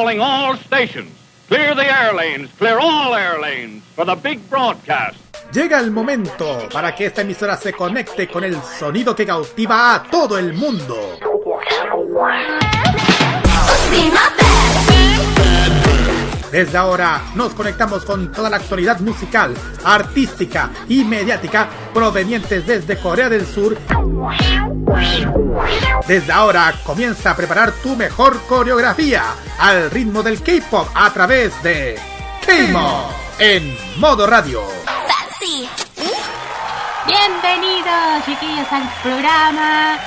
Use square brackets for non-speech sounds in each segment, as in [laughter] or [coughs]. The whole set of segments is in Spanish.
calling all stations. Clear the air lanes, clear all air lanes for the big broadcast. Llega el momento para que esta emisora se conecte con el sonido que cautiva a todo el mundo. Desde ahora nos conectamos con toda la actualidad musical, artística y mediática provenientes desde Corea del Sur. Desde ahora comienza a preparar tu mejor coreografía al ritmo del K-pop a través de K-Mod en modo radio. Bienvenidos chiquillos al programa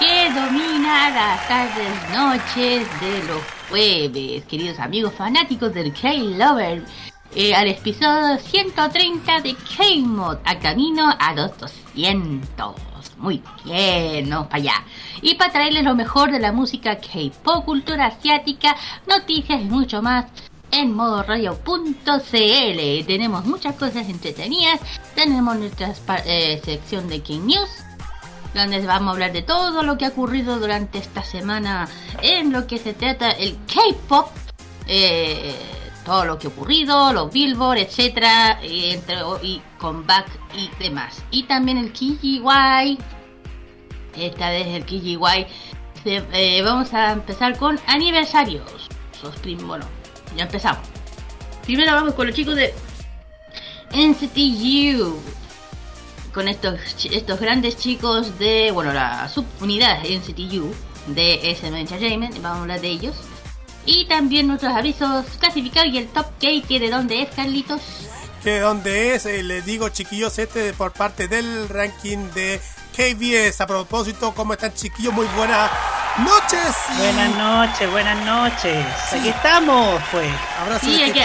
que domina las tardes noches de los jueves, queridos amigos fanáticos del K-Lover, eh, al episodio 130 de K-Mod, a camino a los 200. Muy bien, vamos para allá. Y para traerles lo mejor de la música K-pop, cultura asiática, noticias y mucho más en modo radio.cl. Tenemos muchas cosas entretenidas. Tenemos nuestra eh, sección de King News, donde vamos a hablar de todo lo que ha ocurrido durante esta semana en lo que se trata el K-pop. Eh, todo lo que ha ocurrido, los Billboard, etcétera, entre y comeback y demás. Y también el KGY. Esta vez el KGY. Eh, vamos a empezar con aniversarios. Bueno, ya empezamos. Primero vamos con los chicos de NCTU. Con estos, estos grandes chicos de, bueno, la subunidad NCTU de SM Entertainment. Vamos a hablar de ellos. Y también nuestros avisos clasificados y el top K, que de dónde es, Carlitos. Que de dónde es, eh, les digo chiquillos, este por parte del ranking de KBS. A propósito, ¿cómo están chiquillos? Muy buenas noches. Buenas noches, buenas noches. Aquí estamos, pues. Ahora sí, aquí,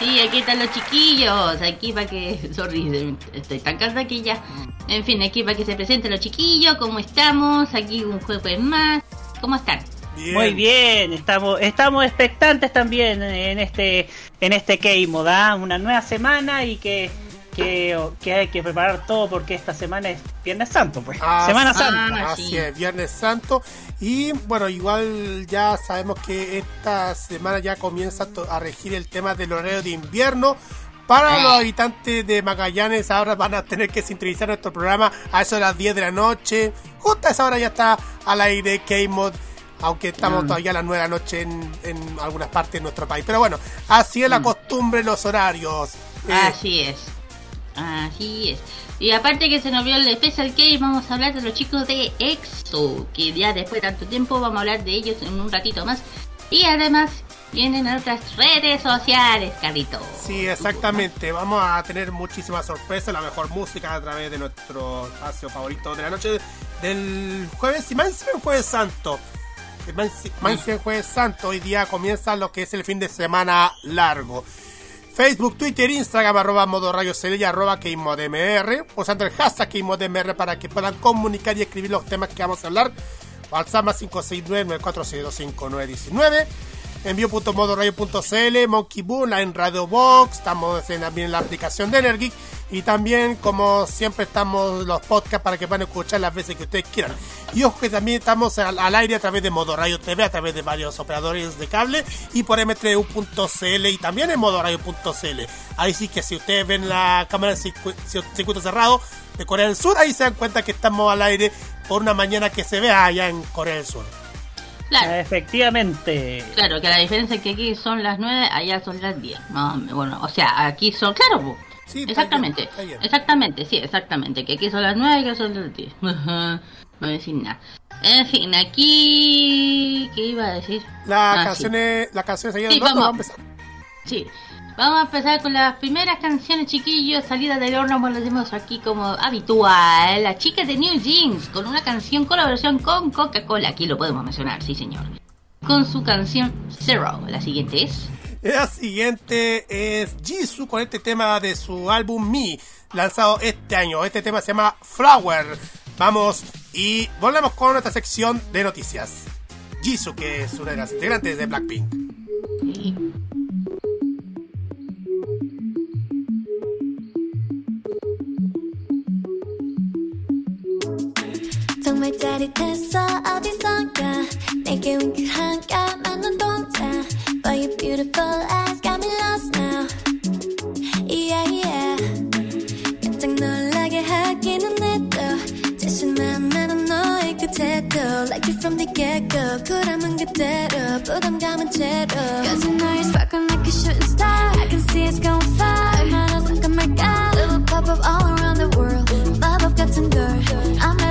sí, aquí están los chiquillos. Aquí para que. [laughs] Sorry, estoy tan cansada aquí ya. En fin, aquí para que se presenten los chiquillos. ¿Cómo estamos? Aquí un jueves más. ¿Cómo están? Muy bien, estamos estamos expectantes también en este en este Keimo, ¿da? Una nueva semana y que que, hay que preparar todo porque esta semana es Viernes Santo, pues. semana Santa. Ah, así es, Viernes Santo. Y bueno, igual ya sabemos que esta semana ya comienza a regir el tema del horario de invierno. Para los habitantes de Magallanes ahora van a tener que sintonizar nuestro programa a eso de las 10 de la noche. Justo a esa hora ya está al aire K-Mod aunque estamos mm. todavía a las 9 de la noche en, en, algunas partes de nuestro país. Pero bueno, así es la mm. costumbre, los horarios. Eh, así es. Así es. Y aparte que se nos vio el Special K, vamos a hablar de los chicos de EXO, que ya después de tanto tiempo vamos a hablar de ellos en un ratito más. Y además vienen otras redes sociales, Carito. Sí, exactamente. Vamos a tener muchísimas sorpresas, la mejor música a través de nuestro espacio favorito de la noche del jueves y más el jueves santo. Más el jueves santo, hoy día comienza lo que es el fin de semana largo. Facebook, Twitter, Instagram, arroba modo rayo y arroba KModMR, usando el hashtag KModMR para que puedan comunicar y escribir los temas que vamos a hablar. WhatsApp más 569-94625919 envío.modoradio.cl, Monkey en Radio Box, estamos también en la aplicación de Energeek y también como siempre estamos los podcasts para que puedan escuchar las veces que ustedes quieran. Y ojo que también estamos al, aire a través de Modo Radio TV, a través de varios operadores de cable y por m3u.cl y también en modoradio.cl. Ahí sí que si ustedes ven la cámara de circuito cerrado de Corea del Sur, ahí se dan cuenta que estamos al aire por una mañana que se ve allá en Corea del Sur. Claro. Efectivamente. Claro, que la diferencia es que aquí son las 9, allá son las 10. No, bueno, o sea, aquí son, claro, sí, exactamente. Exactamente, sí, exactamente. Que aquí son las 9 y que son las 10. [laughs] no voy a decir nada. En fin, aquí. ¿Qué iba a decir? La ah, canción es. La canción es sí, vamos a empezar. Sí, Vamos a empezar con las primeras canciones, chiquillos, salida del horno, como lo decimos aquí como habitual. La chica de New Jeans, con una canción colaboración con Coca-Cola. Aquí lo podemos mencionar, sí señor. Con su canción Zero. La siguiente es... La siguiente es Jisoo con este tema de su álbum Me, lanzado este año. Este tema se llama Flower. Vamos y volvemos con nuestra sección de noticias. Jisoo, que es una de las integrantes de Blackpink. 정말 짜릿했어 어디선가 내게 윙크한 까만 눈동자 Boy beautiful eyes got me lost now. Yeah, yeah. 깜짝 놀라게 하기는 해도 자신만 나는 너의 곁에도 Like you from the get-go 쿨함은 그대로 부담감은 제로 Cause you know you're sparkling like a shooting star I can see it's going far 얼마나 성큼할까 Little pop-up all around the world 마법 같은 girl I'm ready,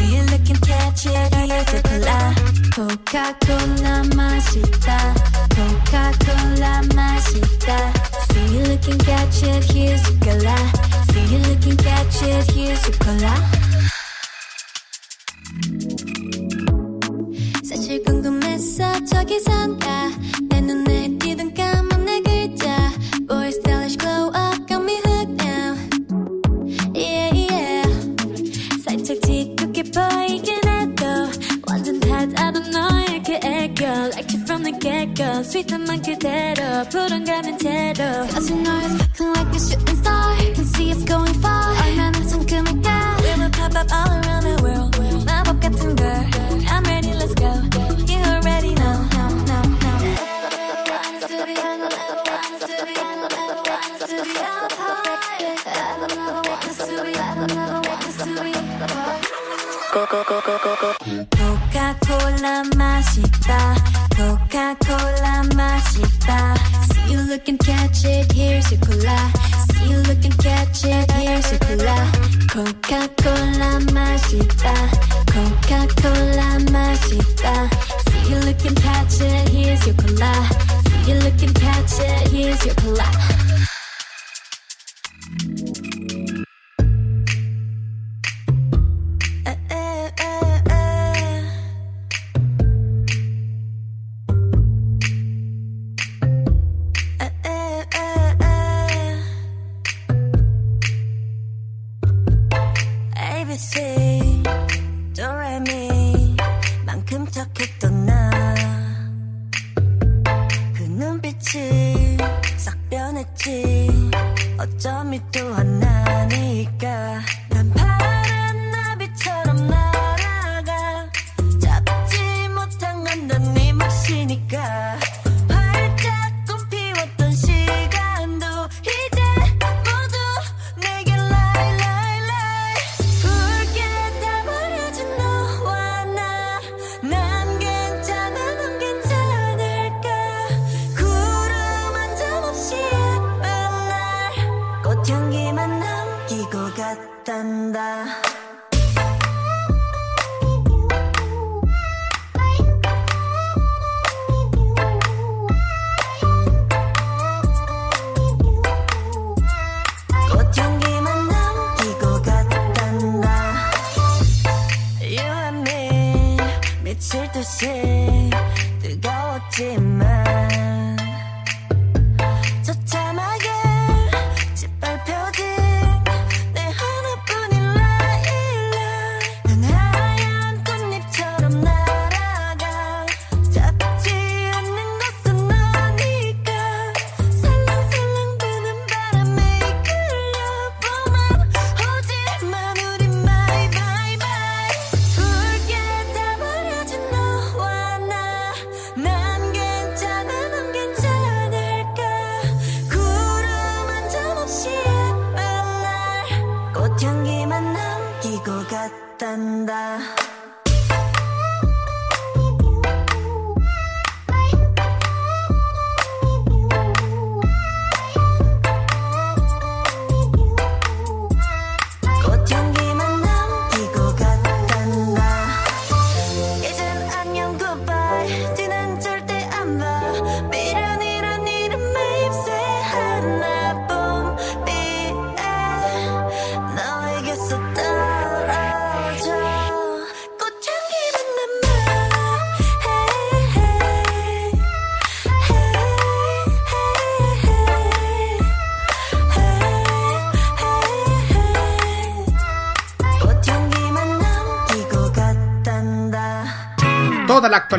See you looking catch it here's a cola 코카콜라 맛있다 코카콜라 맛있다 See you looking catch it here's a cola See you looking catch it here's a cola from the get-go sweet함만 그대로 불안감은 제로 Cause you know you're sparkling like a shooting star Can see it's going far 얼마나 상큼할까 We will pop up all around the world 마법 같은 girl I'm ready let's go You already know 코카콜라 맛있다 코카콜라 맛있다 See you looking catch it here's your cola See you looking catch it here's your cola 코카콜라 맛있다 코카콜라 맛있다 See you looking catch it here's your cola See you looking catch it here's your cola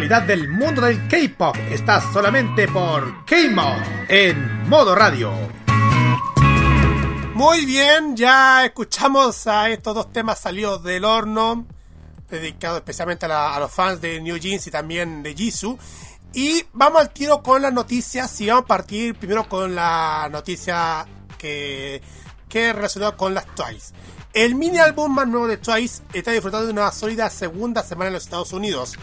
Actualidad del mundo del K-pop está solamente por K-Mod en modo radio. Muy bien, ya escuchamos a estos dos temas salidos del horno, dedicados especialmente a, los fans de New Jeans y también de Jisoo. Y vamos al tiro con las noticias y vamos a partir primero con la noticia que, que es relacionada con las Twice. El mini álbum más nuevo de Twice está disfrutando de una sólida segunda semana en los Estados Unidos.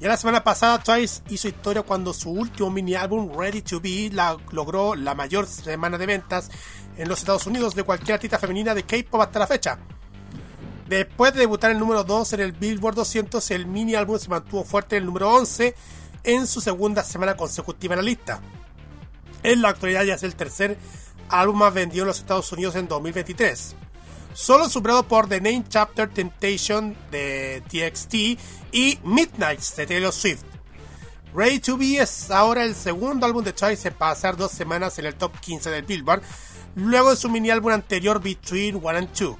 Ya la semana pasada Twice hizo historia cuando su último mini álbum Ready to Be logró la mayor semana de ventas en los Estados Unidos de cualquier artista femenina de K-pop hasta la fecha. Después de debutar el número 2 en el Billboard 200, el mini álbum se mantuvo fuerte en el número 11 en su segunda semana consecutiva en la lista. En la actualidad ya es el tercer álbum más vendido en los Estados Unidos en 2023 solo superado por The Name Chapter Temptation de TXT y Midnights de Taylor Swift. Ready to Be es ahora el segundo álbum de Twice en pasar dos semanas en el top 15 del Billboard, luego de su mini álbum anterior Between 1 and 2.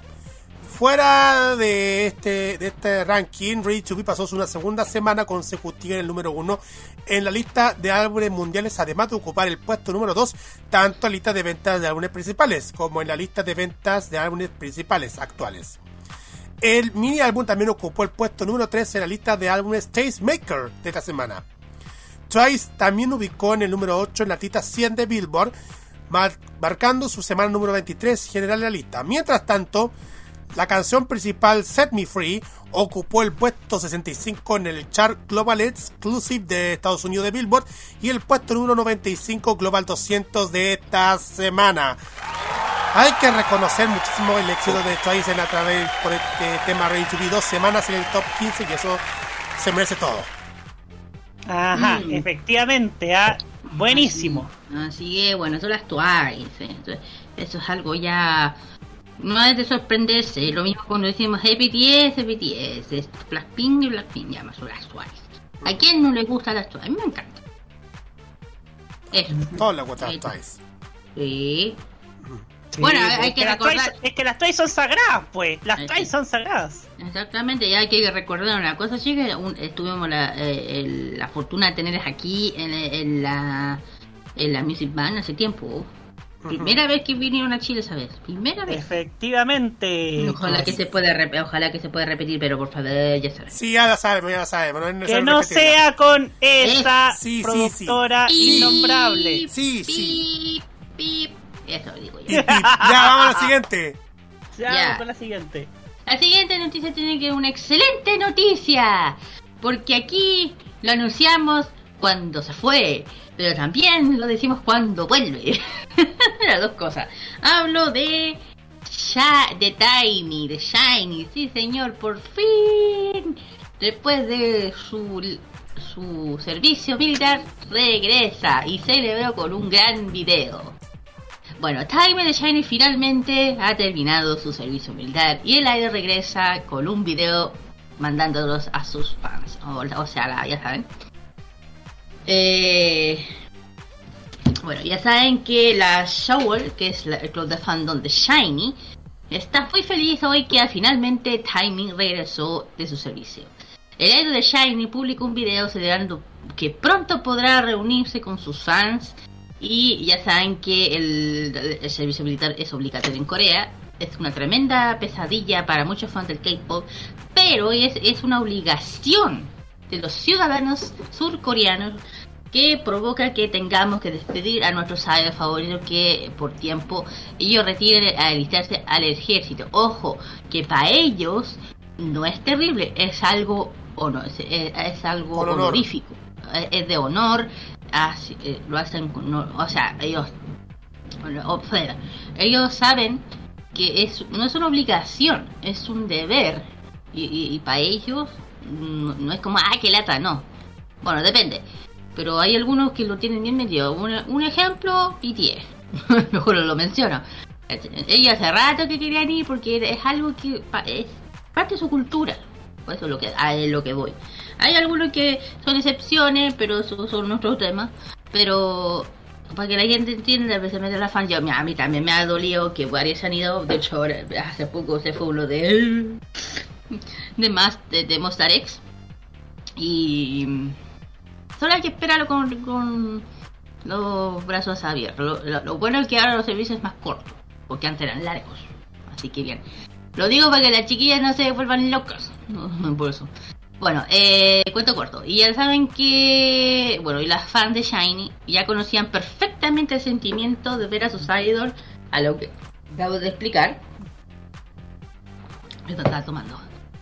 Fuera de este, de este ranking, Ready to Be pasó una segunda semana consecutiva en el número 1 en la lista de álbumes mundiales, además de ocupar el puesto número 2 tanto en la lista de ventas de álbumes principales como en la lista de ventas de álbumes principales actuales. El mini álbum también ocupó el puesto número 3 en la lista de álbumes Tastemaker de esta semana. Twice también ubicó en el número 8 en la lista 100 de Billboard, mar- marcando su semana número 23 general en la lista. Mientras tanto, la canción principal Set Me Free ocupó el puesto 65 en el chart Global Exclusive de Estados Unidos de Billboard y el puesto número 95 Global 200 de esta semana. Hay que reconocer muchísimo el éxito de Twice en a través por este tema Ready to Be dos semanas en el top 15 y eso se merece todo. Ajá, Mm. efectivamente, ah, buenísimo. Así que, bueno, son las Twice. ¿eh? Eso, eso es algo ya. No es de sorprenderse. Lo mismo cuando decimos "Hey, BTS, BTS. Es Blackpink y Blackpink. Ya, más son las Twice. ¿A quién no le gusta las Twice? A mí me encanta. Eso. Todos les gusta Sí. Twice. Sí. Sí, Bueno, hay que las recordar- es que las Twice son sagradas, pues. Las sí. son sagradas. Exactamente, ya hay que recordar una cosa, chicas. un- Tuvimos la, eh, el- la fortuna de tenerlas aquí en, en la en la Music Band hace tiempo. Primera vez que vinieron a Chile esa vez. Primera vez. Efectivamente. Ojalá que se pueda ojalá que se pueda repetir, pero por favor, ya sabes. Sí, ya lo sabemos, ya lo sabemos. No es Que no repetirlo. sea con esa Sí, sí, productora Pip, innombrable. Sí, sí. Pip, pip. Eso digo yo. Pip, pip. Ya, vamos a la siguiente. Ya, Ya. vamos con la siguiente. La siguiente noticia tiene que ser una excelente noticia, porque aquí lo anunciamos cuando se fue, pero también lo decimos cuando vuelve. [laughs] Las dos cosas. Hablo de de Tiny, de Shiny, sí señor, por fin. Después de su su servicio militar regresa y veo con un gran video. Bueno, Time de Shiny finalmente ha terminado su servicio militar y el aire regresa con un video mandándolos a sus fans. O, sea, ya saben. Eh, bueno, ya saben que la Shower, que es la- el club de fandom de Shiny, está muy feliz hoy que finalmente Timing regresó de su servicio. El aire de Shiny publicó un video celebrando que pronto podrá reunirse con sus fans y ya saben que el, el servicio militar es obligatorio en Corea. Es una tremenda pesadilla para muchos fans del K-pop, pero es, es una obligación de los ciudadanos surcoreanos que provoca que tengamos que despedir a nuestros idols favoritos que por tiempo ellos retiren a alistarse al ejército. Ojo, que para ellos no es terrible, es algo o no, es, es- es algo honor. honorífico, es, es de honor, así, eh, lo hacen con honor, o sea, ellos o sea, ellos saben que es no es una obligación, es un deber y, para ellos no, no es como ah que lata, no. Bueno, depende. Pero hay algunos que lo tienen bien metido. Un, un ejemplo, BTS. [laughs] Mejor lo menciono. Ellos hace rato que querían ir porque es algo que es parte de su cultura. Por eso es lo que, a lo que voy. Hay algunos que son excepciones, pero esos son nuestros temas. Pero para que la gente entienda, especialmente la fan, yo, a mí también me ha dolido que varios han ido. De hecho, ahora, hace poco se fue uno de. [laughs] de más de, de Monster X. Y solo hay que esperarlo con, los brazos abiertos. Lo, bueno es que ahora los servicios es más cortos, porque antes eran largos. Así que bien. Lo digo para que las chiquillas no se vuelvan locas. [laughs] Por eso. Bueno, eh, cuento corto. Y ya saben que, bueno, y las fans de Shiny ya conocían perfectamente el sentimiento de ver a sus idols, a lo que acabo de explicar. Esto estaba tomando.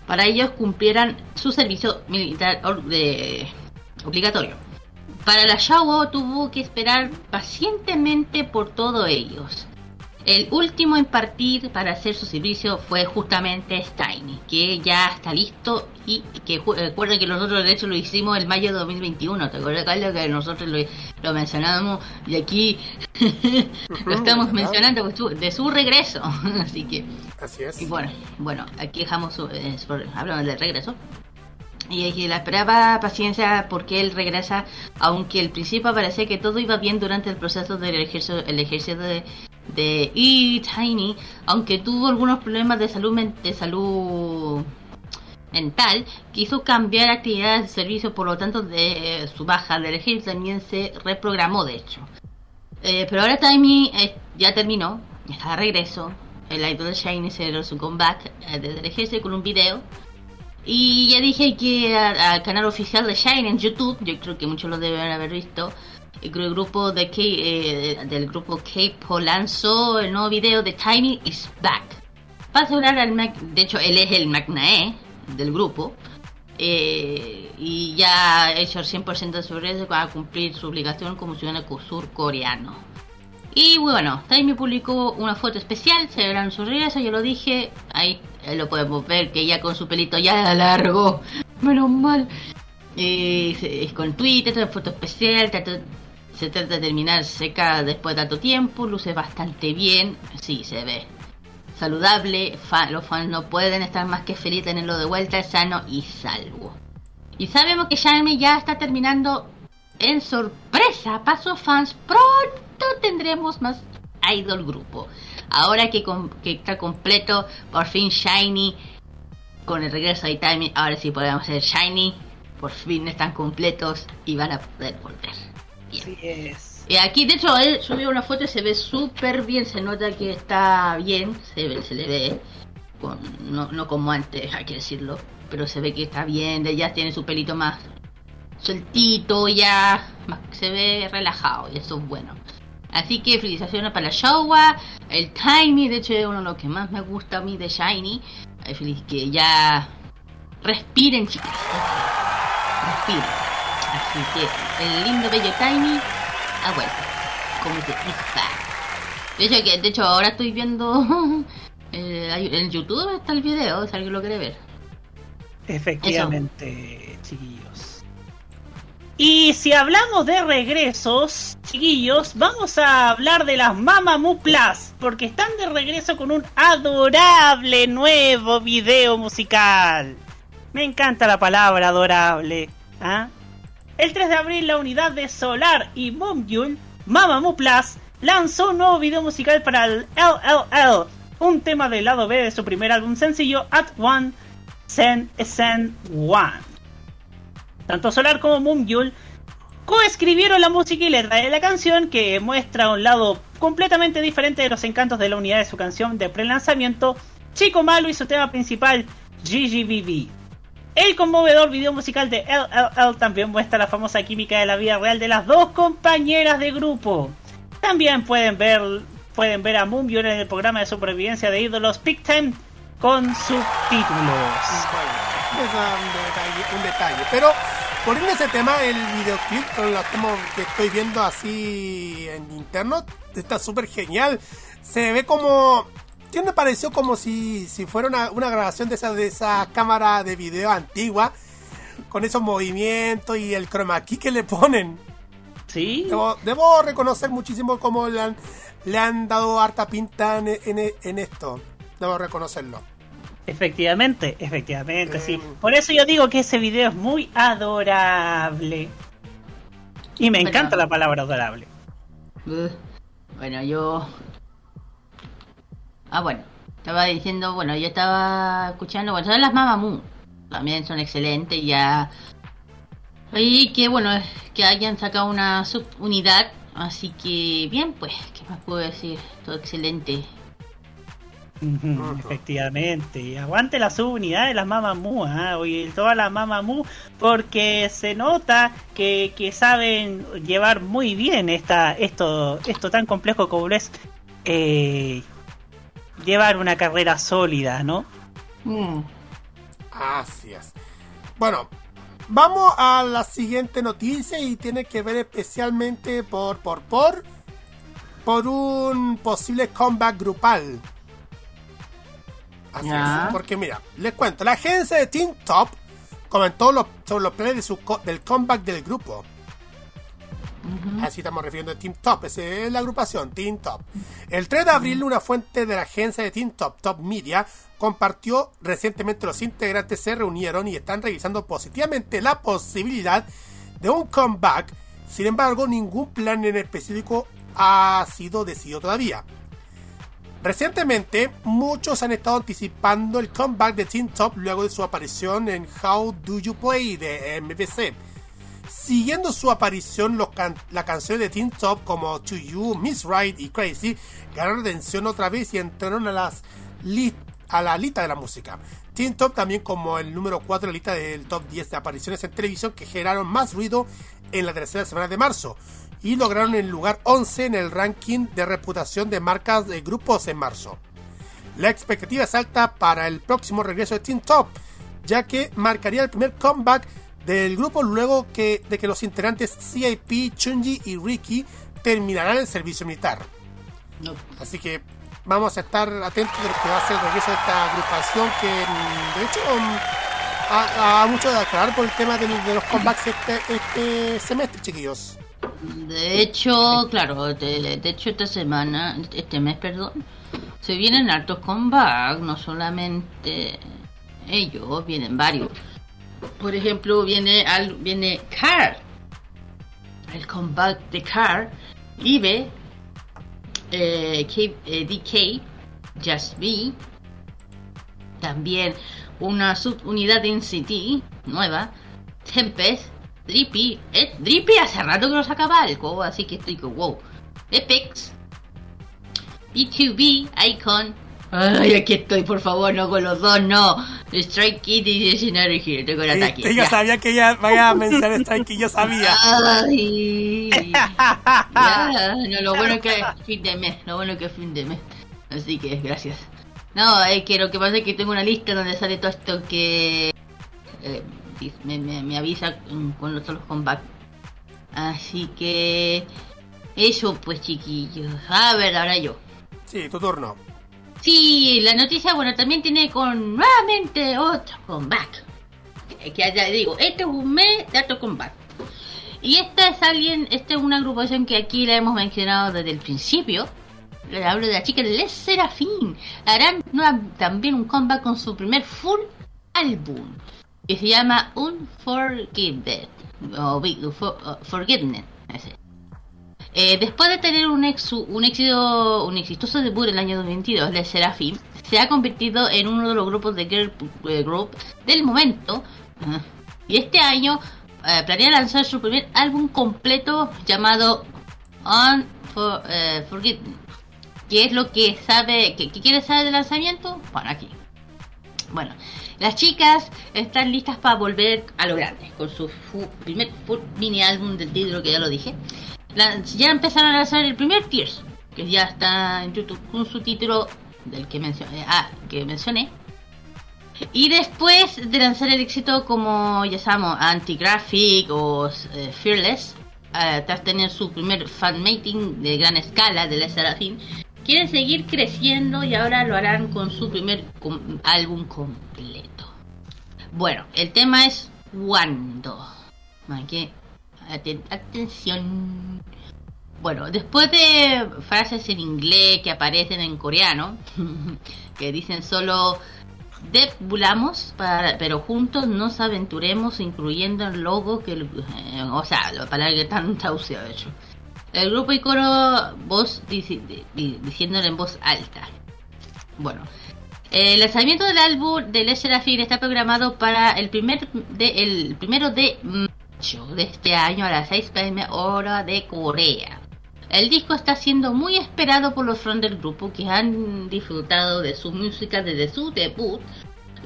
Para ellos cumplieran su servicio militar de, obligatorio. Para la Shawo tuvo que esperar pacientemente por todos ellos. El último en partir para hacer su servicio fue justamente Steiny, que ya está listo y que recuerden que nosotros de hecho lo hicimos el mayo de 2021, ¿te acuerdas Carlos? que nosotros lo, lo mencionábamos y aquí [laughs] lo estamos ¿verdad? mencionando de su- de su regreso, [laughs] así que Así es. y bueno, bueno, aquí dejamos su- eh, hablamos del regreso. Y es que la esperaba paciencia porque él regresa, aunque al principio parecía que todo iba bien durante el proceso del ejercicio, el ejercicio de, de E. Tiny, aunque tuvo algunos problemas de salud, de salud mental, quiso cambiar actividades de servicio, por lo tanto de su baja del ejército también se reprogramó de hecho. Eh, pero ahora Timmy eh, ya terminó, está de regreso. El idol Shiny se su comeback eh, desde el ejército con un video. Y ya dije que a- al canal oficial de Shiny en YouTube, yo creo que muchos lo deben haber visto, el gru- grupo de K, eh, del grupo K-Pop lanzó el nuevo video de Tiny is Back. Para asegurar al Mac, de hecho él es el Magnae del grupo, eh, y ya ha hecho el 100% de su regreso para cumplir su obligación como ciudadano surcoreano. Y bueno, Taimi publicó una foto especial, se verán su regreso, yo lo dije, ahí eh, lo podemos ver que ya con su pelito ya largo, menos mal. Es con Twitter, foto especial, se trata de terminar seca después de tanto tiempo, luce bastante bien, sí, se ve saludable, los fans no pueden estar más que felices de tenerlo de vuelta, sano y salvo. Y sabemos que Xiaomi ya está terminando en sorpresa sus fans. Pronto tendremos más Idol Grupo. Ahora que, com- que está completo, por fin Shiny, con el regreso de Timing, ahora sí podemos ser Shiny. Por fin están completos y van a poder volver. Así es. Y aquí, de hecho, él subió una foto y se ve súper bien. Se nota que está bien. Se, ve, se le ve. con- no, no como antes, hay que decirlo. Pero se ve que está bien. de- Ya tiene su pelito más sueltito. Ya se ve relajado. Y eso es bueno. Así que felicitaciones para la Showa. El Tiny, de hecho, es uno de los que más me gusta a mí de Shiny. Feliz que ya respiren, chicas. Respiren. Así que el lindo bello Tiny ha vuelto. Como back. De hecho, que, de hecho ahora estoy viendo [laughs] eh, en YouTube está el video, si alguien lo quiere ver. Efectivamente, chiquillos. Y si hablamos de regresos, chiquillos, vamos a hablar de las Mamamoo Plus, porque están de regreso con un adorable nuevo video musical. Me encanta la palabra adorable. ¿ah? El 3 de abril la unidad de Solar y Momyul, Mamamoo Plus, lanzó un nuevo video musical para el LLL, un tema del lado B de su primer álbum sencillo At One Sen Sen One. Tanto Solar como Moonbyul coescribieron la música y letra de la canción que muestra un lado completamente diferente de los encantos de la unidad de su canción de pre-lanzamiento Chico Malo y su tema principal GGBB. El conmovedor video musical de LLL también muestra la famosa química de la vida real de las dos compañeras de grupo. También pueden ver, pueden ver a Moonbyul en el programa de supervivencia de ídolos Peak Time con subtítulos. Es un detalle, un detalle. Pero poniendo ese tema, el videoclip con lo como que estoy viendo así en interno está súper genial. Se ve como. ¿Qué me pareció como si, si fuera una, una grabación de esa, de esa cámara de video antigua? Con esos movimientos y el chroma key que le ponen. ¿Sí? Debo, debo reconocer muchísimo cómo le han, le han dado harta pinta en, en- en esto. Debo reconocerlo. Efectivamente, efectivamente, sí. Mm. Por eso yo digo que ese video es muy adorable. Y me Bueno. encanta la palabra adorable. Ugh. Bueno, yo. Ah, bueno. Estaba diciendo, bueno, yo estaba escuchando, bueno, son las Mamamoo. También son excelentes, ya Y que bueno, que hayan sacado una subunidad. Así que bien, pues, ¿qué más puedo decir? Todo excelente. Ujú, Efectivamente, y aguante la subunidad de las Mamamoo, ¿ah? Oye, todas las Mamamoo, porque se nota que, que saben llevar muy bien esta, esto, esto tan complejo como es eh, llevar una carrera sólida, ¿no? Mm. Así es. Bueno, vamos a la siguiente noticia y tiene que ver especialmente por por por por un posible comeback grupal. Así Ya. es, porque mira, les cuento, la agencia de Team Top comentó sobre los planes de su co- del comeback del grupo. Así estamos refiriendo a Team Top, esa es la agrupación, Team Top. El 3 de abril, una fuente de la agencia de Team Top, Top Media, compartió recientemente los integrantes se reunieron y están revisando positivamente la posibilidad de un comeback. Sin embargo, ningún plan en específico ha sido decidido todavía. Recientemente, muchos han estado anticipando el comeback de Team Top luego de su aparición en How Do You Play de MBC. Siguiendo su aparición, los la canción de Teen Top como To You, Miss Right y Crazy ganaron atención otra vez y entraron a, las a la lista de la música. Teen Top también como el número 4 de la lista del top 10 de apariciones en televisión que generaron más ruido en la tercera semana de marzo y lograron el lugar 11 en el ranking de reputación de marcas de grupos en marzo. La expectativa es alta para el próximo regreso de Teen Top, ya que marcaría el primer comeback del grupo luego que, de que los integrantes CIP, Chunji y Ricky terminarán el servicio militar. No. Así que vamos a estar atentos de lo que va a ser el regreso de esta agrupación que mm, de hecho mm, ha, ha mucho de aclarar por el tema de, de los comebacks este, este semestre, chiquillos. De hecho, claro, de, hecho esta semana, este mes, perdón, se vienen hartos comebacks, no solamente ellos, vienen varios. Por ejemplo, viene al, viene Car, el comeback de Car, Ibe, eh, K- eh, DK, Just Me, también una subunidad de NCT nueva, Tempest, Drippy, eh, Drippy hace rato que no sacaba algo, así que estoy como wow. Epics, B2B, Icon. Ay, aquí estoy, por favor, no con los dos, no. Strike Kid y Legendary Hero, tengo el ataque. Este, yo ya. sabía que ella vaya a mencionar Strike, yo sabía. Ay, [laughs] ya, no, lo bueno es que es fin de mes, lo bueno es que es fin de mes. Así que gracias. No, es que lo que pasa es que tengo una lista donde sale todo esto que eh, me, me, me avisa son los comebacks. Así que eso pues chiquillos. A ver, ahora yo. Sí, tu turno. Sí, la noticia, bueno, también tiene con nuevamente otro comeback. Que que ya digo, este es un mes de otro comeback. Y esta es alguien, esta es una agrupación que aquí la hemos mencionado desde el principio. Le hablo de la chica Les Serafín. Harán también un comeback con su primer full álbum. Que se llama Unforgiven. O For- uh, Forgiveness. Eh, después de tener un, éxito, exitoso debut en el año 2022, Les Serafim se ha convertido en uno de los grupos de girl eh, group del momento. Y este año eh, planea lanzar su primer álbum completo llamado Unforgiven. ¿Qué es lo que sabe, que quiere saber del lanzamiento? Bueno, aquí. Bueno, las chicas están listas para volver a lo grande con su primer mini álbum del título que ya lo dije. Ya empezaron a lanzar el primer Tears, que ya está en YouTube con su título del que mencioné, ah, que mencioné. Y después de lanzar el éxito como ya sabemos Anti-Graphic o eh, Fearless, eh, tras tener su primer fanmating de gran escala de la Serafín, quieren seguir creciendo y ahora lo harán con su primer com- álbum completo. Bueno, el tema es cuándo. Hay que aten- atención. Bueno, después de frases en inglés que aparecen en coreano, [laughs] que dicen solo Debulamos, para, pero juntos nos aventuremos, incluyendo el logo que, eh, o sea, la palabra que están traducidas de hecho. El grupo y coro voz dici- di- di- diciéndolo en voz alta. Bueno, el lanzamiento del álbum de Les Serafin está programado para el primer de el primero de de este año a las 6 pm hora de Corea. El disco está siendo muy esperado por los fans del grupo que han disfrutado de su música desde su debut.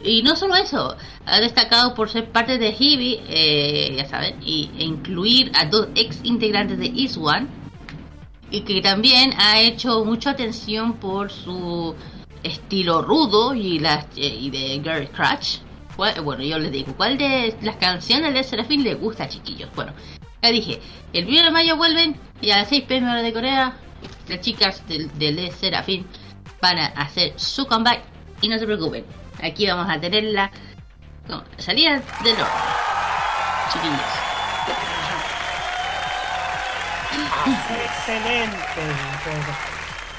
Y no solo eso, ha destacado por ser parte de Hibi, eh, ya saben, y, e incluir a dos ex integrantes de Is One. Y que también ha hecho mucha atención por su estilo rudo y, las, eh, y de Crush. ¿Cuál- Bueno, yo les digo, ¿cuál de las canciones de Serafín les gusta, chiquillos? Bueno, ya dije, el 1 de mayo vuelven y a las 6 pm hora de Corea, las chicas del de Serafín van a hacer su comeback y no se preocupen, aquí vamos a tenerla con salida del horno, chiquillos. Excelente.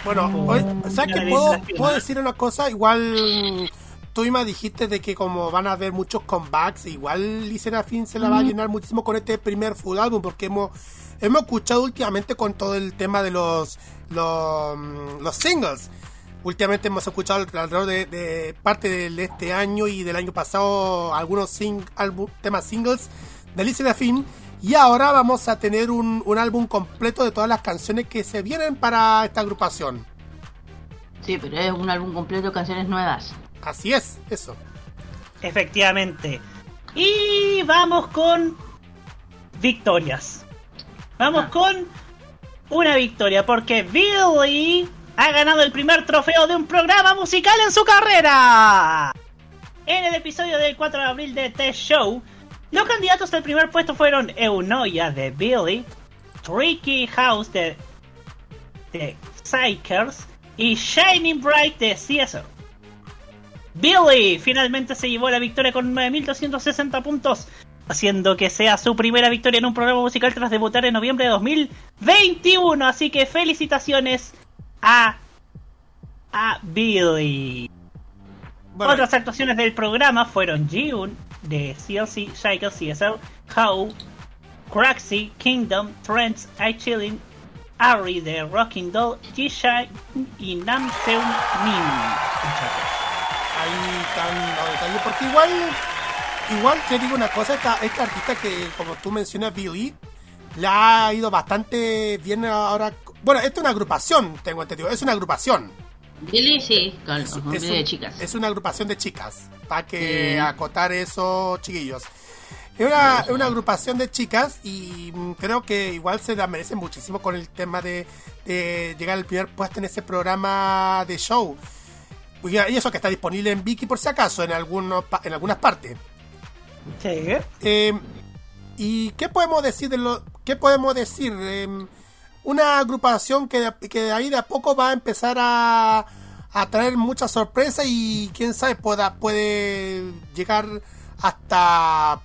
Bueno, hoy, ¿sabes le puedo, puedo decir una cosa? Igual tú misma dijiste de que como van a haber muchos comebacks, igual Lee Serafín se la va a llenar muchísimo con este primer full álbum, porque hemos, hemos escuchado últimamente con todo el tema de los, los, los singles. Últimamente hemos escuchado alrededor de, de parte de este año y del año pasado algunos sing, temas singles de Lee Serafín. Y ahora vamos a tener un, un álbum completo de todas las canciones que se vienen para esta agrupación. Sí, pero es un álbum completo de canciones nuevas. Así es, eso. Efectivamente. Y vamos con victorias. Vamos Ah. con una victoria porque Billy ha ganado el primer trofeo de un programa musical en su carrera. En el episodio del 4 de abril de Test Show, los candidatos del primer puesto fueron Eunoia de Billy, Tricky House de, de Psychers y Shining Bright de CSO. Billy finalmente se llevó la victoria con 9.260 puntos, haciendo que sea su primera victoria en un programa musical tras debutar en noviembre de 2021. Así que felicitaciones a, a Billy. Bueno, Otras actuaciones del programa fueron Jiun de CLC, Cycle, CSL, How, Craxy, Kingdom, Trends, I Chillin, Ari de Rocking Doll, G-Shine y Namseun Min. ahí están los detalles. Porque igual, igual te digo una cosa, esta, esta artista que, como tú mencionas, Billy, le ha ido bastante bien ahora. Bueno, esto es una agrupación, tengo entendido. Es una agrupación. Billy, sí, con Es, los es de chicas. es una agrupación de chicas. Para que Sí. acotar eso, chiquillos. Es una, agrupación de chicas y mm, creo que igual se la merecen muchísimo con el tema de, de llegar al primer puesto en ese programa de show. Y eso que está disponible en Viki por si acaso, en, algunos, pa- en algunas partes. Sí. Eh, ¿Y qué podemos decir de lo qué podemos decir? Eh, una agrupación que de, que de ahí de a poco va a empezar a, a traer muchas sorpresas y quién sabe pueda, puede llegar hasta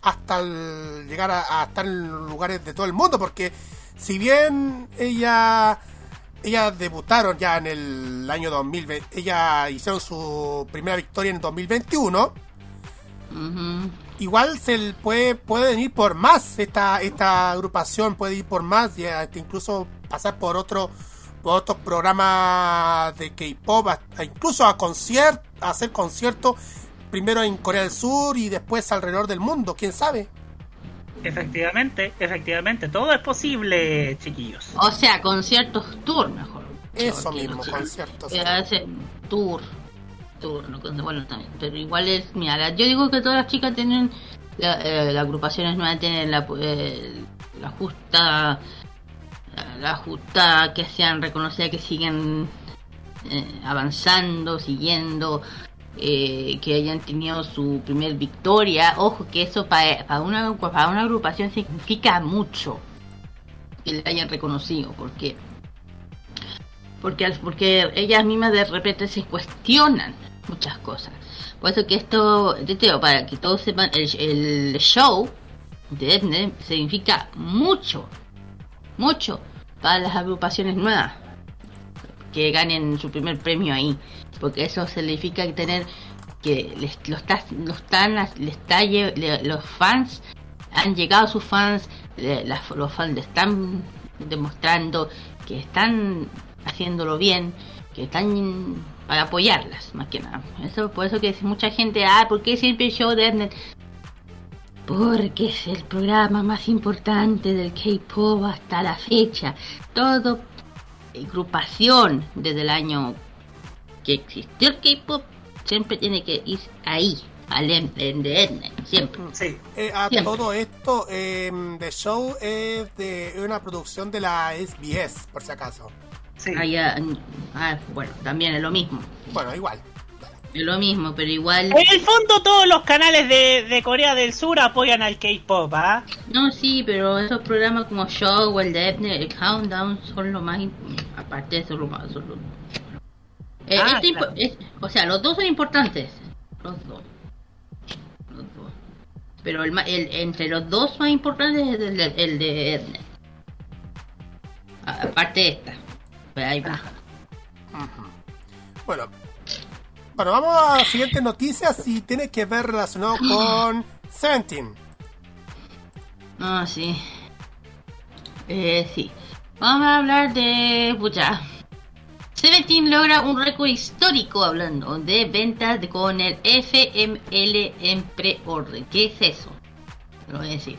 hasta llegar a, estar en lugares de todo el mundo porque si bien ella ellas debutaron ya en el año 2020 ellas hicieron su primera victoria en 2021 Uh. Igual se puede pueden ir por más esta esta agrupación puede ir por más y este, incluso pasar por otro por otros programas de K-pop, incluso a conciertos, hacer conciertos primero en Corea del Sur y después alrededor del mundo, quién sabe. Efectivamente, efectivamente, todo es posible, chiquillos. O sea, conciertos tour mejor. Eso mismo, conciertos. tour. Tour, no, bueno, también. Pero igual es. Mira, la- yo digo que todas las chicas tienen. La, eh, las agrupaciones nuevas tienen la, eh, la justa. La justa que sean reconocidas, que sigan eh, avanzando, siguiendo. eh, que hayan tenido su primer victoria. Ojo, que eso para una, para una agrupación significa mucho. Que le hayan reconocido, porque porque porque ellas mismas de repente se cuestionan muchas cosas. Por eso que esto te digo, para que todos sepan el, el show de Ethne significa mucho mucho para las agrupaciones nuevas que ganen su primer premio ahí porque eso significa tener que les, lo está, lo están le está lle- le- los fans han llegado sus fans le- las- los fans le están demostrando que están haciéndolo bien que están para apoyarlas más que nada eso por eso que mucha gente ah ¿por qué siempre el show de Ethnet? Porque es el programa más importante del K-pop hasta la fecha. Todo agrupación desde el año que existió el K-pop siempre tiene que ir ahí, al en, en- de siempre. Sí. Eh, a Siempre. todo esto, eh, The Show es de es una producción de la SBS, por si acaso. Sí. Allá, ah, bueno, también es lo mismo. Bueno, igual. Es lo mismo, pero igual. En el fondo todos los canales de, de Corea del Sur apoyan al K-pop, ¿ah? No, sí, pero esos programas como Show o el de Ethne, el Countdown son lo más. Aparte de eso, lo más. Son lo- Eh, Ah, este impo- claro. es- o sea, los dos son importantes. Los dos. Los dos. Pero el, ma- el- entre los dos más importantes es el de, el de Ethne. A- Aparte de esta. Ahí va. Bueno. Bueno, vamos a las siguientes noticias y tiene que ver relacionado [gasps] con Seventeen. Ah, sí. Eh, sí. Vamos a hablar de. Pucha. Seventeen logra un récord histórico hablando de ventas de- con el FML en preorden. ¿Qué es eso? Lo voy a decir.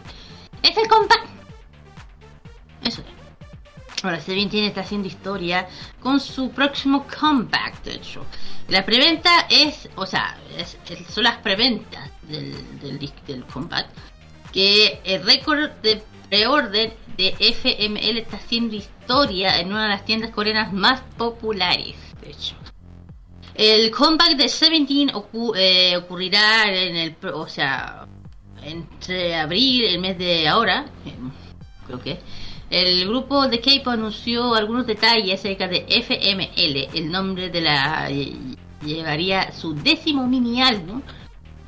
Es el compact. Eso es. Ahora Seventeen está haciendo historia con su próximo comeback, de hecho. La preventa es, o sea, son las preventas del, del, compact que el récord de preorden de FML está haciendo historia en una de las tiendas coreanas más populares, de hecho. El comeback de Seventeen ocu- eh, ocurrirá en el, o sea, entre abril, el mes de ahora, eh, creo que. El grupo de K-pop anunció algunos detalles acerca de FML, el nombre de la eh, llevaría su décimo mini álbum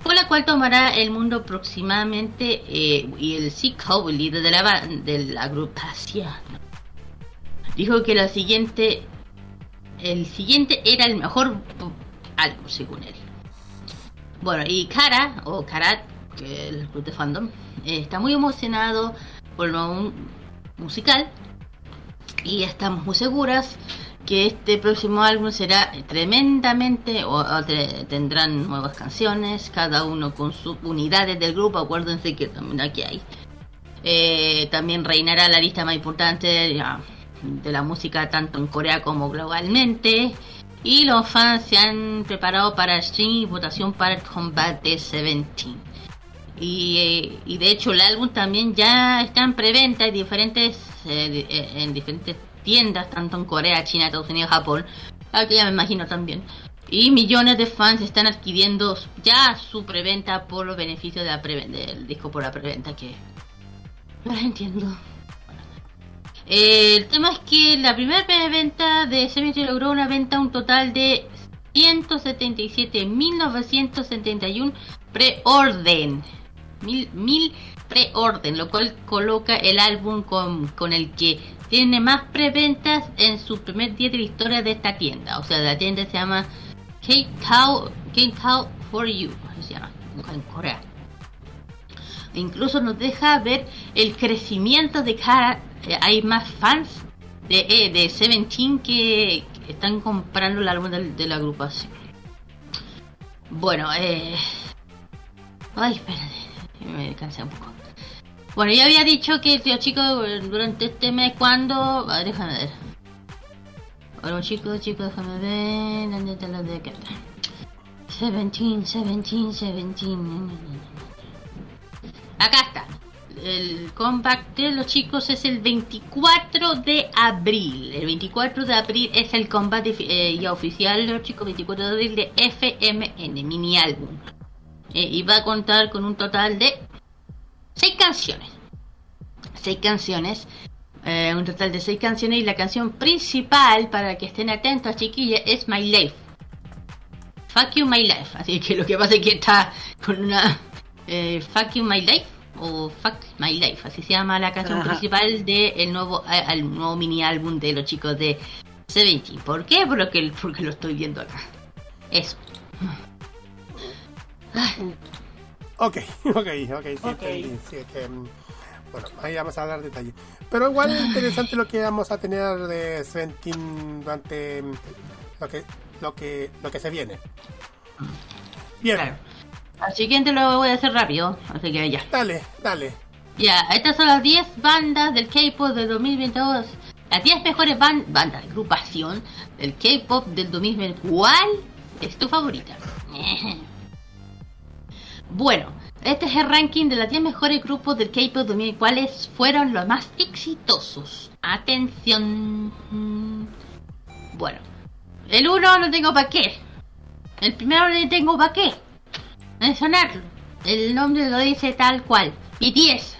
con la cual tomará el mundo aproximadamente eh, y el el líder de la, de la agrupación, dijo que la siguiente, el siguiente era el mejor álbum según él. Bueno, y Kara, o Karat, que el club de fandom, eh, está muy emocionado por lo mu- musical. Y estamos muy seguras que este próximo álbum será tremendamente o, o te- tendrán nuevas canciones cada uno con sus unidades del grupo acuérdense que también aquí hay. Eh, también reinará la lista más importante de la, de la música tanto en Corea como globalmente. Y los fans se han preparado para el stream y votación para el combate 17 y, de hecho el álbum también ya está en preventa en diferentes eh, eh, en diferentes tiendas tanto en Corea, China, Estados Unidos, Japón. Aquí ya me imagino también. Y millones de fans están adquiriendo ya su preventa por los beneficios de la del disco por la preventa que [laughs] no las entiendo. Eh, el tema es que la primera preventa de Cemetery logró una venta un total de 177.971 preorden. Mil, mil preorden, lo cual coloca el álbum con, con el que tiene más preventas en su primer día de la historia de esta tienda. O sea, la tienda se llama K-Cow K-Cow for You, se llama, en Corea. Incluso nos deja ver el crecimiento de cada... eh, hay más fans de, eh, de Seventeen que, que están comprando el álbum del- de, la agrupación. Bueno, eh... Ay, espérate, me cansé un poco. Bueno, ya había dicho que los chicos durante este mes, cuando... ah, déjame ver. Bueno, chicos, chicos, déjame ver... ¿Dónde está la de acá? Seventeen, Seventeen, Seventeen... Acá está. El comeback de los chicos es el 24 de abril. El 24 de abril es el comeback de- eh, ya oficial de los chicos. 24 de abril de FMN, mini álbum. Eh, y va a contar con un total de 6 canciones. 6 canciones. eh, un total de 6 canciones. Y la canción principal, para que estén atentos, chiquillas, es My Life. Fuck You My Life. Así que lo que pasa es que está con una eh, Fuck You My Life o Fuck My Life, así se llama la canción Ajá. principal del nuevo al nuevo mini álbum de los chicos de Seventeen. ¿Por qué? Porque, porque lo estoy viendo acá. Eso. Ok, [laughs] ok, ok, sí, Ok. entendí, sí, que, mm, bueno, ahí vamos a hablar detalle. Pero igual es [sighs] interesante lo que vamos a tener de Seventeen durante mm, lo que, lo que, lo que se viene. Bien, Claro. Al siguiente lo voy a hacer rápido, así que ya. Dale, dale. Ya, estas son las 10 bandas del K-pop del 2022. Las 10 mejores ban- bandas agrupación del K-pop del 2020. ¿Cuál es tu favorita? [laughs] bueno, este es el ranking de los 10 mejores grupos del K-pop 2000. ¿Cuáles fueron los más exitosos? Atención. Bueno, el 1 no tengo para qué. El primero no tengo para qué. Mencionarlo. El nombre lo dice tal cual. BTS.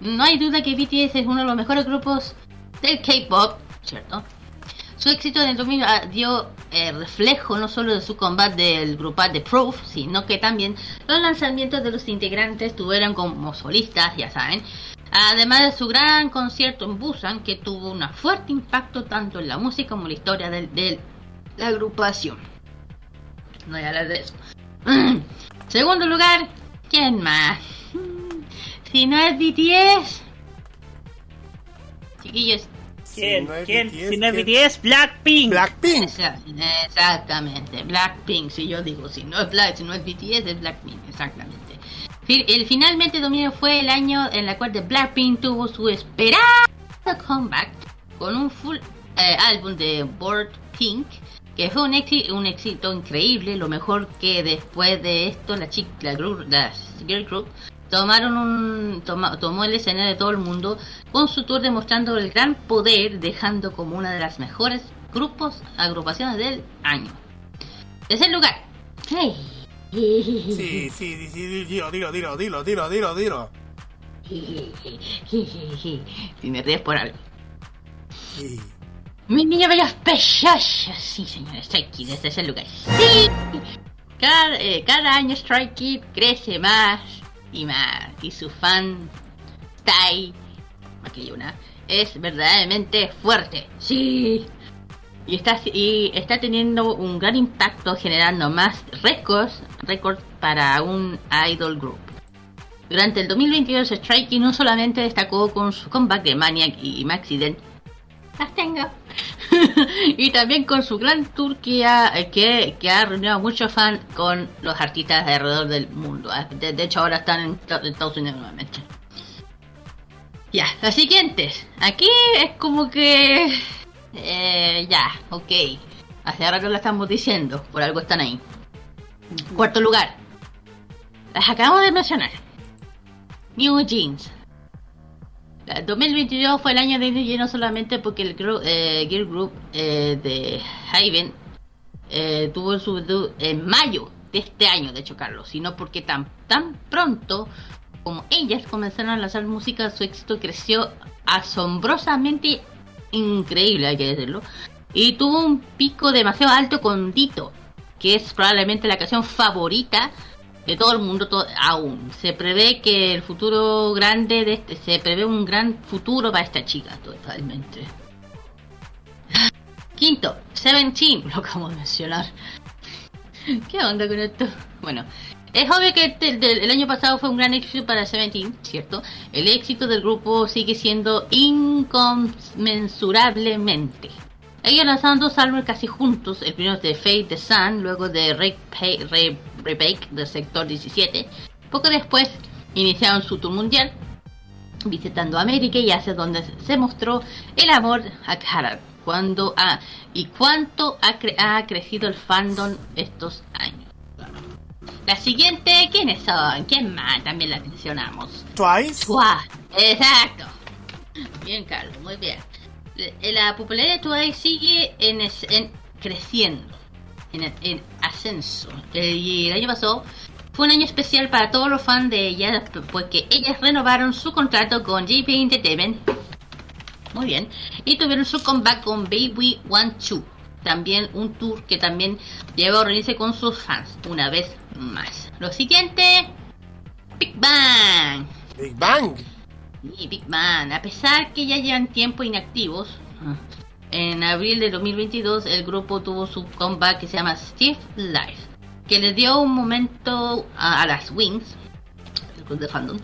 No hay duda que BTS es uno de los mejores grupos del K-pop, ¿cierto? Su éxito en el 2000 ah, dio eh, reflejo no solo de su combate del grupal de Proof, sino que también los lanzamientos de los integrantes tuvieron como solistas, ya saben. Además de su gran concierto en Busan, que tuvo un fuerte impacto tanto en la música como en la historia de, la agrupación. No voy a hablar de eso. [clears throat] Segundo lugar, ¿quién más? Si no es BTS. Chiquillos, ¿Quién? Si no es ¿Quién? BTS, si no es ¿quién? BTS, Blackpink. Blackpink. Exactamente, Blackpink, si yo digo, si no es Black, si no es BTS, es Blackpink, exactamente. El finalmente dominio fue el año en la cual Blackpink tuvo su esperado comeback con un full eh, álbum de Board Pink, que fue un, éxi- un éxito increíble, lo mejor que después de esto la chica, la, gru- la girl group tomaron un toma- tomó el escenario de todo el mundo con su tour demostrando el gran poder dejando como una de las mejores grupos agrupaciones del año tercer lugar Hey. Sí, sí, sí, sí, dilo, dilo, dilo, dilo, dilo, dilo, dilo. si me ríes por algo Sí. Mi niño bellos preciosos. Sí, señores, Strike Kids desde ese lugar. Sí. Cada, eh, cada año Strike Kids crece más y más. Y su fan, Tai, es verdaderamente fuerte. Sí. Y está, y está teniendo un gran impacto generando más récords, récords para un idol group. Durante el 2022 Strike Kids no solamente destacó con su comeback de Maniac y Maxident, las tengo. [laughs] y también con su gran tour que ha, que, ha reunido a muchos fans con los artistas de alrededor del mundo. Ah, De, hecho, ahora están en, Estados Unidos nuevamente. Ya, las siguientes. Aquí es como que... Eh, ya, ok. Hace rato lo estamos diciendo, por algo están ahí. Cuarto lugar. Las acabamos de mencionar. New Jeans. El 2022 fue el año de Jeans no solamente porque el gru- eh, Girl Group eh, de Haven eh, tuvo su debut en mayo de este año, de hecho, Carlos, sino porque tan, tan pronto como ellas comenzaron a lanzar música, su éxito creció asombrosamente increíble, hay que decirlo, y tuvo un pico demasiado alto con Dito, que es probablemente la canción favorita de todo el mundo aún. Se prevé que el futuro grande de este, se prevé un gran futuro para esta chica, totalmente. Quinto, Seventeen, [laughs] lo acabo de mencionar. ¿Qué onda con esto? Bueno, es obvio que este- el año pasado fue un gran éxito para Seventeen, ¿cierto? El éxito del grupo sigue siendo inconmensurablemente. Ellos lanzaron dos álbumes casi juntos, el primero de Fate the Sun, luego de Re- Rebake del sector 17. Poco después iniciaron su tour mundial, visitando América y hacia donde se mostró el amor a Cara. Cuando ha, y cuánto ha, cre- ha crecido el fandom estos años. La siguiente, ¿quiénes son? ¿Quién más? También la mencionamos. Twice. Twice, exacto. Bien, Carlos, muy bien. La- La popularidad de Twice sigue en, creciendo, en, en ascenso. Eh, Y el año pasado fue un año especial para todos los fans de ellas, porque ellas renovaron su contrato con JP Entertainment. Muy bien. Y tuvieron su comeback con Baby One Two. También un tour que también lleva a reunirse con sus fans una vez más. Lo siguiente, Big Bang. Big Bang. Y Big Man, a pesar que ya llevan tiempo inactivos, en abril de 2022 el grupo tuvo su comeback que se llama Steve Life, que le dio un momento a, las Wings, el club de fandom.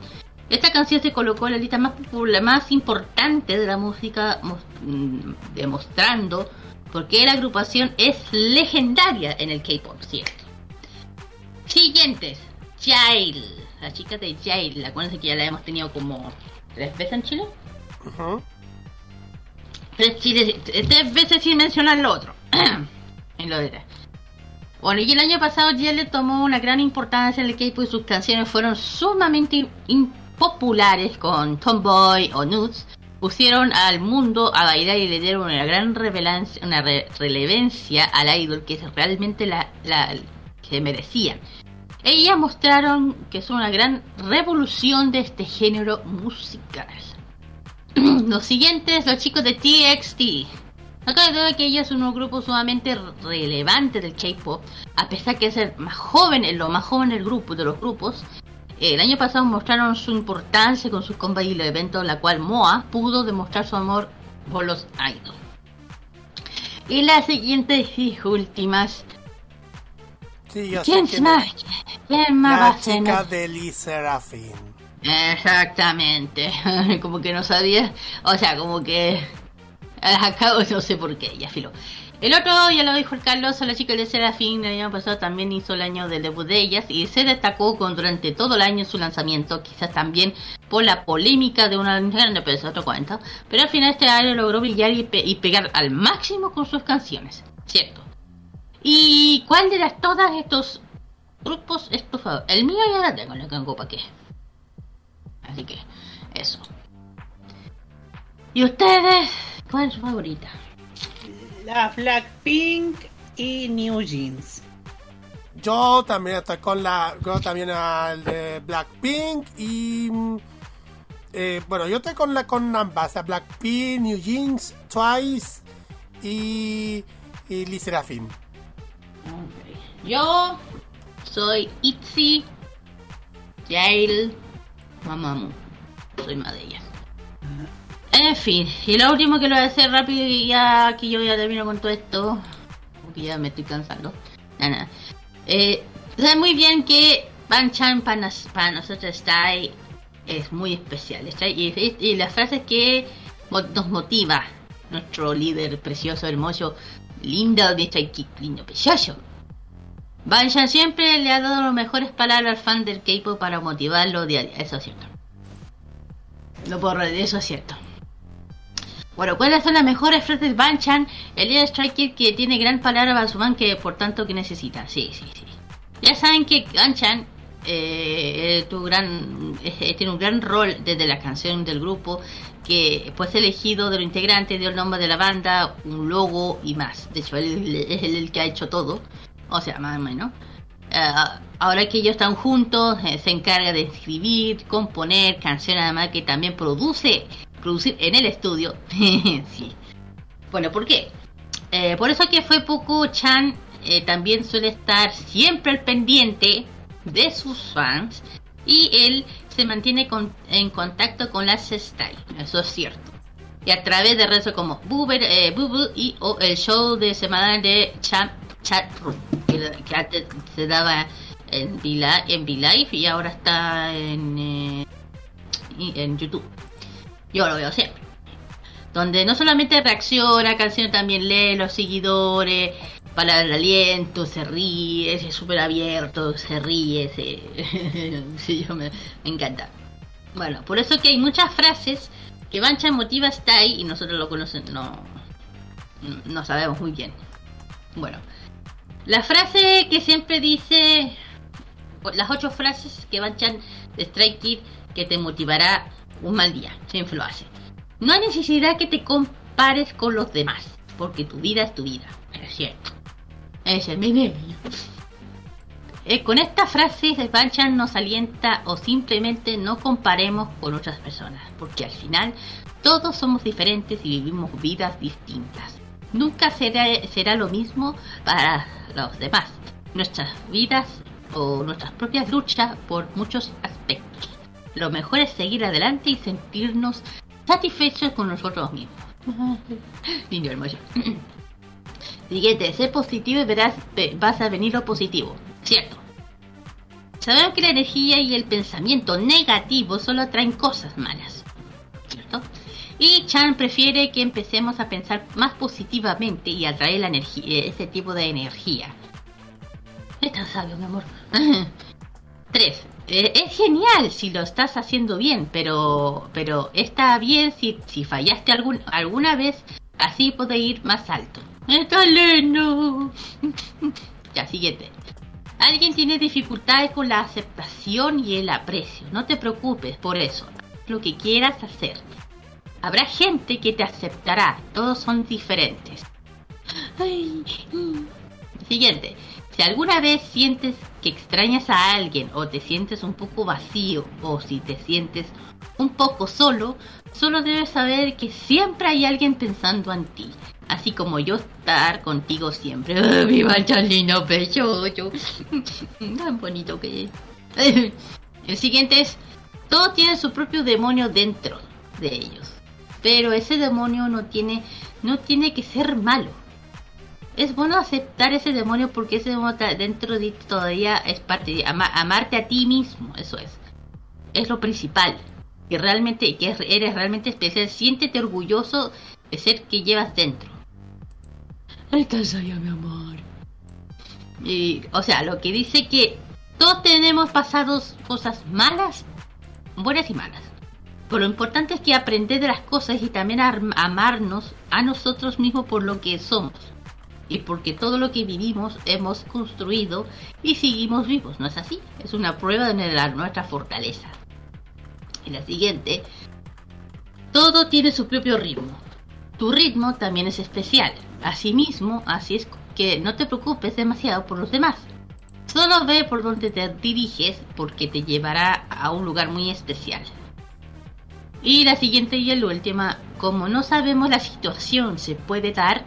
Esta canción se colocó en la lista más popular, más importante de la música, mm, demostrando por qué la agrupación es legendaria en el K-pop, ¿cierto? Siguientes. Jail. La chica de Jail. Conoce que ya la hemos tenido como tres veces en Chile. Tres, tres veces sin mencionar lo otro. [clears throat] en lo de Bueno, y el año pasado Jail tomó una gran importancia en el K-pop y sus canciones fueron sumamente impopulares con Tomboy o Nudes. Pusieron al mundo a bailar y le dieron una gran revelancia, una re- relevancia al idol que es realmente la, la que merecían. Ellas mostraron que son una gran revolución de este género musical. [clears throat] los siguientes, los chicos de TXT. Cabe duda que ellos son un grupo sumamente relevante del K-pop, a pesar que ser más jóvenes, lo más joven del grupo, de los grupos. El año pasado mostraron su importancia con sus combats y los eventos, la cual Moa pudo demostrar su amor por los idols. Y las siguientes y últimas. Sí, yo sé ¿Quién que más? ¿Quién más va La a ser? chica de Serafin. Exactamente. [laughs] como que no sabía. O sea, como que. Acabo, no sé por qué, ya filo. El otro, ya lo dijo el Carlos, la chica de Serafín el año pasado también hizo el año del debut de ellas y se destacó con durante todo el año su lanzamiento, quizás también por la polémica de una grande, pero es otro cuento. Pero al final este año logró brillar y, pe- y pegar al máximo con sus canciones, ¿cierto? ¿Y cuál de las todas estos grupos es tu favor? El mío ya la tengo, no tengo para qué. Así que, eso. ¿Y ustedes? ¿Cuál es su favorita? La Blackpink y New Jeans. Yo también estoy con la. Yo también al de Blackpink y. mm, eh, bueno, yo estoy con la con ambas: a Blackpink, New Jeans, Twice y. y Lee Serafim. Yo soy Itzy, Jail, Mamamoo. Soy más de ellas. En fin, y lo último que lo voy a hacer rápido y ya que yo ya termino con todo esto, porque ya me estoy cansando. Nada, nada. Eh, muy bien que Banchan para, nos- para nosotros está ahí, es muy especial. está ahí, y, y las frases que nos motiva nuestro líder precioso, hermoso, lindo de Kids, lindo, precioso. Banchan siempre le ha dado las mejores palabras al fan del K-pop para motivarlo día, eso es cierto. No puedo reír, eso es cierto. Bueno, ¿cuáles son las mejores frases de Banchan? El líder Kids que tiene gran palabra para su fan que por tanto que necesita. Sí, sí, sí. Ya saben que Banchan eh, tu gran, tiene un gran rol desde la canción del grupo que pues elegido de los integrantes, dio el nombre de la banda, un logo y más. De hecho, él es el, que ha hecho todo. O sea, más o menos. Eh, ahora que ellos están juntos, eh, se encarga de escribir, componer canciones, además que también produce, producir en el estudio. [laughs] sí. Bueno, ¿por qué? Eh, por eso que fue poco Chan eh, también suele estar siempre al pendiente de sus fans y él se mantiene con- en contacto con las style, eso es cierto. Y a través de redes como Boober, eh, Boo y o el show de semana de Chat, Room, que, antes se daba en V-Li- en V-Live y ahora está en, eh, en YouTube. Yo lo veo siempre donde no solamente reacciona a canciones, también lee los seguidores, para el aliento, se ríe, es súper abierto, se ríe, se... [laughs] me encanta. Bueno, por eso que hay muchas frases que Bancha motiva está ahí y nosotros lo conocen, no, no sabemos muy bien. Bueno, la frase que siempre dice, las ocho frases que Banchan de Strike Kid que te motivará un mal día, siempre lo hace. No hay necesidad que te compares con los demás, porque tu vida es tu vida. Es cierto. Es mi niño. Eh, con esta frase Banchan nos alienta o simplemente no comparemos con otras personas, porque al final todos somos diferentes y vivimos vidas distintas. Nunca será, será lo mismo para los demás. Nuestras vidas o nuestras propias luchas por muchos aspectos. Lo mejor es seguir adelante y sentirnos satisfechos con nosotros mismos. [laughs] Niño hermoso. Siguiente, sé positivo y verás, ve- vas a venir lo positivo. Cierto. Sabemos que la energía y el pensamiento negativo solo atraen cosas malas. ¿Cierto? Y Chan prefiere que empecemos a pensar más positivamente y atraer la energía, ese tipo de energía. Es tan sabio, mi amor. [laughs] Tres. Eh, es genial si lo estás haciendo bien, pero pero está bien si, si fallaste algún, alguna vez, así puede ir más alto. Está ya, siguiente. Alguien tiene dificultades con la aceptación y el aprecio. No te preocupes por eso. Lo que quieras hacer. Habrá gente que te aceptará. Todos son diferentes. Ay, mm. Siguiente. Si alguna vez sientes que extrañas a alguien o te sientes un poco vacío o si te sientes un poco solo, solo debes saber que siempre hay alguien pensando en ti. Así como yo estar contigo siempre. ¡Ah, ¡Viva el Charlino Pechocho! [laughs] Tan bonito que es. [laughs] El siguiente es, todos tienen su propio demonio dentro de ellos. Pero ese demonio no tiene, no tiene que ser malo. Es bueno aceptar ese demonio porque ese demonio dentro de ti todavía es parte de ama- amarte a ti mismo, eso es. Es lo principal. Que realmente, que es- eres realmente especial. Siéntete orgulloso de ser que llevas dentro. Estás allá, mi amor. Y, o sea, lo que dice que todos tenemos pasados cosas malas, buenas y malas. Pero lo importante es que aprender de las cosas y también ar- amarnos a nosotros mismos por lo que somos. Y porque todo lo que vivimos hemos construido y seguimos vivos, ¿no es así? Es una prueba de nuestra fortaleza. Y la siguiente, todo tiene su propio ritmo. Tu ritmo también es especial. Asimismo, así es que no te preocupes demasiado por los demás. Solo ve por donde te diriges porque te llevará a un lugar muy especial. Y la siguiente y la última, como no sabemos la situación se puede dar,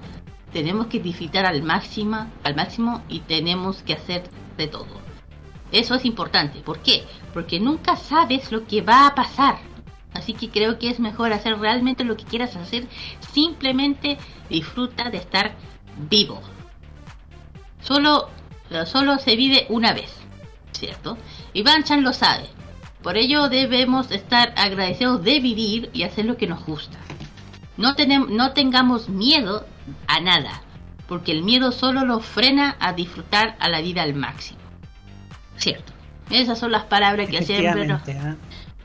tenemos que disfrutar al máximo, al máximo y tenemos que hacer de todo. Eso es importante. ¿Por qué? Porque nunca sabes lo que va a pasar. Así que creo que es mejor hacer realmente lo que quieras hacer. Simplemente disfruta de estar vivo. Solo, solo se vive una vez, ¿cierto? Y Banchan lo sabe. Por ello debemos estar agradecidos de vivir y hacer lo que nos gusta. No, tenem- no tengamos miedo a nada, porque el miedo solo nos frena a disfrutar a la vida al máximo. ¿Cierto? Esas son las palabras que siempre nos.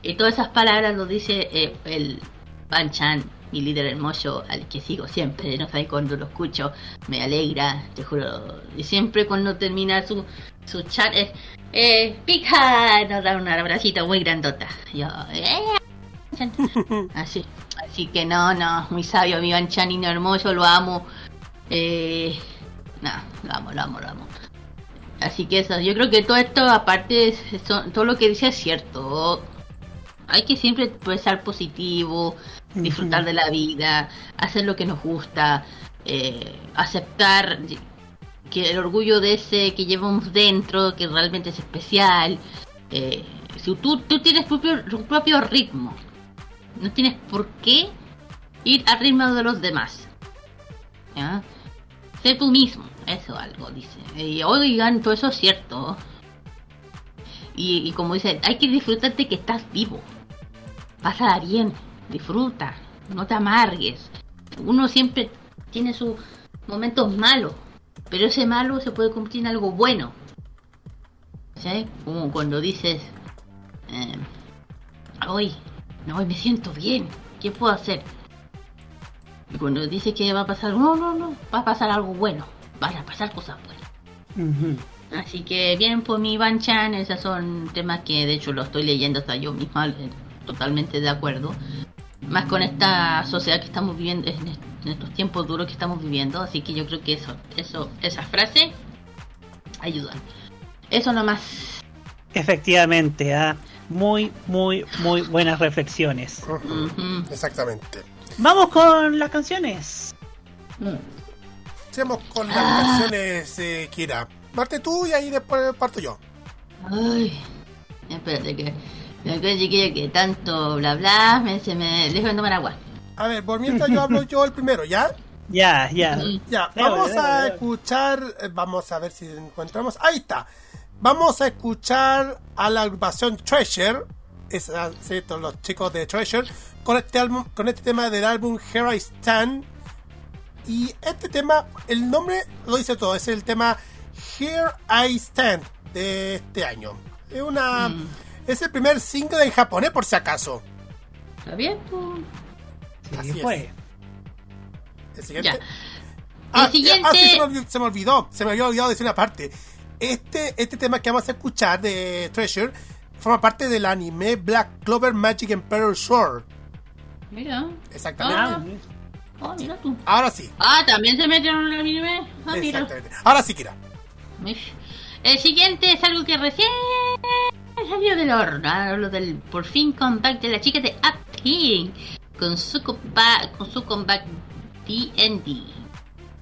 Y todas esas palabras lo dice eh, el Banchan, mi líder hermoso, al que sigo siempre. No sé cuando lo escucho, me alegra, te juro. Y siempre cuando termina su, su chat es, eh, pija, nos da un abracito muy grandota. Yo, eh, [laughs] así, así que no, no, muy sabio, mi Banchanino hermoso, lo amo. Eh, no, lo amo, lo amo, lo amo. Así que eso, yo creo que todo esto, aparte, es- son- todo lo que dice es cierto. Hay que siempre pensar positivo, disfrutar de la vida, hacer lo que nos gusta, eh, aceptar que el orgullo de ese que llevamos dentro, que realmente es especial. Eh, si tú, tú tienes tu propio, tu propio ritmo, no tienes por qué ir al ritmo de los demás. ¿ya? Sé tú mismo, eso algo dice. Y oigan, todo eso es cierto. Y, y como dice, hay que disfrutar de que estás vivo. Pásala bien, disfruta, no te amargues. Uno siempre tiene sus momentos malos, pero ese malo se puede convertir en algo bueno. ¿Sí? Como cuando dices, eh, hoy, no, hoy me siento bien, ¿qué puedo hacer? Y cuando dices que va a pasar, no, no, no, va a pasar algo bueno, van a pasar cosas buenas. Así que bien por mi Banchan, esos son temas que de hecho lo estoy leyendo hasta yo misma, eh, totalmente de acuerdo. Más con esta sociedad que estamos viviendo, en est- en estos tiempos duros que estamos viviendo, así que yo creo que eso, eso, esas frases ayudan. Eso nomás. Efectivamente, ¿ah? muy, muy, muy buenas reflexiones. Exactamente. Vamos con las canciones. Sigamos con las canciones, eh, Kira. Parte tú y ahí después parto yo. Ay, espérate que, que que tanto bla bla, me, se me dejo de tomar agua. A ver, por mientras yo hablo yo el primero, ¿ya? Ya, ya. Ya, vamos a escuchar, eh, vamos a ver si encontramos. Ahí está. Vamos a escuchar a la agrupación Treasure, es ah, cierto, los chicos de Treasure, con este álbum, con este tema del álbum Here I Stand. Y este tema, el nombre lo dice todo, es el tema Here I Stand de este año. Es una Mm. Es el primer single en japonés por si acaso. ¿Está bien? pues? Sí, Así es. fue. El siguiente. Ya. Ah, El siguiente- ah, sí, se me, olvidó, se me olvidó, se me había olvidado decir una parte. Este, este tema que vamos a escuchar de Treasure forma parte del anime Black Clover Magic Emperor Shore. Mira. Exactamente. Ah, oh, mira tú. Ahora sí. Ah, también se metieron en el anime. Ah, mira. Exactamente. Ahora sí, Kira. Mish. El siguiente es algo que recién salió del horno. Hablo del por fin comeback de la chica de Upting con su comeback, con su comeback D&D.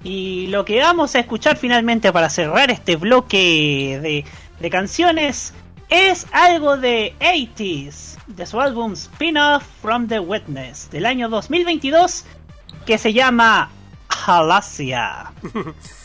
Y lo que vamos a escuchar finalmente para cerrar este bloque de, de canciones es algo de 80s, de su álbum Spin-Off from the Witness del año 2022 que se llama Halasia. [laughs]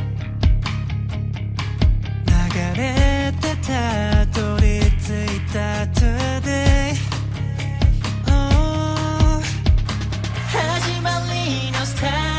れてたどり着いた Today Oh 始まりのスター。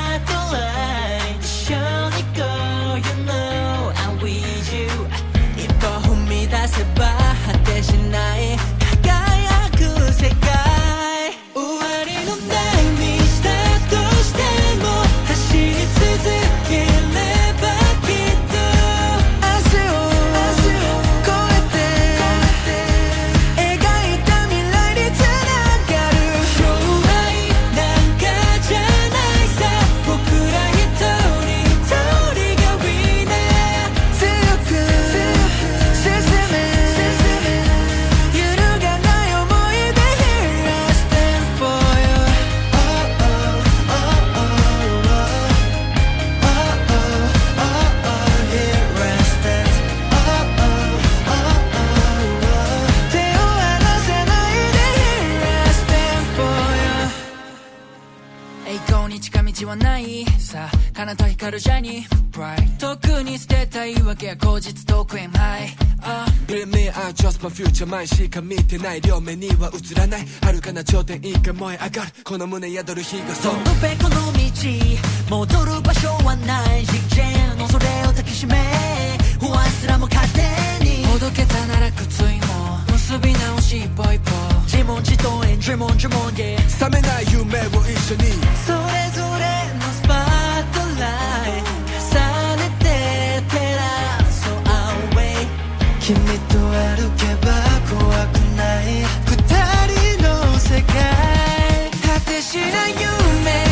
前しか見てない両目には映らない。遥かな頂点一回燃え上がる。この胸宿る日がそう。どのべこの道戻る場所はない実験のそれを抱きしめ不安すらも勝手に。ほどけたなら靴いも結び直し一歩一歩。自問自答へ自問自問 yeah 覚めない夢を一緒に。それぞれのスパートライト君と歩けば怖くない二人の世界果てしない夢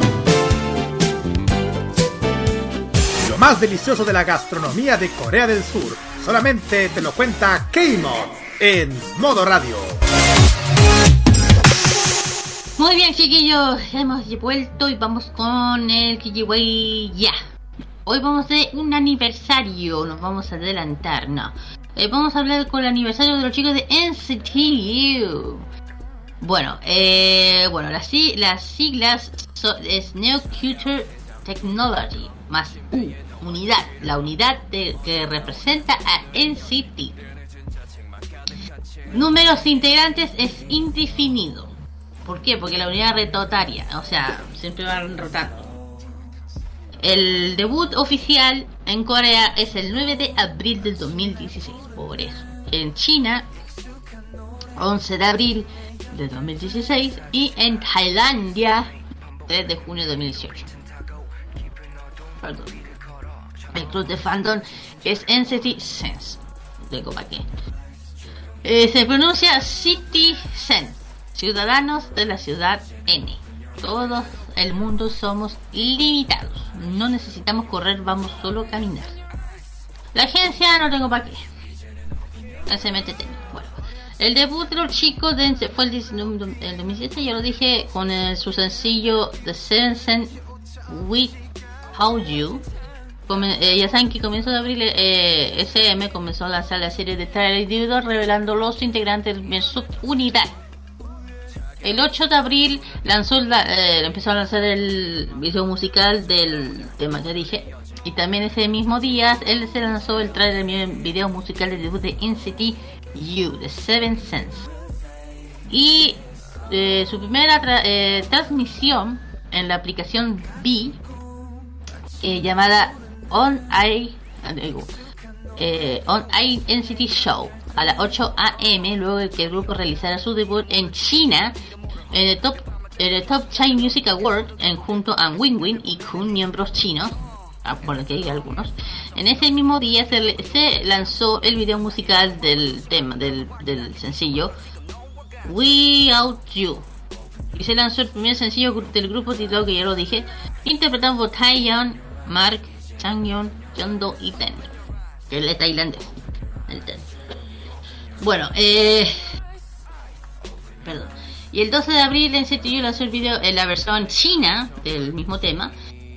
Más delicioso de la gastronomía de Corea del Sur solamente te lo cuenta K-Mod en Modo Radio. Muy bien, chiquillos, hemos vuelto y vamos con el Kijiway ya. Hoy vamos de un aniversario, nos vamos a adelantar, no. Eh, vamos a hablar con el aniversario de los chicos de NCTU. Bueno, eh, bueno, las, si- las siglas so- es Neo Future Technology más unidad, la unidad de- que representa a NCT. Números integrantes es indefinido. ¿Por qué? Porque la unidad retotaria, o sea, siempre van rotando. El debut oficial en Corea es el 9 de abril del 2016, por eso. En China, 11 de abril del 2016 y en Tailandia, 3 de junio de 2018. Perdón. El club de fandom es NCT Sense. Digo para qué. Eh, se pronuncia Citizen, ciudadanos de la ciudad N. Todos el mundo somos limitados. No necesitamos correr, vamos solo a caminar. La agencia no tengo para qué. SMTT. Bueno, el debut de los chicos de, fue el, 19 el 2017, yo lo dije, con el- su sencillo The Seven Sen With How You. Eh, ya saben que comienzo de abril eh, SM comenzó a lanzar la serie de trailers individual revelando los integrantes de su unidad. El 8 de abril lanzó la- eh, empezó a lanzar el video musical del tema que dije. Y también ese mismo día él se lanzó el trailer del video musical de debut de NCT U, The Seven Sense. Y eh, su primera tra- eh, transmisión en la aplicación B eh, llamada On I eh, On I NCT Show a las 8 am luego de que el grupo realizara su debut en China en el Top en el Top China Music Award en junto a Win Win y Kun miembros chinos ah, por que hay algunos. En ese mismo día se, lanzó el video musical del tema del, del sencillo We Out You. Y se lanzó el primer sencillo del grupo titulado que ya lo dije, interpretado por Taeyeon, Mark, Changyeon, Yeondo y Ten, que es el tailandés. El Ten. Bueno, eh, perdón. Y el 12 de abril en CTU lanzó el video en la versión china del mismo tema.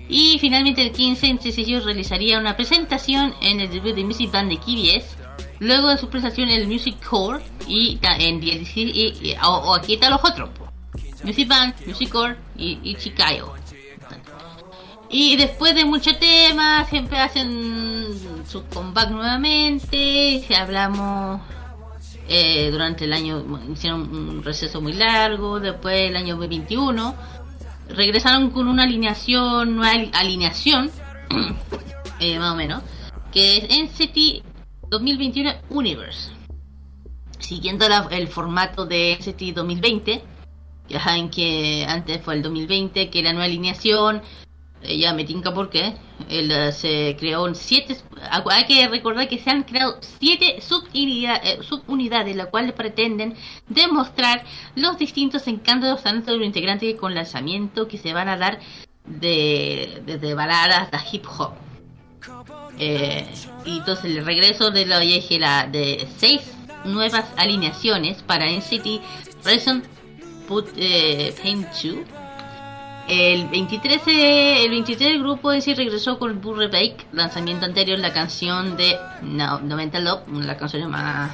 Y finalmente el 15 en CCU realizaría una presentación en el debut de Music Band de KBS. Luego de su presentación en el Music Core y en DLC y, y- o, o aquí están los otros. Music Band, Music Core y, y Chikayo. Y después de mucho tema, siempre hacen su comeback nuevamente. Hablamos eh, durante el año, hicieron un receso muy largo. Después el año 2021, regresaron con una alineación, nueva ali- alineación, [clears throat] eh, más o menos, que es NCT 2021 Universe. Siguiendo la- el formato de NCT 2020, ya saben que antes fue el 2020, que la nueva alineación, ya me tinca por qué, el, eh, se creó en siete, acu- hay que recordar que se han creado siete subunidades, eh, subunidades, las cuales pretenden demostrar los distintos encantos de los integrantes con lanzamientos que se van a dar de, desde baladas hasta hip hop. Eh, y entonces el regreso de la, la de seis nuevas alineaciones para NCT Reason Put eh, Pain 2 El 23, eh, el 23 el grupo en sí regresó con Bull Rebake, lanzamiento anterior, la canción de no, 90 Love, una de las canciones más,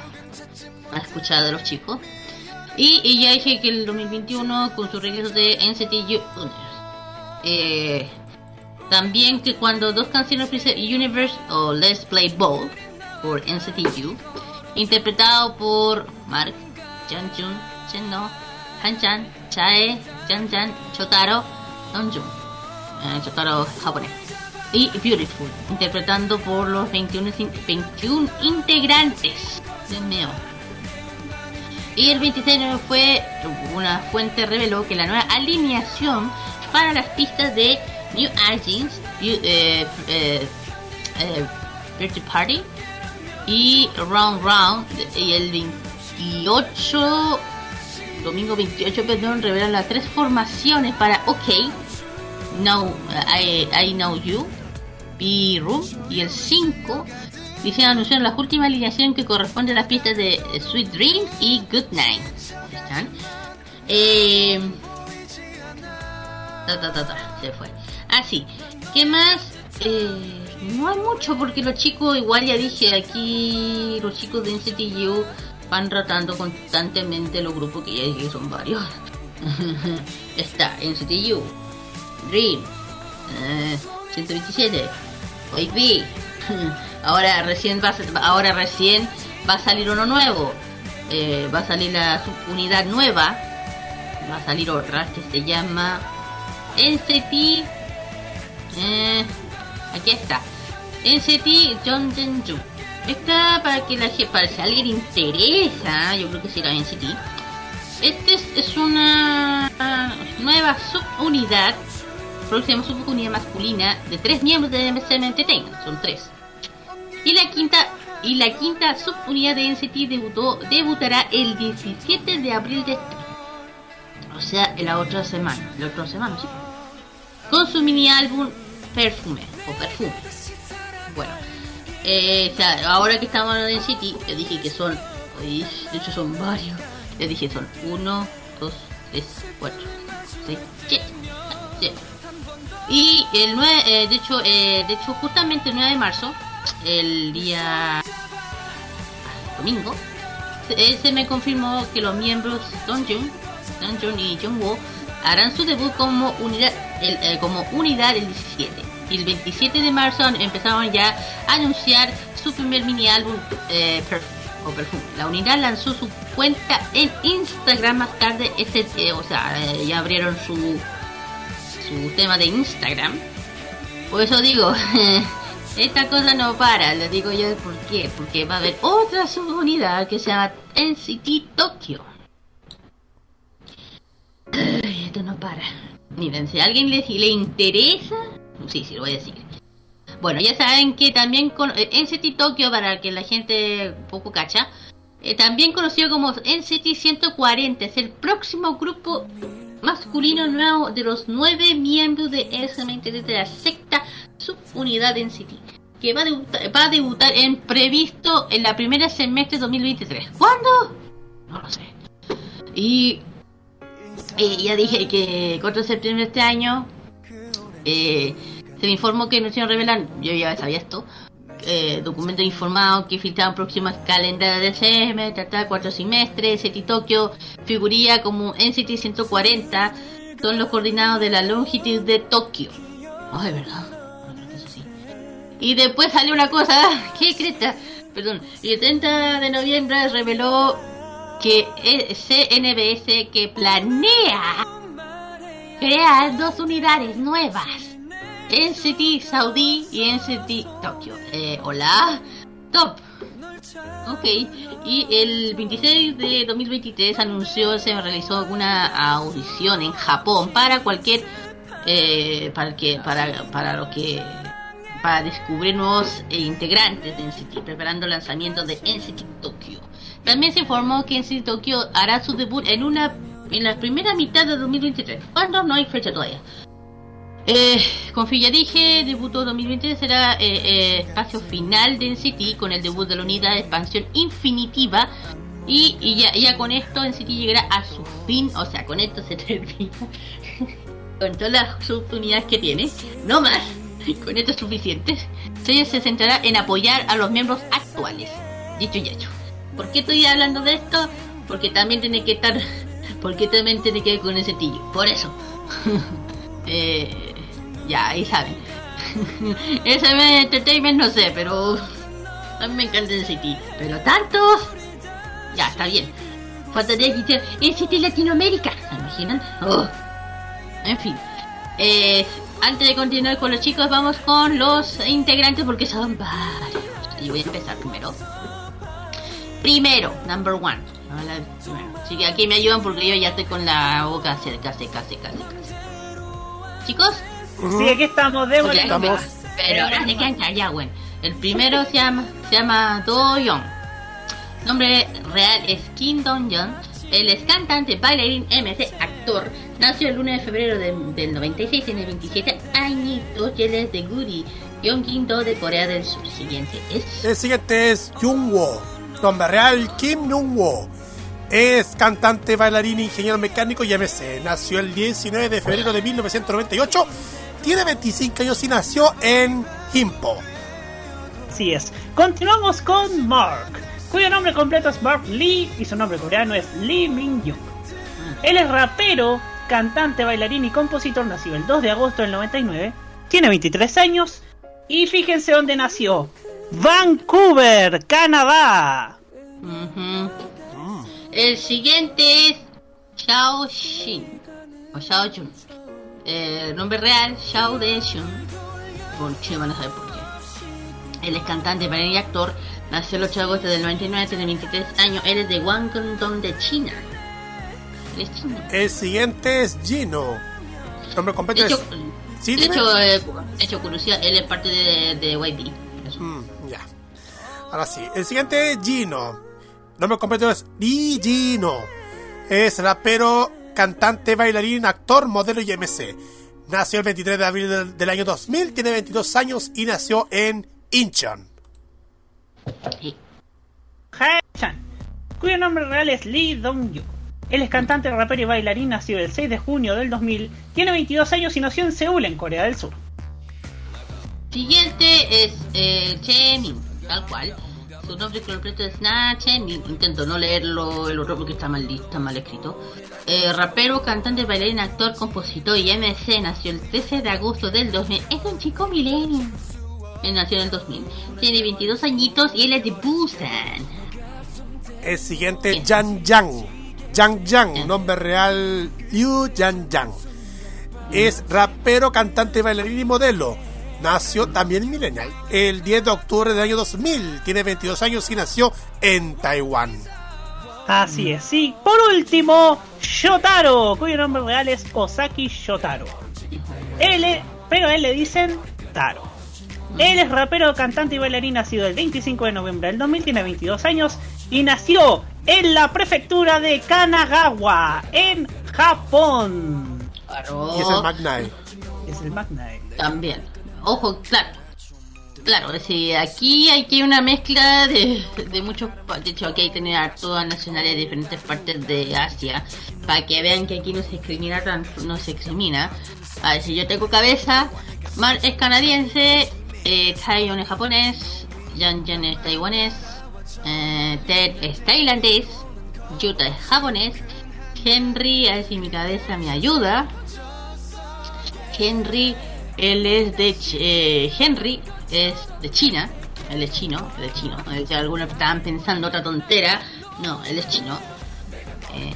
más escuchadas de los chicos. Y, y ya dije que el 2021 con su regreso de NCT Universe. Eh, también que cuando dos canciones Universe o Let's Play Ball por NCT U, interpretado por Mark, Janjun, Chenno, Han-chan, Chae, Jan-jan, Chotaro, Eh, japonés, y Beautiful, interpretando por los 21, in- 21 integrantes de MEO. Y el 26 de fue una fuente reveló que la nueva alineación para las pistas de New Beau- eh, eh, eh, Party y Round Round y el 28 domingo 28 perdón revelan las tres formaciones para OK Now I, I Know You B Room y el 5 dice anunciaron la última alineación que corresponde a las pistas de eh, Sweet Dreams y Good Night. Están eh, ta, ta, ta, ta, se fue. Así ¿qué más? Eh, no hay mucho porque los chicos, igual ya dije aquí, los chicos de NCTU van rotando constantemente los grupos que ya dije son varios. [laughs] Está NCTU, Dream, eh, 127, OIP. [laughs] Ahora recién va a, ahora recién va a salir uno nuevo. Eh, va a salir la subunidad nueva. Va a salir otra que se llama NCT eh, aquí está. NCT Jongjenju. Esta para que la para si alguien interesa, yo creo que será NCT. Este es, una nueva subunidad, próxima subunidad masculina de tres miembros de MSM Entertainment, son tres. Y la quinta y la quinta subunidad de NCT debutó, debutará el 17 de abril de este. O sea, en la otra semana, la otra semana, con su mini álbum Perfume o Perfume. Bueno, eh, o sea, ahora que estamos en City, yo dije que son, de hecho son varios. Les dije son 1, 2, 3, 4, 6, 7, 7. Y el 9, eh, de hecho, eh, de hecho justamente el 9 de marzo, el día domingo, se, se me confirmó que los miembros Donjun, Donjun y Jungwoo harán su debut como unidad el, eh, como unidad el 17 y el 27 de marzo empezaron ya a anunciar su primer mini álbum eh, o Perfume. La unidad lanzó su cuenta en Instagram más tarde este eh, o sea eh, ya abrieron su su tema de Instagram por eso digo [laughs] esta cosa no para les digo yo por qué porque va a haber otra subunidad que se llama NCT Tokyo esto no para. Miren, si a alguien le, si le interesa, sí, sí, lo voy a decir. Bueno, ya saben que también con eh, NCT Tokyo, para que la gente un poco cacha, eh, también conocido como NCT 140, es el próximo grupo masculino nuevo de los nueve miembros de SMT de la secta subunidad de NCT, que va a, debutar, va a debutar en previsto en la primera semestre de 2023. ¿Cuándo? No lo sé. Y eh, ya dije que 4 de septiembre de este año eh, se me informó que no se revelan, yo ya sabía esto, eh, documentos informados que filtraban próximas calendarios de CM, tratar cuatro semestres, NCT Tokyo figuría como NCT 140, son los coordinados de la longitud de Tokio. Ay, verdad. Y después salió una cosa, [laughs] ¿qué cresta? Perdón, y el 30 de noviembre reveló que CNBS que planea crear dos unidades nuevas. NCT Saudi y NCT Tokio. Eh, hola, top. Ok, y el 26 de 2023 anunció, se realizó una audición en Japón para cualquier, eh, para que, para, para lo que, para descubrir nuevos eh, integrantes de NCT, preparando el lanzamiento de NCT Tokyo. También se informó que NCT Tokyo hará su debut en una, en la primera mitad de 2023. ¿Cuándo? No hay fecha todavía. Eh, como ya dije, debutó 2020 será eh, eh, espacio final de NCT con el debut de la unidad de expansión infinitiva y, y ya, ya con esto NCT llegará a su fin, o sea, con esto se [laughs] termina con todas las oportunidades que tiene, no más, con esto es suficiente, se centrará en apoyar a los miembros actuales. Dicho y hecho. ¿Por qué estoy hablando de esto? Porque también tiene que estar, porque también tiene que ver con ese tillo. Por eso. [laughs] eh, ya, ahí saben. [laughs] Ese entertainment no sé, pero a mí me encanta ese tillo. Pero tanto, ya, está bien. Faltaría que hiciera de Latinoamérica. ¿Se imaginan? Oh. En fin. Eh, antes de continuar con los chicos, vamos con los integrantes porque son varios. Y voy a empezar primero. Primero, number one. Hola, primero. Así que aquí me ayudan porque yo ya estoy con la boca seca, seca, seca, seca. ¿Chicos? Sí, aquí estamos, démosle. Ok, Pero ahora se quedan callados, güey. El primero se llama, se llama Do Young. Nombre real es Kim Dong Young. Él es cantante, bailarín, MC, actor. Nació el 1 de febrero de- del 96, tiene 27 añitos y él es de Guri, Gyeonggi-do de Corea del Sur. Siguiente es... El siguiente es Jungwo. Nombre real Kim Jungwo. Es cantante, bailarín, ingeniero mecánico y MC. Nació el 19 de febrero de 1998. Tiene 25 años y nació en Gimpo. Así es. Continuamos con Mark, cuyo nombre completo es Mark Lee y su nombre coreano es Lee Min Young. Él es rapero, cantante, bailarín y compositor, nacido el 2 de agosto del 99, tiene 23 años y fíjense dónde nació. Vancouver, Canadá. Ujú. El siguiente es Xiao Xin o Xiao Jun. Eh, nombre real, Xiao De Xun. ¿Por qué van a saber por qué? Él es cantante, bailarín y actor. Nació el 8 de agosto del 99, tiene 23 años. Él es de Guangdong de China. Él es chino. El siguiente es Gino. Nombre completo De es. Sí, de hecho, eh, de hecho, curiosidad, él es parte de, de YB. Mm, ya. Ahora sí. El siguiente es Gino. Nombre completo es Lee Gino. Es rapero, cantante, bailarín, actor, modelo y MC. Nació el 23 de abril del, del año 2000, tiene 22 años y nació en Incheon. Hae-chan, cuyo nombre real es Lee Dong-yu. Él es cantante, rapero y bailarín, nacido el 6 de junio del 2000, tiene 22 años y nació en Seúl, en Corea del Sur. Siguiente es eh, Chemin, tal cual. Su nombre completo es Na Chemin. Intento no leerlo el otro porque está mal, está mal escrito. Eh, rapero, cantante, bailarín, actor, compositor y MC. Nació el 13 de agosto del 2000. Es un chico milenio. Él nació en el 2000. Tiene 22 añitos y él es de Busan. El siguiente, Yang Yang. Yang Yang, nombre real, Liu Yang Yang. Es rapero, cantante, bailarín y modelo. Nació también millennial. El 10 de octubre del año 2000. Tiene 22 años y nació en Taiwán. Así es, sí. Por último, Shotaro, cuyo nombre real es Osaki Shotaro. Él es- pero a él le dicen Taro. Él es rapero, cantante y bailarín, nacido el 25 de noviembre del 2000, tiene 22 años y nació en la prefectura de Kanagawa, en Japón. Claro. Y es el Magnai. Es el Magna. También. Ojo, claro. Claro, sí, aquí hay que una mezcla de, de muchos. De hecho, aquí hay que tener a todas nacionales de diferentes partes de Asia. Para que vean que aquí no se discrimina tanto. No se discrimina. A ver, si yo tengo cabeza, Mar es canadiense, eh, es japonés, Yan Yan es taiwanés, eh, Ted es tailandés, Yuta es japonés, Henry, a ver si mi cabeza me ayuda. Henry, él es de eh, Henry es de China, él es chino, él es chino. Eh, Si algunos estaban pensando otra tontera, no, él es chino. Eh,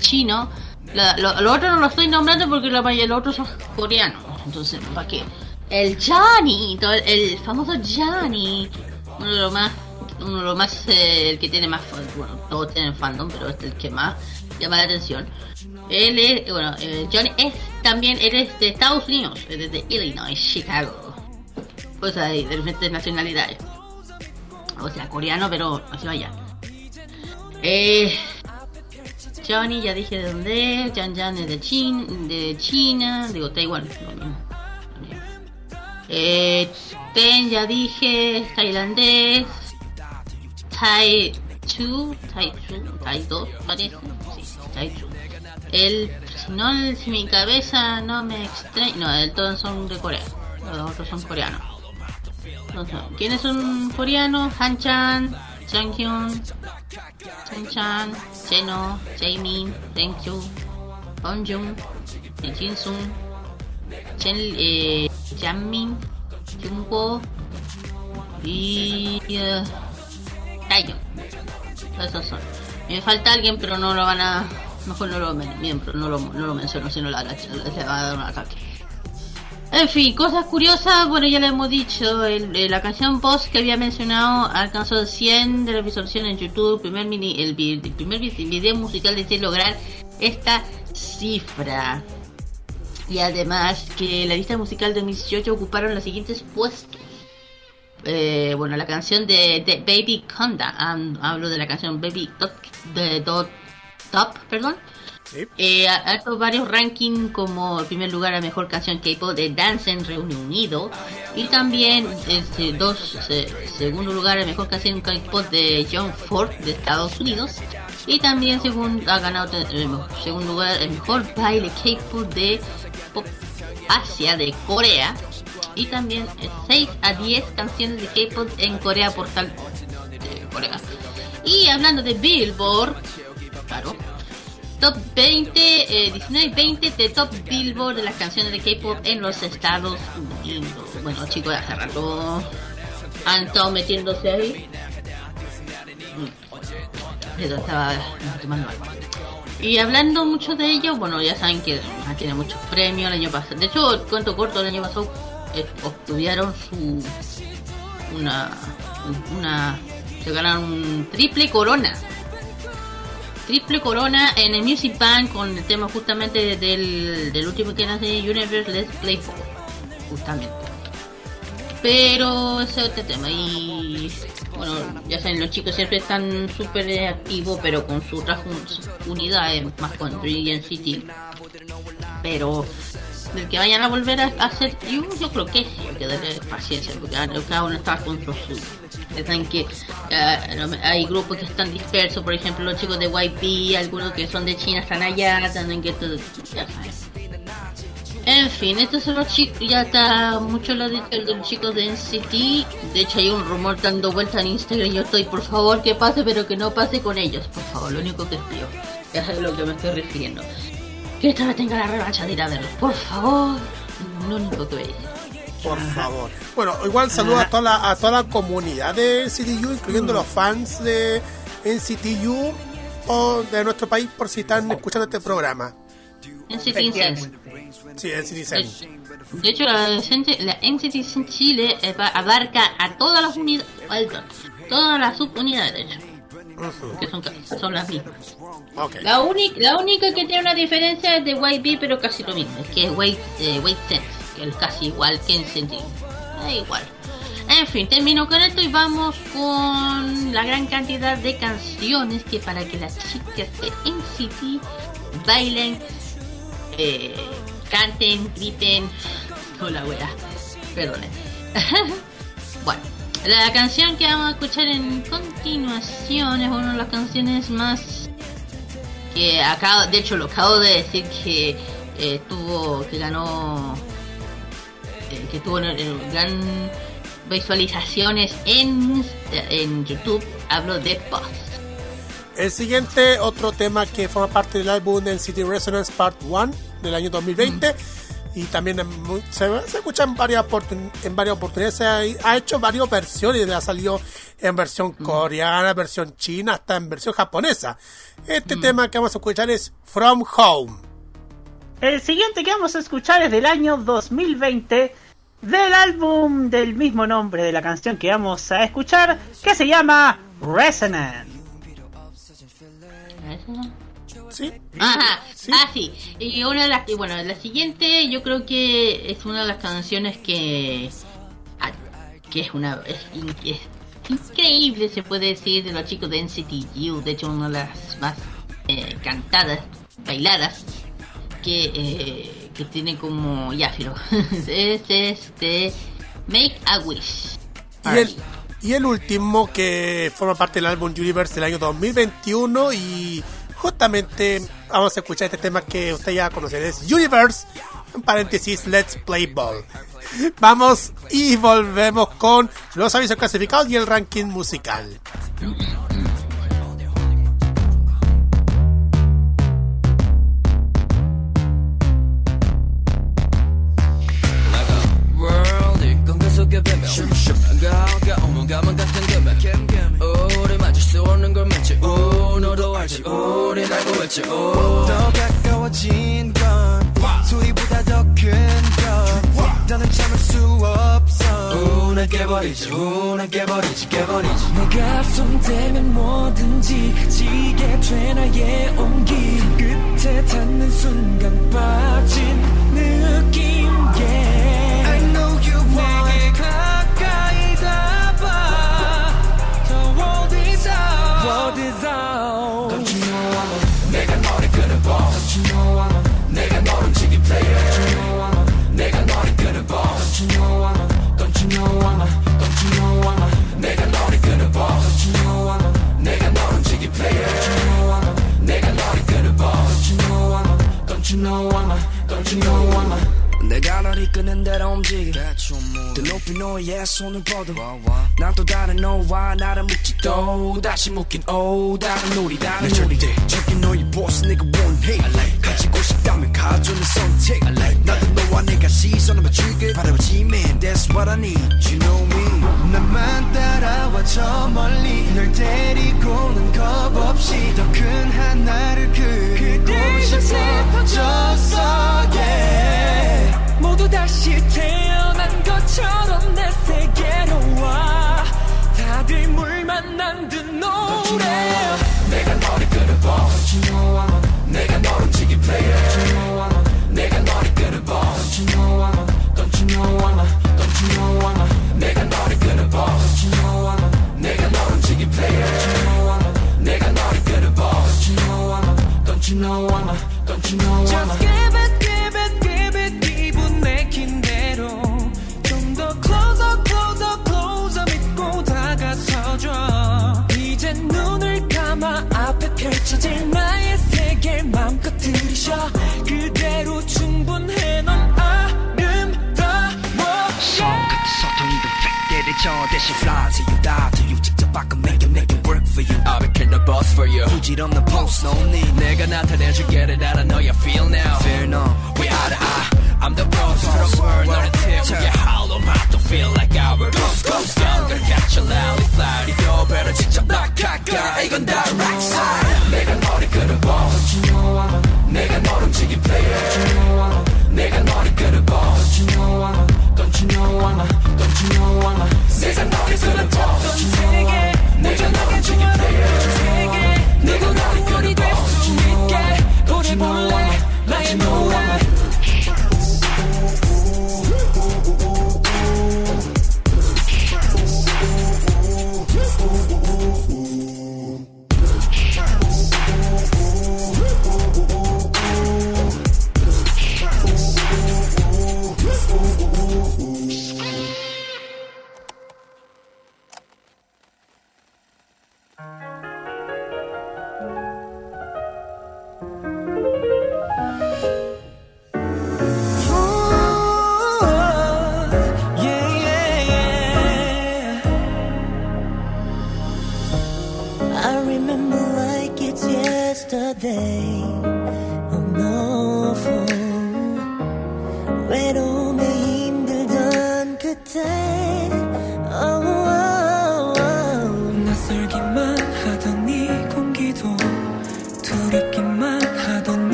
chino. La- lo, otro no lo estoy nombrando porque la mayoría de los otros son coreanos. Entonces, ¿para qué? El Johnny, el, famoso Johnny, uno de los más, uno de los más, eh, el que tiene más, bueno, todos tienen fandom, pero este es el que más llama la atención. Él es, bueno, eh, Johnny es también, él es de Estados Unidos, es de Illinois, Chicago. Pues hay de diferentes nacionalidades. O sea, coreano, pero así vaya. Eh, Johnny, ya dije de dónde es. Jan Jan es de, Chin, de China, digo Taiwán. Eh, Ten, ya dije, es tailandés. Tai Chu, Tai Chu, Tai 2 parece. Sí, Tai Chu. El, no, si mi cabeza no me extraña, no, el todos son de Corea, los otros son coreanos. No sé, ¿Quiénes son coreanos? Han Chan, Jang Hyun, Chen Chan, Cheno, Jaemin, Deng Chu, Hon Jung, Jin Sung, Chen, eh, Janmin, Jungko y eh, Taeyeon. Esos son. Me falta alguien, pero no lo van a. Mejor no lo, menciono, si no la, la, le va a dar un ataque. En fin, cosas curiosas, bueno, ya le hemos dicho, eh, la canción Boss que había mencionado alcanzó 100 de las visualizaciones en YouTube, primer mini, el, primer vi- video musical de lograr esta cifra. Y además que la lista musical de 2018 ocuparon los siguientes puestos. Eh, bueno, la canción de, de Baby Conda, hablo de la canción Baby Top, de Dot Top, perdón. Sí. Eh, ha hecho varios rankings como el primer lugar a mejor canción K-pop de Dance en Reino Unido y también este, dos eh, segundo lugar a mejor canción K-pop de John Ford de Estados Unidos y también segundo ha ganado eh, segundo lugar el mejor baile K-pop de Pop Asia de Corea y también 6 a 10 canciones de K-pop en Corea por tal Corea. Y hablando de Billboard, claro, top 20, eh, 19 y 20 de top Billboard de las canciones de K-pop en los Estados Unidos. Bueno, chicos, hace rato han estado metiéndose ahí. Mm. Pero estaba tomando algo. Y hablando mucho de ello, bueno, ya saben que tiene muchos premios el año pasado. De hecho, el cuento corto el año pasado eh, obtuvieron su una una se ganaron un triple corona triple corona en el Music Bank con el tema justamente del, del último que nace Universe Let's Play Ball, justamente. Pero ese es otro tema y bueno ya saben los chicos siempre están súper activos pero con su un- unidades más con Dream City. Pero del que vayan a volver a hacer yo, yo creo que sí hay que darle paciencia porque cada uno está con su saben que me- hay grupos que están dispersos por ejemplo los chicos de YP algunos que son de China están allá también que todo ya en fin, estos son los chicos, ya está mucho lo dicho de los chicos de NCT. De hecho, hay un rumor dando vuelta en Instagram. Yo estoy, por favor, que pase, pero que no pase con ellos. Por favor, lo único que pido. Es a lo que me estoy refiriendo. Que esta vez tenga la revancha de ir a verlos. Por favor, lo único que voy a decir. Por favor. Bueno, igual saludo a toda la, a toda la comunidad de NCTU, incluyendo los fans de NCTU o de nuestro país, por si están escuchando este programa. NCT. Sí, NCT Zen. De hecho, la, la NCT en Chile eh, abarca a todas las unidades, todas las subunidades, de hecho, que son, son las mismas. La, única la única que tiene una diferencia es de YB, pero casi lo mismo. Es que es Wait, eh, Wait Sense, es casi igual que en sentido. Da igual. En fin, termino con esto y vamos con la gran cantidad de canciones que para que las chicas de NCT bailen, eh, canten, griten. No la wea. Perdonen. [laughs] bueno, la canción que vamos a escuchar en continuación es una de las canciones más que acabo, de hecho lo acabo de decir que eh, tuvo, que ganó, que tuvo eh, gran visualizaciones en, en YouTube. Hablo de Boss. El siguiente, otro tema que forma parte del álbum NCT Resonance Part 1 del año 2020. Y también en se, se escucha en varias, en varias oportunidades. Se ha, ha hecho varias versiones. Ha salido en versión coreana, versión china, hasta en versión japonesa. Este tema que vamos a escuchar es From Home. El siguiente que vamos a escuchar es del año 2020, del álbum del mismo nombre de la canción que vamos a escuchar, que se llama Resonance. ¿Sí? Ajá, ah, sí. Y una de las, y bueno, la siguiente yo creo que es una de las canciones que, ah, que es una, es, es increíble se puede decir de los chicos de NCT U, de hecho una de las más eh, cantadas, bailadas, que, eh, que tiene como, ya, pero [laughs] es este, Make a Wish. Y el, y el último que forma parte del álbum Universe del año 2021 y justamente vamos a escuchar este tema que usted ya conoce, es Universe, en paréntesis, Let's Play Ball. [laughs] Vamos y volvemos con los avisos clasificados y el ranking musical. world 깨버리지 우는 깨버리지 깨버리지 내가 손대면 뭐든지 지게 돼 나의 온기 끝에 닿는 순간 빠진 느낌 yeah. 널 이끄는 대로 움직여 더 높이 너의 손을 뻗어. 난 또 다른 너와 나를 또 다시 묶인 오 다른 우리 다른 우리. 저기 너의 보스 내가 원해. 가지고 싶다면 가져는 선택. 나도 너와 내가 시선을 맞추길 바라보지 man that's what I need. You know me. 나만 따라와 저 멀리. 널 데리고는 겁 없이 더 큰 하나를 그리고 싶어졌어. Yeah 모두 다시 태어난 것처럼 내 세계로 와. 다들 물 만난 듯 노래. 내가 너를 끌어봐 저 대신 fly to you die to you 직접 바꿔 make it make it work for you I'll be kill the boss for you 부질없는 post no need 내가 나타내줄게 알아 know you feel now fear no We are the I I'm the boss of the world 너를 태우게 hollow heart to feel like our ghost ghost 연결 catch a loudly fly 요 배를 직접 낙하가 이건 direct side 내가 너를 끌어봐 Don't you know I'm a 내가 너를 지기 player Don't you know I'm a 내가 너를 끌어봐 Don't you know I'm a Don't you know I'm a Don't you know I'm a 내가 너를 Sometimes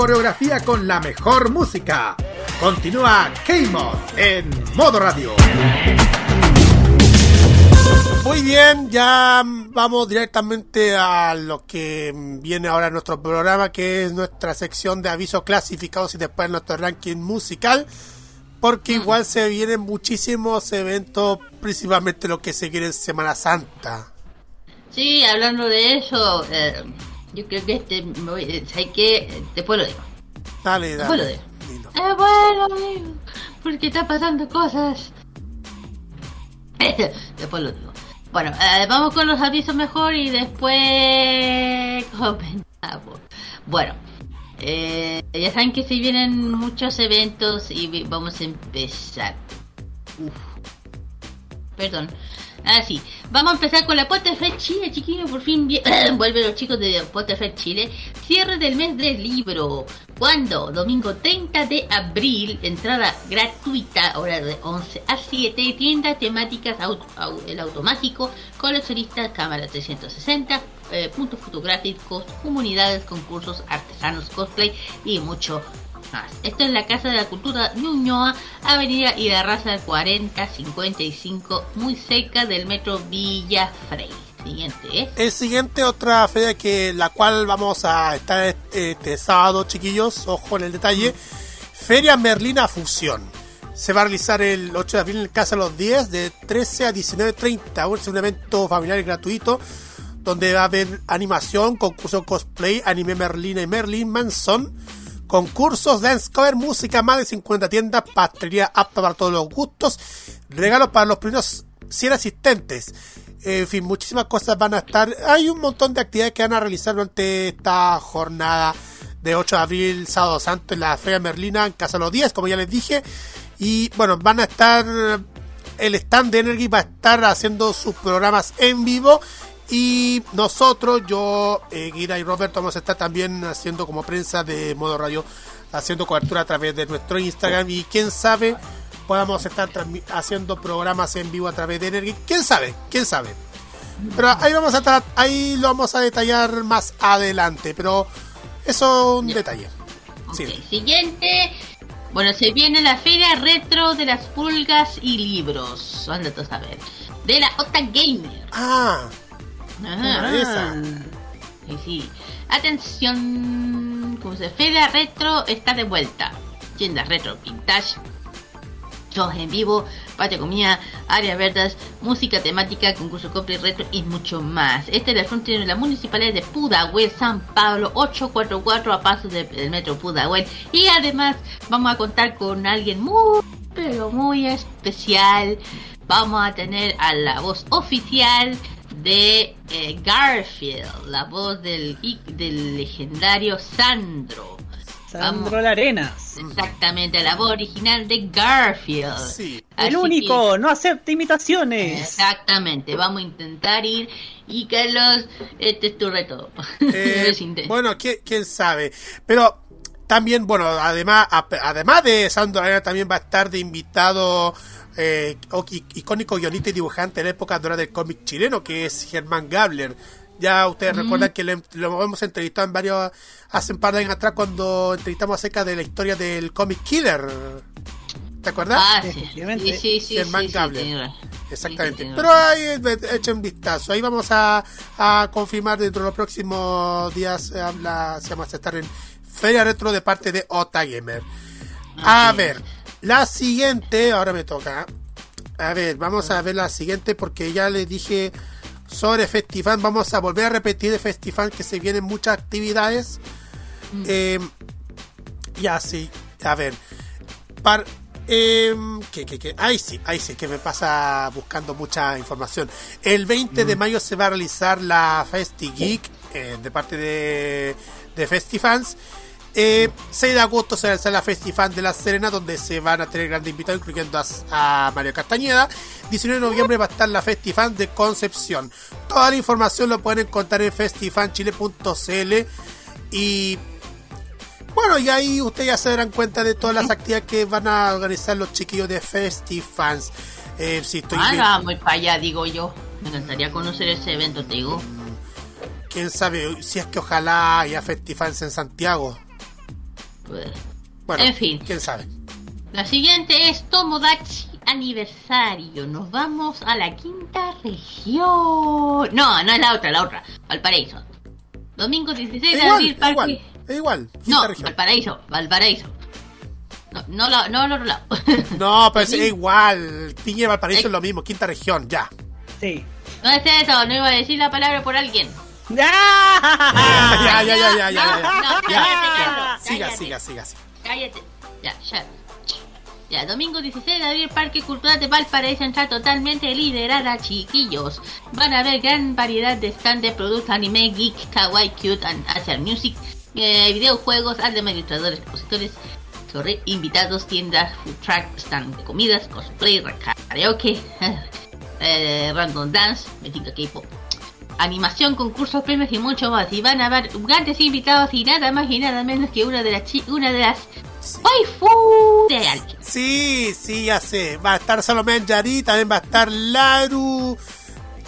coreografía con la mejor música. Continúa K-Mod en modo radio. Muy bien, ya vamos directamente a lo que viene ahora nuestro programa, que es nuestra sección de avisos clasificados y después nuestro ranking musical, porque igual se vienen muchísimos eventos, principalmente lo que se quiere en Semana Santa. Sí, hablando de eso, eh, yo creo que este, me voy- ¿sabes qué? Después lo digo. Dale, Después lo dale. digo. Eh, bueno, amigo, porque está pasando cosas. [laughs] después lo digo. Bueno, eh, vamos con los avisos mejor y después [laughs] comentamos. Bueno, eh, ya saben que se vienen muchos eventos y vamos a empezar. Uf. Perdón. Así, vamos a empezar con la Potterfest Chile, chiquillos. Por fin [clears throat] vuelven los chicos de Potterfest Chile. Cierre del mes del libro. ¿Cuándo? Domingo 30 de abril. Entrada gratuita, hora de 11 a 7. Tiendas temáticas, auto- au- el auto mágico, coleccionistas, cámara 360, eh, puntos fotográficos, comunidades, concursos, artesanos, cosplay y mucho más. Esto es la Casa de la Cultura Ñuñoa, Avenida Idarraza 4055, muy cerca del metro Villa Frey. Siguiente, ¿eh? El siguiente, otra feria que la cual vamos a estar este, este sábado, chiquillos, ojo en el detalle. Feria Merlina Fusión. Se va a realizar el 8 de abril en Casa de los 10 de 13 a 19.30. Es un evento familiar y gratuito donde va a haber animación, concurso cosplay, anime Merlina y Merlin Manson, concursos, dance cover, música, más de 50 tiendas, pastelería apta para todos los gustos, regalos para los primeros 100 asistentes. En fin, muchísimas cosas van a estar. Hay un montón de actividades que van a realizar durante esta jornada de 8 de abril, sábado santo, en la Feria Merlina, en Casa los 10, como ya les dije. Y bueno, van a estar. El stand de Energy va a estar haciendo sus programas en vivo. Y nosotros, yo, eh, Guida y Roberto, vamos a estar también haciendo como prensa de modo radio, haciendo cobertura a través de nuestro Instagram. Y quién sabe, podamos estar haciendo programas en vivo a través de Energy. ¿Quién sabe? ¿Quién sabe? Pero ahí vamos a estar, ahí lo vamos a detallar más adelante, pero eso es un detalle. Sí. Siguiente. Bueno, se viene la feria retro de las pulgas y libros. Anda a saber. De la Ota Gamer. Ah, Ajá. esa. Sí, sí. Atención. ¿Cómo se Feria retro está de vuelta. Tiendas retro vintage. Shows en vivo, patio comida, áreas verdes, música temática, concurso copy retro y mucho más. Este es el frente de la municipalidad de Pudahuel, San Pablo, 844 a pasos de- del metro Pudahuel. Y además vamos a contar con alguien muy, pero muy especial. Vamos a tener a la voz oficial de eh, Garfield, la voz del, del legendario Sandro. Sandro Larenas. Exactamente, la voz original de Garfield. Sí. El único, no acepta imitaciones. Exactamente, vamos a intentar ir. Y Carlos, este es tu reto. [laughs] Eh, bueno, ¿quién, quién sabe. Pero también, bueno, además, además de Sandro Arena, también va a estar de invitado eh, icónico guionista y dibujante de la época dorada del cómic chileno, que es Germán Gabler. Ya ustedes Mm. recuerdan que lo, lo hemos entrevistado en varios, hace un par de años atrás cuando entrevistamos acerca de la historia del cómic Killer. ¿Te acuerdas? Ah, sí. Sí, sí, sí, Germán sí, Gabler. Exactamente. Sí, sí, tiene Pero ahí eh, echen un vistazo. Ahí vamos a, a confirmar dentro de los próximos días eh, la- si vamos a estar en Feria Retro de parte de Ota Gamer. A ver, la siguiente, ahora me toca. A ver, vamos a ver la siguiente porque ya les dije sobre Festifan. Vamos a volver a repetir de Festifan que se vienen muchas actividades. Eh, y así, a ver. Par, em, que, que, que, ahí sí, ahí sí, que me pasa buscando mucha información. El 20 de mayo se va a realizar la Festi Geek eh, de parte de, de Festifans. Eh, 6 de agosto se realizará la Festifan de La Serena, donde se van a tener grandes invitados, incluyendo a, a Mario Castañeda. 19 de noviembre va a estar la Festifan de Concepción. Toda la información lo pueden encontrar en festifanchile.cl y bueno, y ahí ustedes ya se darán cuenta de todas las actividades que van a organizar los chiquillos de Festifans. Eh, si estoy Ah, vamos para allá, digo yo. Me encantaría conocer ese evento, te digo. quién sabe si es que ojalá haya Festifans en Santiago. Bueno, En fin. quién sabe. La siguiente es Tomodachi Aniversario. Nos vamos a la quinta región. No, no es la otra, la otra. Valparaíso. Domingo 16 de Igual, abril, Parque. igual, es igual. no, quinta región. Valparaíso, Valparaíso. No, no, la- no al otro lado. [laughs] No, pero es igual. Piña y Valparaíso es lo mismo, quinta región, ya. Sí. No es eso, no iba a decir la palabra por alguien. Ya, ya, ya, ya, ya, ya, Siga, siga, siga, siga. Cállate. Ya, ya. Ya, domingo 16 de abril, Parque Cultural de Valparaíso entra totalmente liderada, chiquillos. Van a ver gran variedad de stand de productos anime, geek, kawaii, cute, and Asian music, eh, videojuegos, ilustradores, expositores, sobre invitados, tiendas, food truck, stand de comidas, cosplay, karaoke, [laughs] eh, random dance, música K-pop, animación, concursos, premios y mucho más. Y van a haber grandes invitados y nada más y nada menos que una de las chi- una de las waifu de alguien. Sí, sí, ya sé. Va a estar Salomé Yari, también va a estar Laru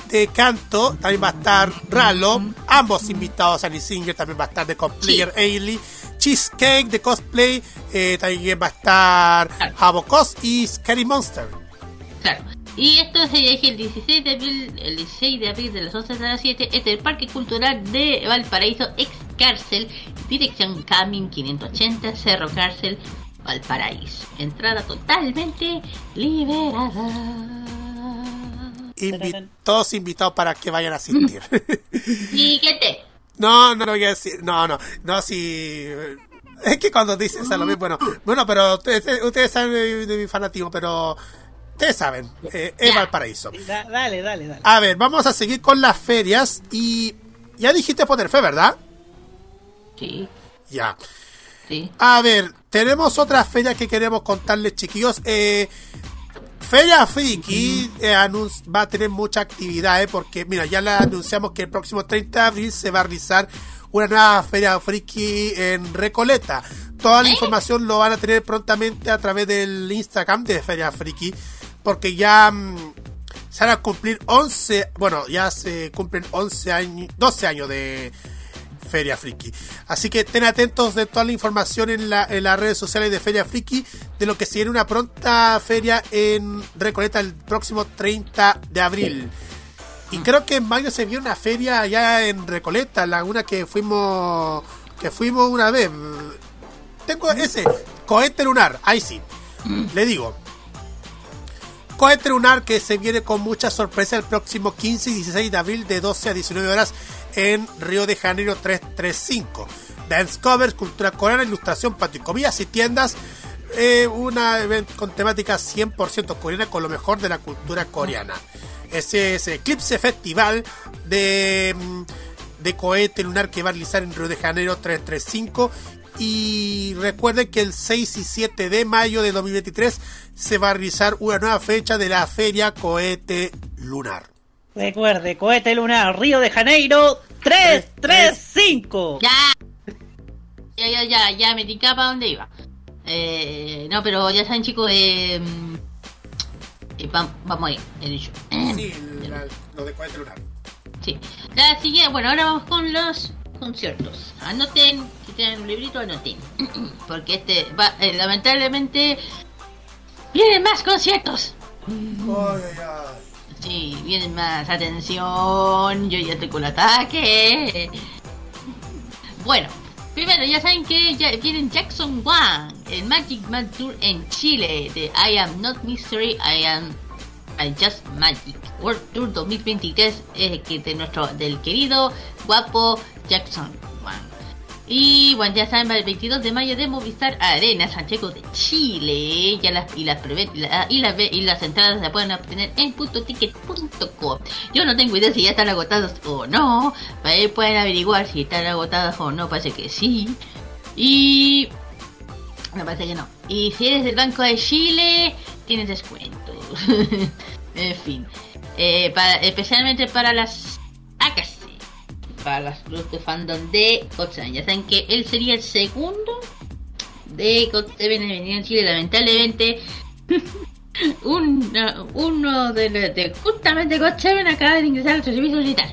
de canto, también va a estar Ralo, ambos invitados, Annie Singer, también va a estar de cosplayer Ailey, Cheesecake de cosplay, eh, también va a estar Habocos y Scary Monster. Claro. Y esto se elige el 16 de abril, el 16 de abril de las 11 a las 7 es el Parque Cultural de Valparaíso, ex cárcel, dirección Camin 580, Cerro Cárcel, Valparaíso. Entrada totalmente liberada. Invi- todos invitados para que vayan a asistir. [laughs] ¿Y qué te? No, no lo voy a decir. No, no, no, si. Es que cuando dices Salomé, bueno, bueno, pero ustedes, ustedes saben de, de mi fanatismo, pero ustedes saben, eh, es Valparaíso. Da- dale, dale, dale. A ver, vamos a seguir con las ferias y ya dijiste poner fe, ¿verdad? Sí. Ya. Sí. A ver, tenemos otra feria que queremos contarles, chiquillos. Eh, Feria Friki eh, va a tener mucha actividad, eh, porque mira, ya la anunciamos que el próximo 30 de abril se va a realizar una nueva Feria Friki en Recoleta. Toda la información lo van a tener prontamente a través del Instagram de Feria Friki, porque ya mm, se van a cumplir 11, bueno, ya se cumplen 11 años, 12 años de Feria Friki. Así que estén atentos de toda la información en, la- en las redes sociales de Feria Friki, de lo que se viene una pronta feria en Recoleta el próximo 30 de abril. Y creo que en mayo se vio una feria allá en Recoleta, la una que fuimos que fuimos una vez. Tengo ese cohete lunar, ahí sí. Le digo. Cohete lunar que se viene con mucha sorpresa el próximo 15 y 16 de abril de 12 a 19 horas en Río de Janeiro 335. Dance covers, cultura coreana, ilustración, patio y tiendas. Eh, una con temática 100% coreana con lo mejor de la cultura coreana. Ese es Eclipse Festival de, mm, de cohete lunar que va a realizar en Río de Janeiro 335. Y recuerden que el 6 y 7 de mayo de 2023 se va a realizar una nueva fecha de la Feria Cohete Lunar. Recuerde, cohete lunar, Río de Janeiro 335. Ya. Ya, ya, ya, ya me ticaba para dónde iba. Eh, no, pero ya saben, chicos, eh, eh, vam- vamos a ir, he dicho. Sí, lo de cohete lunar. Sí. La siguiente, bueno, ahora vamos con los conciertos. Anoten, si tienen un librito, anoten. [clears throat] Porque este, va, eh, lamentablemente, vienen más conciertos. Sí, vienen más. Atención, yo ya estoy con el ataque. Bueno, primero ya saben que ya vienen Jackson Wang, el Magic Man Tour en Chile, de I Am Not Mystery, I Am I Just Magic World Tour 2023, eh, que de nuestro, del querido guapo Jackson. Y bueno, ya saben, el 22 de mayo de Movistar Arena, Santiago de Chile. Ya las, y, las preve- y, las y las entradas se pueden obtener en puntoticket.com. Yo no tengo idea si ya están agotadas o no. Ahí pueden averiguar si están agotadas o no. Parece que sí. Y. Me parece que no. Y si eres del Banco de Chile, tienes descuento. [laughs] en fin. Eh, para- especialmente para las. Hágase para las grupos de fandom de. Ya saben que él sería el segundo de en venir en Chile. Lamentablemente, [laughs] una- uno de, los- de justamente Seven acaba de ingresar al servicio militar.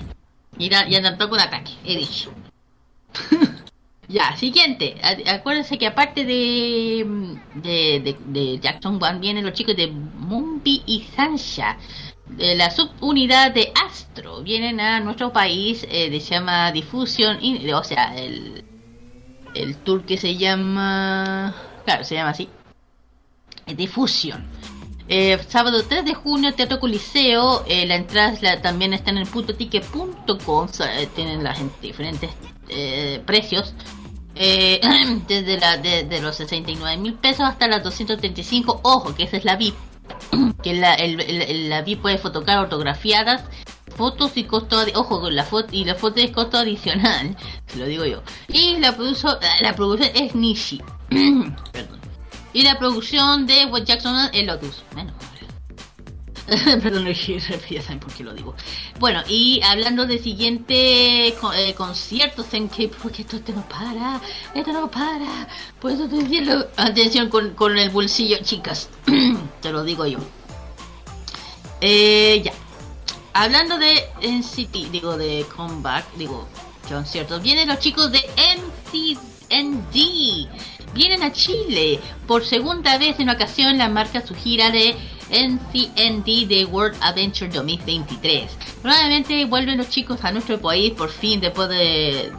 Y, da- y tampoco un ataque, he dicho. [laughs] ya, siguiente. Acuérdense que aparte de, de Jackson One vienen los chicos de Mumbi y Sansha de la subunidad de Astro vienen a nuestro país, eh, se llama Difusión, o sea, el, el tour que se llama, claro, se llama así, Difusión. Eh, sábado 3 de junio, Teatro Coliseo. eh, la entrada también está en el puntoticket.com. o sea, eh, tienen las en- diferentes precios. [clears throat] Desde la, de, de los 69 mil pesos hasta las 235. Ojo, que esa es la VIP. [clears throat] que la, el, el- el- la VIP puede fotocar autografiadas. Fotos y costo, ojo, con la foto y la foto es costo adicional, [laughs] se lo digo yo. Y la produzo- la producción es Nishi. [clears throat] Y la producción de Jackson es Lotus. Bueno, [laughs] Perdón, [laughs] ya saben por qué lo digo. Bueno, y hablando de siguientes co- eh, conciertos en que, porque esto, esto no para, esto no para, estoy diciendo, atención con, con el bolsillo, chicas, [clears throat] te lo digo yo. Eh, ya, hablando de NCT, digo de comeback, digo conciertos, vienen los chicos de NCND, vienen a Chile por segunda vez en ocasión la marca su gira de NCND de World Adventure 2023. Nuevamente vuelven los chicos a nuestro país por fin después de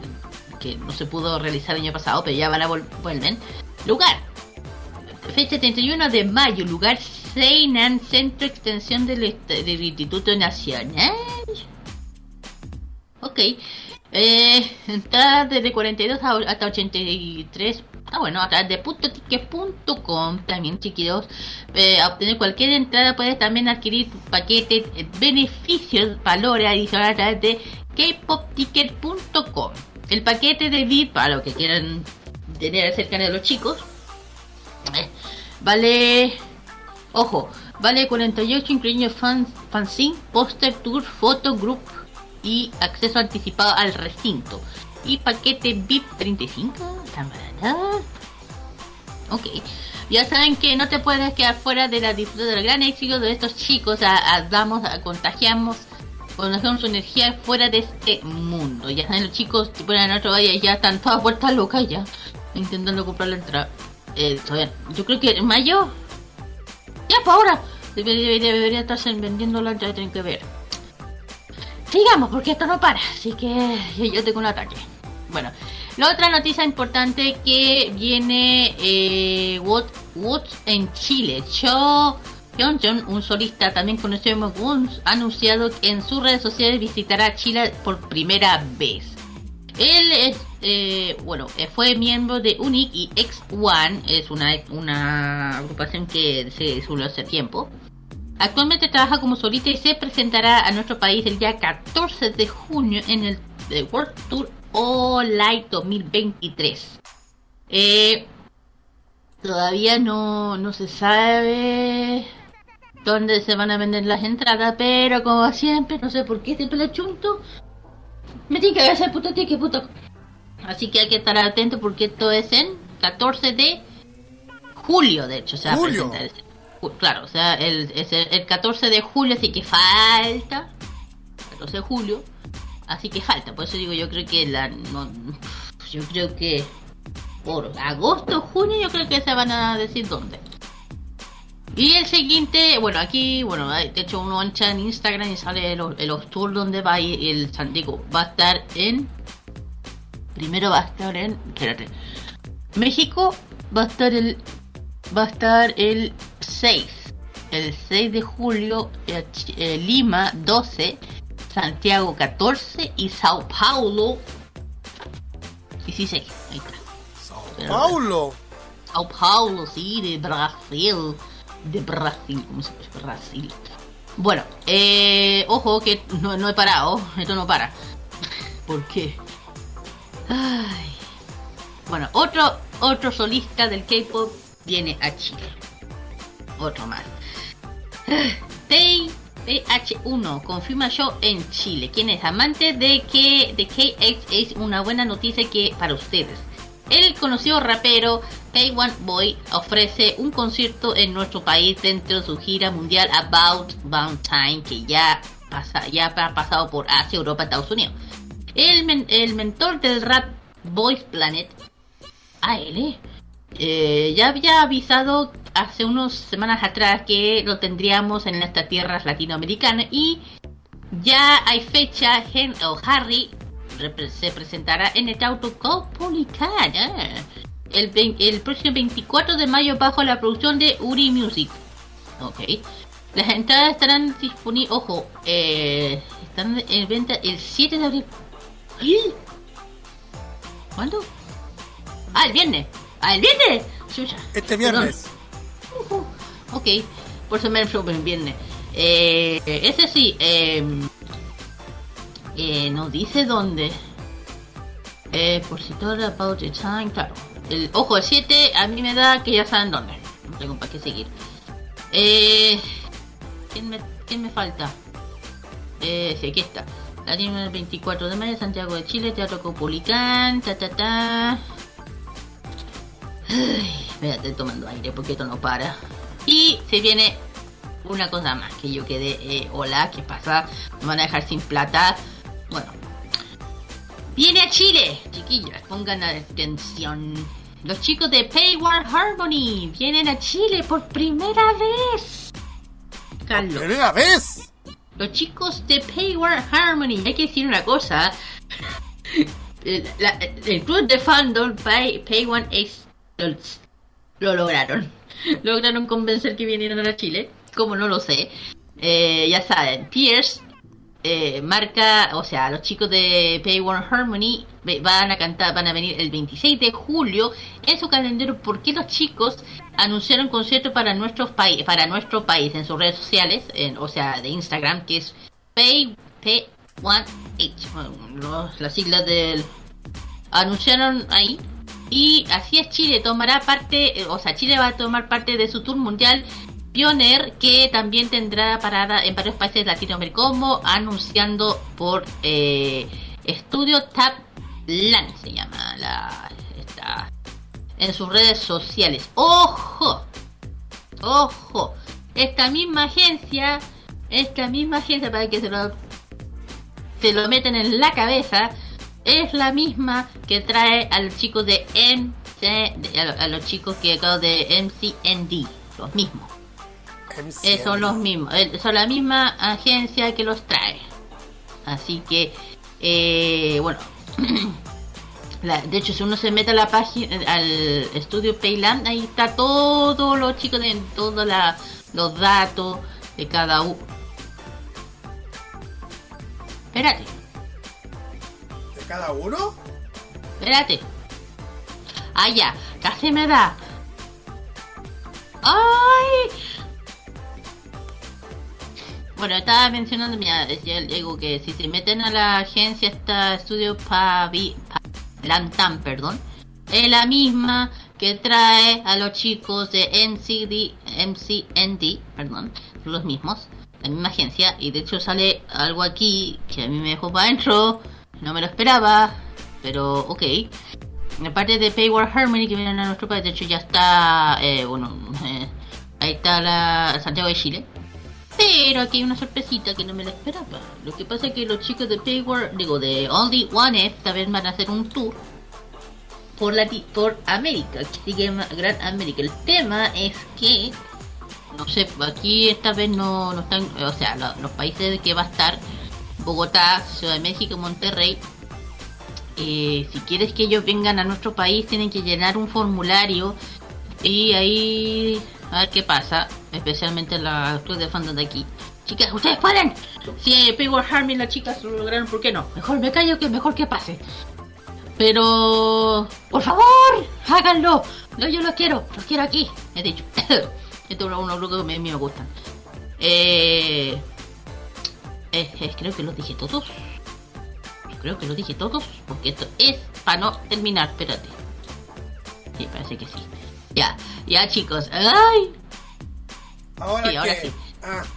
que no se pudo realizar el año pasado, pero ya van a vol- vuelven. Lugar. Fecha 31 de mayo, lugar Seinan, Centro Extensión del, Instituto Nacional. Ok. Eh, desde 42 a- hasta 83. Ah, bueno, a través de puntoticket.com también, chiquillos. Eh, a obtener cualquier entrada puedes también adquirir paquetes, eh, beneficios, valores adicionales a través de kpopticket.com. El paquete de VIP, para los que quieran tener cerca de los chicos, eh, vale Ojo, vale 48 incluyendo fan, fanzine, póster, tour, foto, group y acceso anticipado al recinto. Y paquete VIP 35, tan Ok, ya saben que no te puedes quedar fuera de la disfruta del gran éxito de estos chicos. A, a- damos, a- contagiamos, contagiamos su energía fuera de este mundo. Ya saben, los chicos, en otro valle ya están todas vueltas locas ya, intentando comprar la entrada. Eh, yo creo que en mayo ya, para ahora. Debería, debería, estarse vendiéndola, ya tienen que ver. Sigamos, porque esto no para. Así que yo tengo un ataque. Bueno, la otra noticia importante que viene eh, What en Chile. Cho un solista también conocido como Guns, ha anunciado que en sus redes sociales visitará Chile por primera vez. Él eh, bueno, eh, fue miembro de Unique y X1, es una, una agrupación que se disolvió hace tiempo. Actualmente trabaja como solista y se presentará a nuestro país el día 14 de junio en el eh, World Tour All Light 2023. Eh, todavía no, no se sabe dónde se van a vender las entradas, pero como siempre, no sé por qué siempre le chunto, me tiene que hacer puto ticket, puto. Así que hay que estar atento porque esto es en 14 de julio, de hecho. Se va a Julio. Claro, o sea, el, es el, el 14 de julio, así que falta. 14 de julio. Así que falta, por eso digo, yo creo que la. No, yo creo que por agosto, junio, yo creo que se van a decir dónde. Y el siguiente, bueno, aquí, bueno, de hecho uno ancha en Instagram y sale los, los tours donde va y el Santiago va a estar en. Primero va a estar en. Espérate. México va a estar el. Va a estar el 6. El 6 de julio, eh, Lima 12, Santiago 14 y Sao Paulo 16. Ahí está. Paulo. Sao Paulo, sí, de Brasil. De Brasil, ¿cómo se dice? Brasil. Bueno, eh, ojo que no, no he parado, esto no para. [laughs] ¿Por qué? Ay. Bueno, otro, otro solista del K-pop viene a Chile. Otro más. TH1 confirma show en Chile. Quien es amante de que de KX es una buena noticia que para ustedes. El conocido rapero Taiwan Boy ofrece un concierto en nuestro país dentro de su gira mundial About Bound Time que ya, pasa, ya ha pasado por Asia, Europa, Estados Unidos. El, el mentor del rap Boys Planet, AL, eh, ya había avisado hace unas semanas atrás que lo tendríamos en estas tierras latinoamericanas y ya hay fecha, Hen o Harry se presentará en el auto el, próximo 24 de mayo bajo la producción de Uri Music. Ok. Las entradas estarán disponibles. Ojo, eh, están en venta el 7 de abril. ¿Cuándo? Ah, el viernes. Ah, el viernes. Chucha. Este viernes. Ujú. [laughs] Ok, por eso me el viernes. Eh, ese sí, eh, eh, nos dice dónde. Eh, por si todo about the time, claro. El ojo el 7 a mí me da que ya saben dónde. No tengo para qué seguir. Eh, ¿quién, me, ¿Quién me falta? Eh, sí, aquí está. La tiene el 24 de mayo, Santiago de Chile, Teatro Copulicán, ta ta ta. Ay, espérate, tomando aire porque esto no para. Y se viene una cosa más que yo quedé, eh, hola, ¿qué pasa? Me van a dejar sin plata. Bueno, viene a Chile, chiquillas, pongan atención. Los chicos de Payward Harmony vienen a Chile por primera vez. Carlos. ¿Primera vez? Los chicos de Payward Harmony, hay que decir una cosa. [laughs] el, la- el club de fandom Pay, Pay One Ace lo, lo lograron. [laughs] Lograron convencer que vinieran a Chile. Como no lo sé. Eh, ya saben, Pierce eh, marca, o sea, los chicos de Pay One Harmony van a cantar, van a venir el 26 de julio en su calendario porque los chicos anunciaron concierto para nuestro país, para nuestro país en sus redes sociales, en- o sea, de Instagram, que es Pay 1 H, los- las siglas del anunciaron ahí y así es Chile tomará parte, eh, o sea, Chile va a tomar parte de su tour mundial Pioneer que también tendrá parada en varios países como anunciando por eh, Estudio Tap Land se llama la en sus redes sociales. Ojo, ojo, esta misma agencia, esta misma agencia para que se lo se lo meten en la cabeza es la misma que trae a los chicos de MC, a, lo- a los chicos que acabo de MCND, los mismos. Eh, son los mismos, eh, son la misma agencia que los trae. Así que, eh, bueno, [clears throat] la- de hecho si uno se mete a la página, al estudio Payland, ahí está todos los chicos de todos los datos de cada uno. Espérate, ¿De cada uno? espérate. Ah, ya, casi me da. ¡Ay! Bueno, estaba mencionando, mira, decía digo que si se meten a la agencia esta estudio Pavi, Pa- Lantam, perdón, es la misma que trae a los chicos de NCD, MCND, perdón, los mismos, la misma agencia, y de hecho sale algo aquí que a mí me dejó para adentro, no me lo esperaba, pero ok. Aparte de Payward Harmony que vienen a nuestro país, de hecho ya está, eh, bueno, eh, [laughs] ahí está la Santiago de Chile. Pero aquí hay una sorpresita que no me la esperaba. Lo que pasa es que los chicos de Payward, digo, de Only One F, vez van a hacer un tour por la por América, que se llama Gran América. El tema es que, no sé, aquí esta vez no, no están, o sea, lo- los países que va a estar, Bogotá, Ciudad de México, Monterrey, eh, si quieres que ellos vengan a nuestro país, tienen que llenar un formulario y ahí a ver qué pasa, especialmente la club de fandom de aquí. Chicas, ustedes pueden. Si Payward Harmony las chicas lo lograron, ¿por qué no? Mejor me callo que mejor que pase. Pero, por favor, háganlo. No, yo los quiero, los quiero aquí. He dicho. [coughs] Esto es uno grupos que a mí me gustan. Eh, eh, eh, creo que los dije todos. Creo que lo dije todos, porque esto es para no terminar. Espérate. Sí, parece que sí. Ya, ya chicos. ¡Ay! Ahora Sí, ahora sí.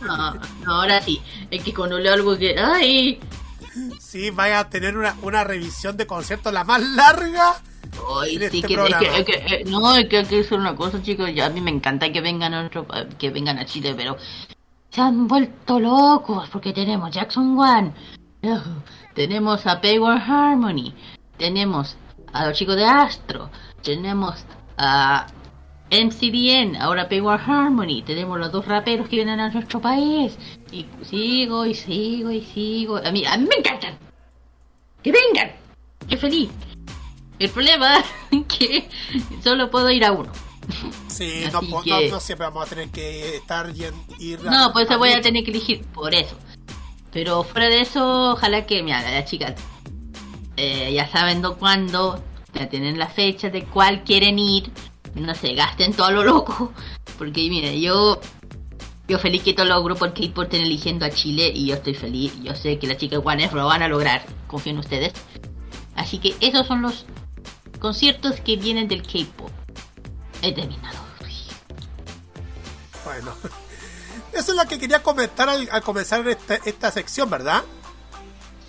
Ah, ahora sí. Es que cuando leo algo que. ¡Ay! sí, vaya a tener una, una revisión de concierto la más larga. Ay, sí, este que, es programa. que, es que, eh, no, es que hay que decir una cosa, chicos. Ya a mí me encanta que vengan a pa- que vengan a Chile, pero se han vuelto locos porque tenemos Jackson One, tenemos a Payward Harmony, tenemos a los chicos de Astro, tenemos a MCDN, ahora Payward Harmony, tenemos los dos raperos que vienen a nuestro país y sigo y sigo y sigo. A mí, a mí me encantan. Que vengan. Yo feliz. El problema [laughs] es que solo puedo ir a uno. Sí, no, que- no, no siempre vamos a tener que estar y ir a- No, pues a voy a tener que elegir por eso. Pero fuera de eso, ojalá que, mira, las chicas eh, ya saben do- cuándo, ya tienen la fecha de cuál quieren ir. No se gasten todo lo loco. Porque, mire, yo. Yo feliz que todos los grupos K-pop estén eligiendo a Chile y yo estoy feliz. Yo sé que las chicas guanes lo van a lograr. Confío en ustedes. Así que esos son los conciertos que vienen del K-pop. He terminado. Bueno, [laughs] eso es lo que quería comentar al, al comenzar esta, esta sección, ¿verdad?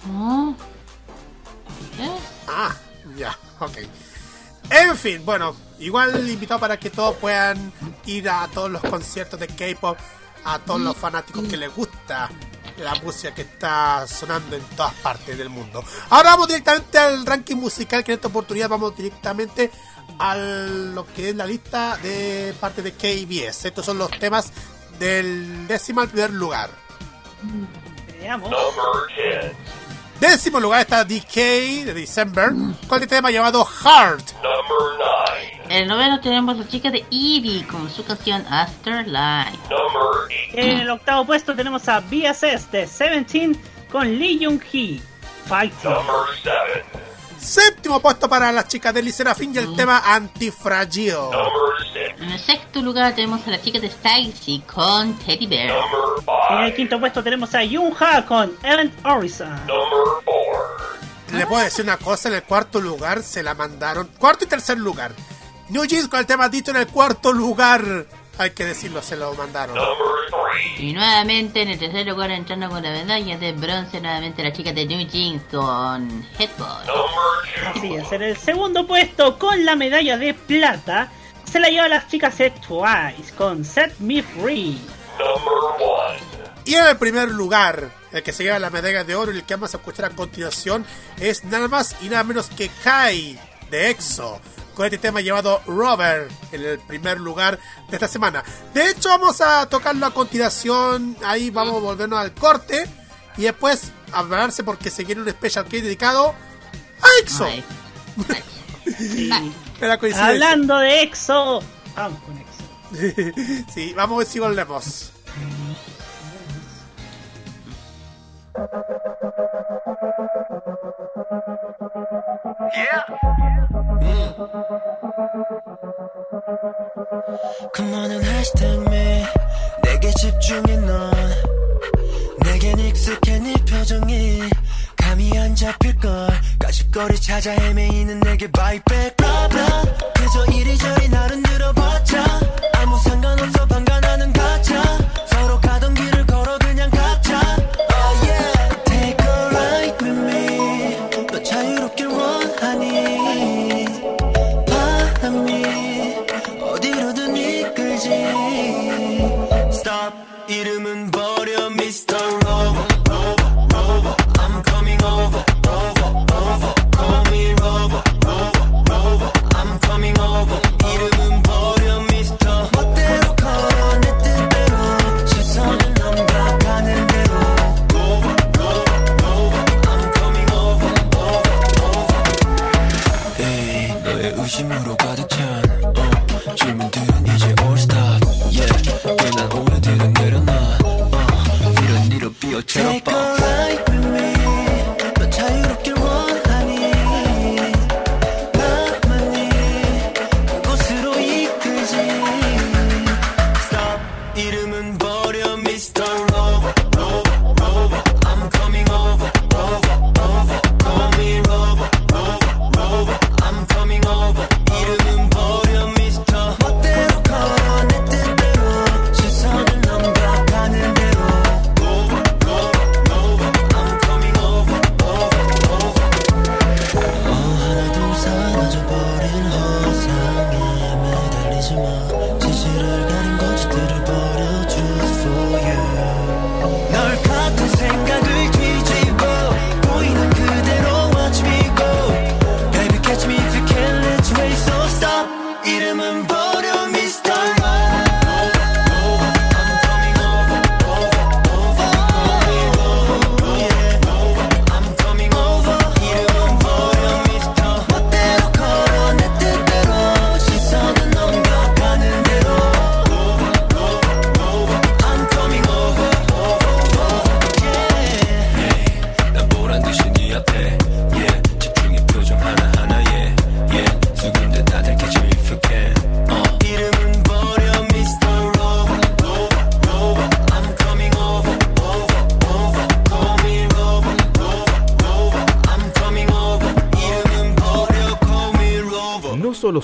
No. Ah, ya, ok. En fin, bueno, igual invitado para que todos puedan ir a todos los conciertos de K-pop, a todos los fanáticos que les gusta la música que está sonando en todas partes del mundo. Ahora vamos directamente al ranking musical, que en esta oportunidad vamos directamente a lo que es la lista de parte de KBS. Estos son los temas del décimo al primer lugar. Veamos. Décimo lugar está DK de December con el tema llamado Heart. En el noveno tenemos la chica de Eevee con su canción Afterlife. En el octavo puesto tenemos a BSS de Seventeen con Lee Jung Hee. Fighting. Séptimo puesto para las chicas de Lee Serafin y el tema Antifragile. En el sexto lugar tenemos a la chica de Stacy con Teddy Bear. En el quinto puesto tenemos a Yoon Ha con Ellen Orison. Le puedo decir una cosa, en el cuarto lugar se la mandaron. Cuarto y tercer lugar. New Jeans con el tema Dito en el cuarto lugar. Hay que decirlo, se lo mandaron. Y nuevamente en el tercer lugar entrando con la medalla de bronce nuevamente la chica de New Jeans con Headball. Así es, en el segundo puesto con la medalla de plata se la lleva las chicas de Twice con Set Me Free. Y en el primer lugar, el que se lleva la medalla de oro y el que vamos a escuchar a continuación es nada más y nada menos que Kai de EXO. Con este tema llevado Robert en el primer lugar de esta semana. De hecho, vamos a tocarlo a continuación. Ahí vamos a volvernos al corte. Y después hablarse porque se quiere un special que dedicado a EXO. [laughs] Hablando de EXO, vamos con EXO. [laughs] sí, vamos a ver si volvemos. 그만은 hashtag 내게 집중해 넌. 내겐 익숙해 네 표정이. 감이 안 잡힐걸. 까짓거리 찾아 헤매이는 내게 바이백 블라블라 그저 이리저리 나를 늘어봤자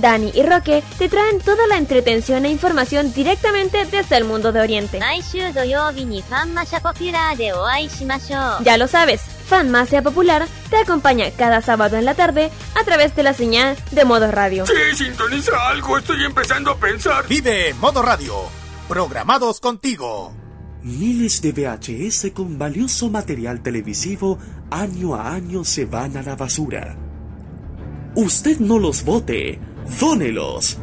Dani y Roque te traen toda la entretención e información directamente desde el mundo de Oriente. Ya lo sabes, Fanma sea popular te acompaña cada sábado en la tarde a través de la señal de Modo Radio. Sí, sintoniza algo, estoy empezando a pensar. Vive Modo Radio, programados contigo. Miles de VHS con valioso material televisivo año a año se van a la basura. Usted no los vote dónelos.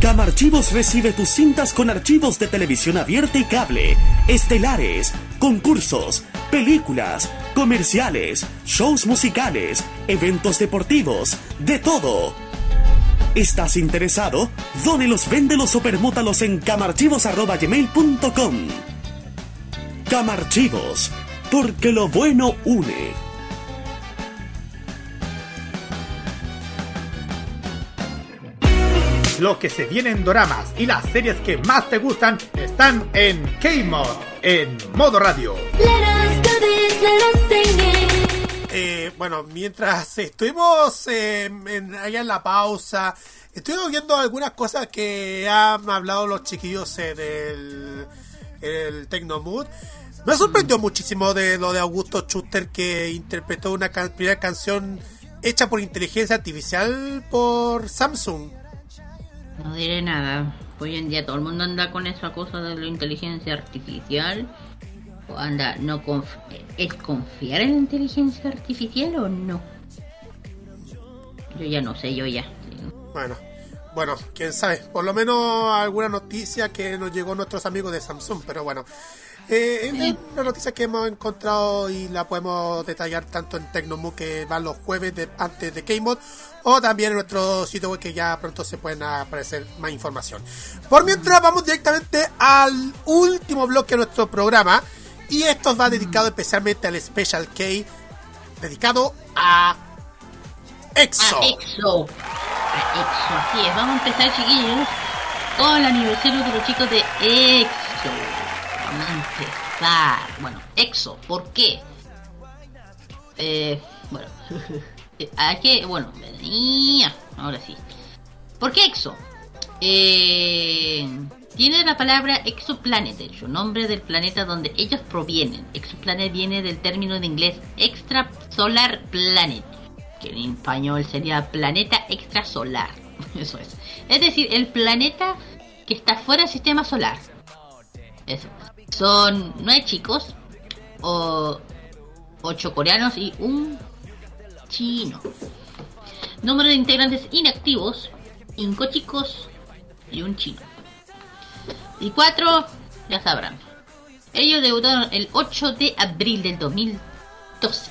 Camarchivos recibe tus cintas con archivos de televisión abierta y cable, estelares, concursos, películas, comerciales, shows musicales, eventos deportivos, de todo. ¿Estás interesado? Dónelos, véndelos o permútalos en camarchivos.gmail.com. Camarchivos, porque lo bueno une. Lo que se viene en doramas y las series que más te gustan están en K-Mod, en Modo Radio. Eh, bueno, mientras estuvimos eh, en- allá en la pausa, estuvimos viendo algunas cosas que han hablado los chiquillos en el, el Tecnomood. Me sorprendió muchísimo de lo de Augusto Schuster que interpretó una can- primera canción hecha por inteligencia artificial por Samsung. No diré nada. Hoy en día todo el mundo anda con esa cosa de la inteligencia artificial. O anda, no ¿Es confiar en la inteligencia artificial o no? Yo ya no sé, yo ya. Bueno, bueno, quién sabe. Por lo menos alguna noticia que nos llegó a nuestros amigos de Samsung, pero bueno. Eh, es una noticia que hemos encontrado y la podemos detallar tanto en Tecnomu que va los jueves de, antes de K-Mod o también en nuestro sitio web que ya pronto se pueden aparecer más información. Por mientras vamos directamente al último bloque de nuestro programa y esto va dedicado especialmente al Special K dedicado a EXO. A EXO. A EXO, así es. Vamos a empezar, chiquillos, con el aniversario de los chicos de EXO. Empezar. Bueno, EXO, ¿por qué? Eh, bueno, [laughs] hay que, bueno, venía, ahora sí. ¿Por qué EXO? Eh, tiene la palabra exoplanet, de nombre del planeta donde ellos provienen. Exoplanet viene del término de inglés extrasolar planet, que en español sería planeta extrasolar. [laughs] Eso es. Es decir, el planeta que está fuera del sistema solar. Eso. Son nueve chicos, o ocho coreanos y un chino. Número de integrantes inactivos, cinco chicos y un chino. Y cuatro, ya sabrán. Ellos debutaron el 8 de abril del 2012.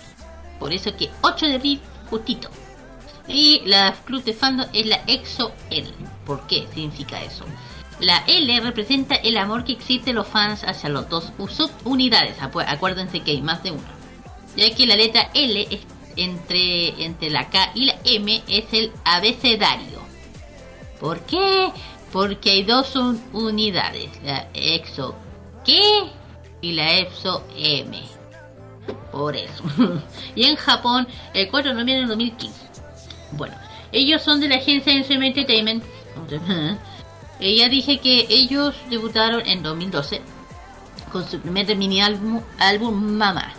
Por eso que 8 de abril, justito. Y la club de fandom es la EXO L. ¿Por qué significa eso? La L representa el amor que existe los fans hacia los dos subunidades. Acu- Acuérdense que hay más de una. Ya que la letra L es entre, entre la K y la M es el abecedario. ¿Por qué? Porque hay dos un- unidades, la EXO K y la EXO M. Por eso. [laughs] y en Japón, el 4 de noviembre de 2015. Bueno, ellos son de la agencia Entertainment. Ya dije que ellos debutaron en 2012 con su primer mini álbum, álbum Mama.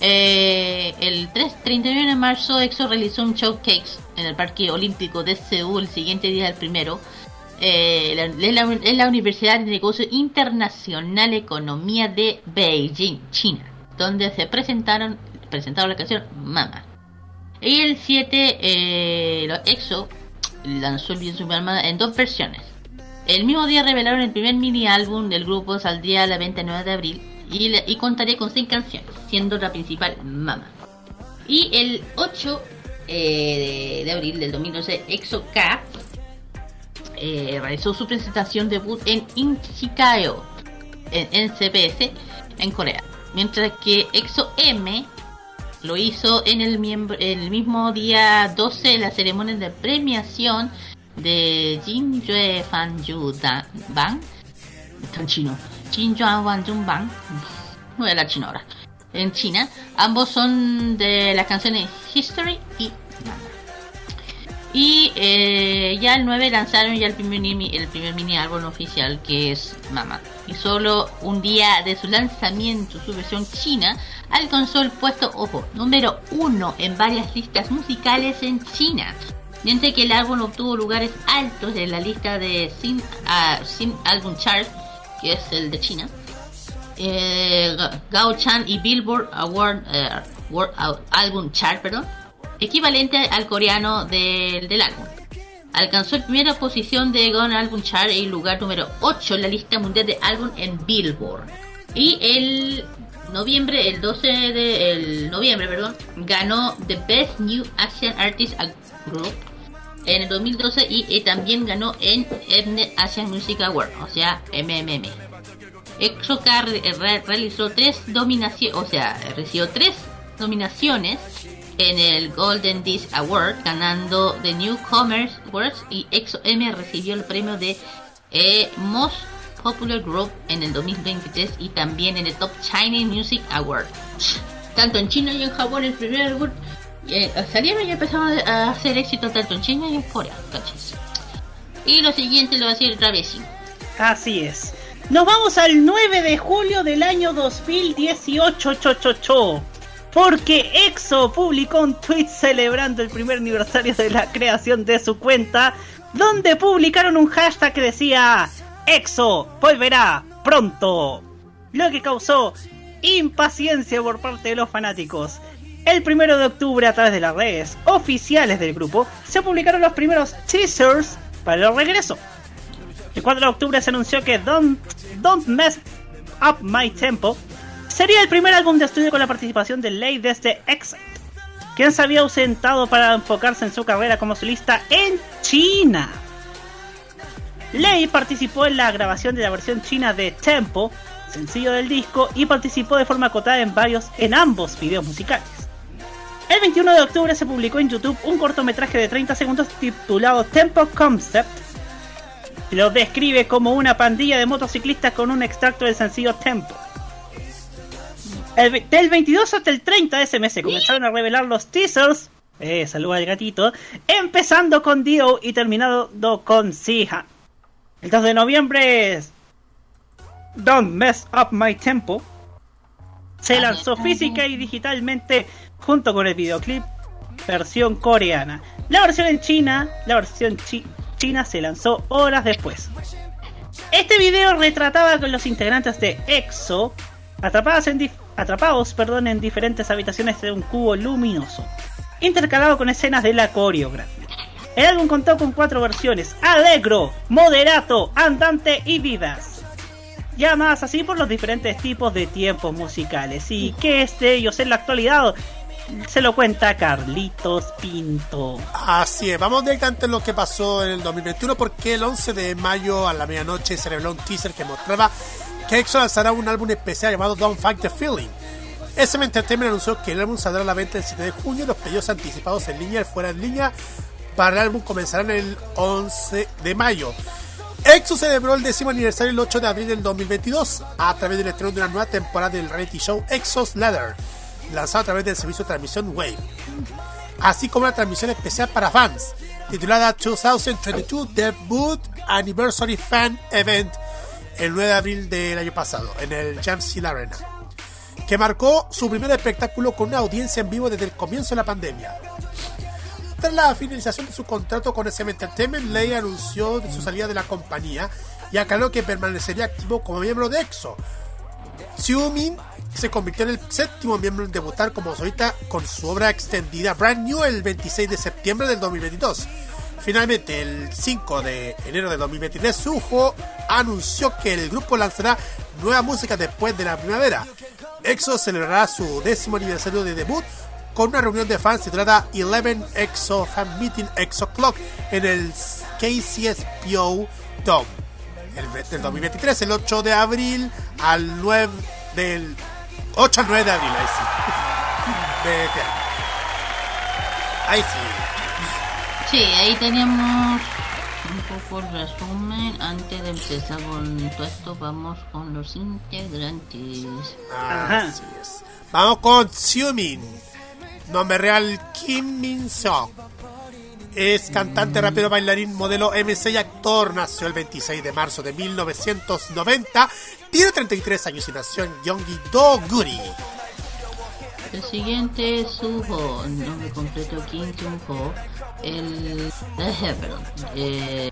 Eh, el 3, 31 de marzo EXO realizó un showcase en el Parque Olímpico de Seúl el siguiente día del primero. Eh, la- Universidad de Negocios Internacional Economía de Beijing, China, donde se presentaron presentaron la canción Mama. Y el 7, eh, los EXO lanzó el video en dos versiones. El mismo día revelaron el primer mini álbum del grupo, saldría el 29 de abril y, contaría con 6 canciones, siendo la principal Mama. Y el 8 eh, de, abril del 2012, EXO K eh, realizó su presentación debut en Inchikao, en, en CPS, en Corea. Mientras que EXO M lo hizo en el, el mismo día 12 de la ceremonia de premiación de Jinjue Fanju Dan- Bang. Está en chino. Jinjue Fanju Bang. No voy a hablar chino ahora. En China. Ambos son de las canciones History y y eh, ya el 9 lanzaron ya el primer, mini, el primer mini álbum oficial que es Mama. Y solo un día de su lanzamiento, su versión china, alcanzó el puesto, ojo, número 1 en varias listas musicales en China. Mientras que el álbum obtuvo lugares altos en la lista de Sin, ah, Sin Album Chart, que es el de China. Eh, Gao Chan y Billboard Award, eh, Album Chart, perdón, equivalente al coreano del, del álbum. Alcanzó la primera posición de Gone Album Chart y lugar número 8 en la lista mundial de álbum en Billboard. Y el noviembre, el 12 de el noviembre, perdón, ganó The Best New Asian Artist Group en el 2012 y, eh, también ganó en Mnet Asian Music Award, o sea, MMM. EXO-K re- re- realizó tres nominaciones, o sea, recibió tres nominaciones en el Golden Disc Award, ganando The Newcomers Awards y EXO-M recibió el premio de eh, Most Popular Group en el 2023 y también en el Top China Music Award. Tanto en China y en Japón el primer award eh, salieron y empezaron a hacer éxito tanto en China y en Corea. cachis. Y lo siguiente lo va a decir Travesi. Así es. Nos vamos al 9 de julio del año 2018, cho, cho, cho. Porque EXO publicó un tweet celebrando el primer aniversario de la creación de su cuenta, donde publicaron un hashtag que decía EXO volverá pronto. Lo que causó impaciencia por parte de los fanáticos. El primero de octubre, a través de las redes oficiales del grupo, se publicaron los primeros teasers para el regreso. El 4 de octubre se anunció que Don't, Don't Mess Up My Tempo sería el primer álbum de estudio con la participación de Lay desde Exit, quien se había ausentado para enfocarse en su carrera como solista en China. Lay participó en la grabación de la versión china de Tempo, sencillo del disco, y participó de forma acotada en varios, en ambos videos musicales. El 21 de octubre se publicó en YouTube un cortometraje de 30 segundos titulado Tempo Concept. Lo describe como una pandilla de motociclistas con un extracto del sencillo Tempo. El del 22 hasta el 30 de ese mes se comenzaron a revelar los teasers. Eh, saluda al gatito. Empezando con Dio y terminando con Siha. El 2 de noviembre es Don't Mess Up My Tempo. Se lanzó física y digitalmente junto con el videoclip versión coreana. La versión en China, la versión chi- china se lanzó horas después. Este video retrataba con los integrantes de EXO atrapados en, diferentes habitaciones de un cubo luminoso, intercalado con escenas de la coreografía. El álbum contó con cuatro versiones: Allegro, Moderato, Andante y Vidas. llamadas así por los diferentes tipos de tiempos musicales. ¿Y qué es de ellos en la actualidad? Se lo cuenta Carlitos Pinto. Así es, vamos directamente a lo que pasó en el 2021 porque el 11 de mayo a la medianoche se reveló un teaser que mostraba que EXO lanzará un álbum especial llamado Don't Fight the Feeling. SM Entertainment anunció que el álbum saldrá a la venta el 7 de junio y los pedidos anticipados en línea y fuera en línea para el álbum comenzarán el 11 de mayo. EXO celebró el décimo aniversario el 8 de abril del 2022 a través del estreno de una nueva temporada del reality show EXO's Ladder, lanzado a través del servicio de transmisión Wave, así como una transmisión especial para fans, titulada 2022 Debut Anniversary Fan Event, el 9 de abril del año pasado, en el Jamsil Arena, que marcó su primer espectáculo con una audiencia en vivo desde el comienzo de la pandemia. Tras la finalización de su contrato con SM Entertainment, Lei anunció su salida de la compañía y aclaró que permanecería activo como miembro de EXO. Xiumin se convirtió en el séptimo miembro en debutar como solista con su obra extendida Brand New el 26 de septiembre del 2022. Finalmente, el 5 de enero de 2023, Suho anunció que el grupo lanzará nueva música después de la primavera. EXO celebrará su décimo aniversario de debut con una reunión de fans titulada 11 EXO Fan Meeting EXO Clock en el KCSPO Dome. El, del 2023, el 8 de abril al 9 del 8 al 9 de abril, ahí sí. De este año. Ahí sí. Sí, ahí tenemos un poco el resumen. Antes de empezar con todo esto, vamos con los integrantes. Así es. Vamos con Xiumin. Nombre real Kim Min Seo. Es cantante, rapero, bailarín, modelo MC y actor. Nació el 26 de marzo de 1990. Tiene 33 años y nació en Gyeonggi-do-guri. El siguiente es Suho, el nombre completo Kim Jung-ho. El. [laughs] perdón. Eh,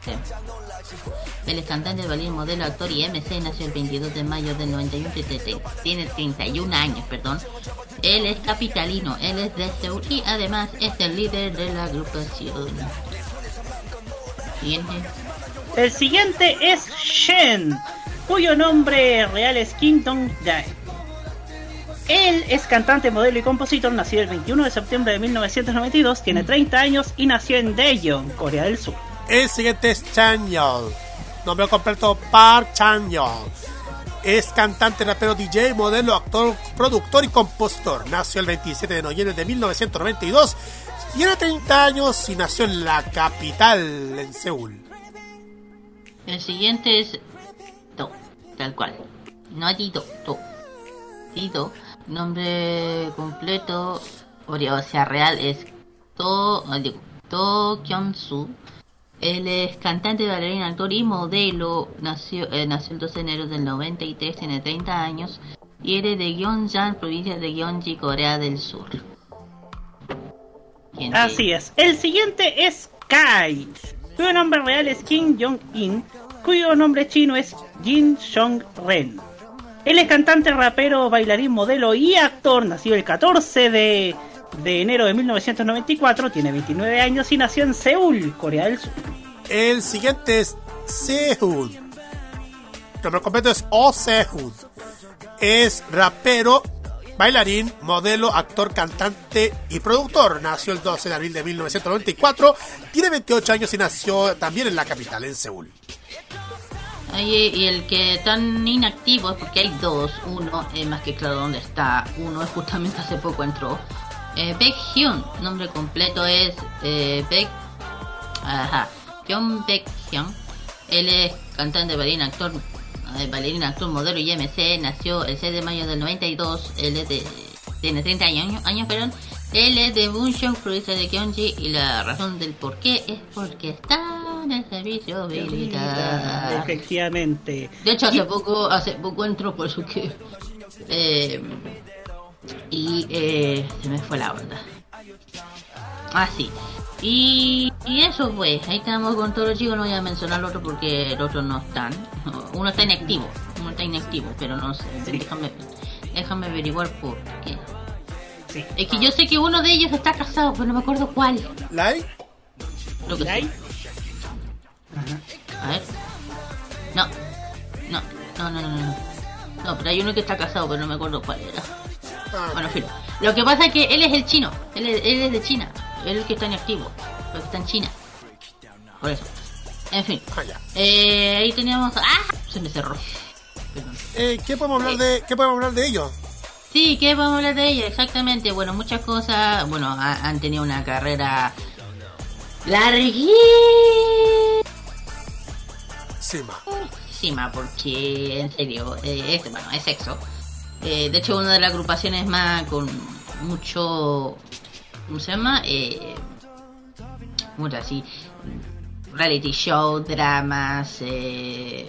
él es cantante, bailarín, modelo, actor y MC. Nació el 22 de mayo del 91. Tiene- Tiene 31 años, perdón. Él es capitalino, él es de Seúl y además es el líder de la agrupación. Siguiente. El siguiente es Shen, cuyo nombre real es Kim Dong Jae. Él es cantante, modelo y compositor, nacido el 21 de septiembre de 1992, tiene 30 años y nació en Daejeon, Corea del Sur. El siguiente es Chanyeol. Nombre completo Park Chanyeol. Es cantante, rapero, DJ, modelo, actor, productor y compositor. Nació el 27 de noviembre de 1992. Tiene 30 años y nació en la capital, en Seúl. El siguiente es To, tal cual. No hay To, To. Tito, nombre completo, o sea, real es To, ah, digo, To Kyung-soo. Él es cantante, bailarín, actor y modelo. Nació, eh, nació el 12 de enero del 93, tiene 30 años. Y eres de Gyeongjan, provincia de Gyeonggi, Corea del Sur. ¿Quién Así es. El siguiente es Kai, cuyo nombre real es Kim Jong-in, cuyo nombre chino es Jin Song-ren. Él es cantante, rapero, bailarín, modelo y actor. Nació el 14 de, de enero de 1994, tiene 29 años y nació en Seúl, Corea del Sur. El siguiente es Sehun. Nombre completo es Oh Sehun. Es rapero, bailarín, modelo, actor, cantante y productor. Nació el 12 de abril de 1994. Tiene 28 años y nació también en la capital, en Seúl. Oye, y el que tan inactivo es porque hay dos. Uno es más que claro dónde está. Uno es justamente hace poco entró. Eh, Baek Hyun, nombre completo es eh, Baek. Ajá. John Baek Hyun. Él es cantante, bailarín, actor, eh, actor, modelo y MC. Nació el 6 de mayo del 92. Él es de, tiene 30 años, años, perdón. Él es de Buncheon, provincia de Gyeonggi. Y la razón del por qué es porque está en el servicio militar. Efectivamente. De hecho, hace poco, hace poco entró, por eso que. Eh, y eh, se me fue la onda. Ah, sí. Y, y eso pues, ahí estamos con todos los chicos, no voy a mencionar el otro porque los otros no están. Uno está inactivo, uno está inactivo, pero no sé, déjame, déjame averiguar por qué. Es que yo sé que uno de ellos está casado, pero no me acuerdo cuál. ¿Lai? Lo que ¿Lai? A ver. No, no. No, no, no, no. No, pero hay uno que está casado, pero no me acuerdo cuál era. Ah, Bueno, filo. Lo que pasa es que él es el chino. Él es, él es de China. Él es el que está en activo. El que está en China. Por eso. En fin. Eh, ahí teníamos. ¡Ah! Se me cerró. Eh, ¿qué, podemos hablar de, ¿Qué podemos hablar de ellos? Sí, ¿qué vamos a hablar de ella? Exactamente. Bueno, muchas cosas. Bueno, ha- han tenido una carrera larguísima. Sima. porque en serio, eh, es, bueno, es sexo. Eh, de hecho, una de las agrupaciones más con mucho. ¿Cómo se llama? Eh, mucho así. Reality show, dramas, eh,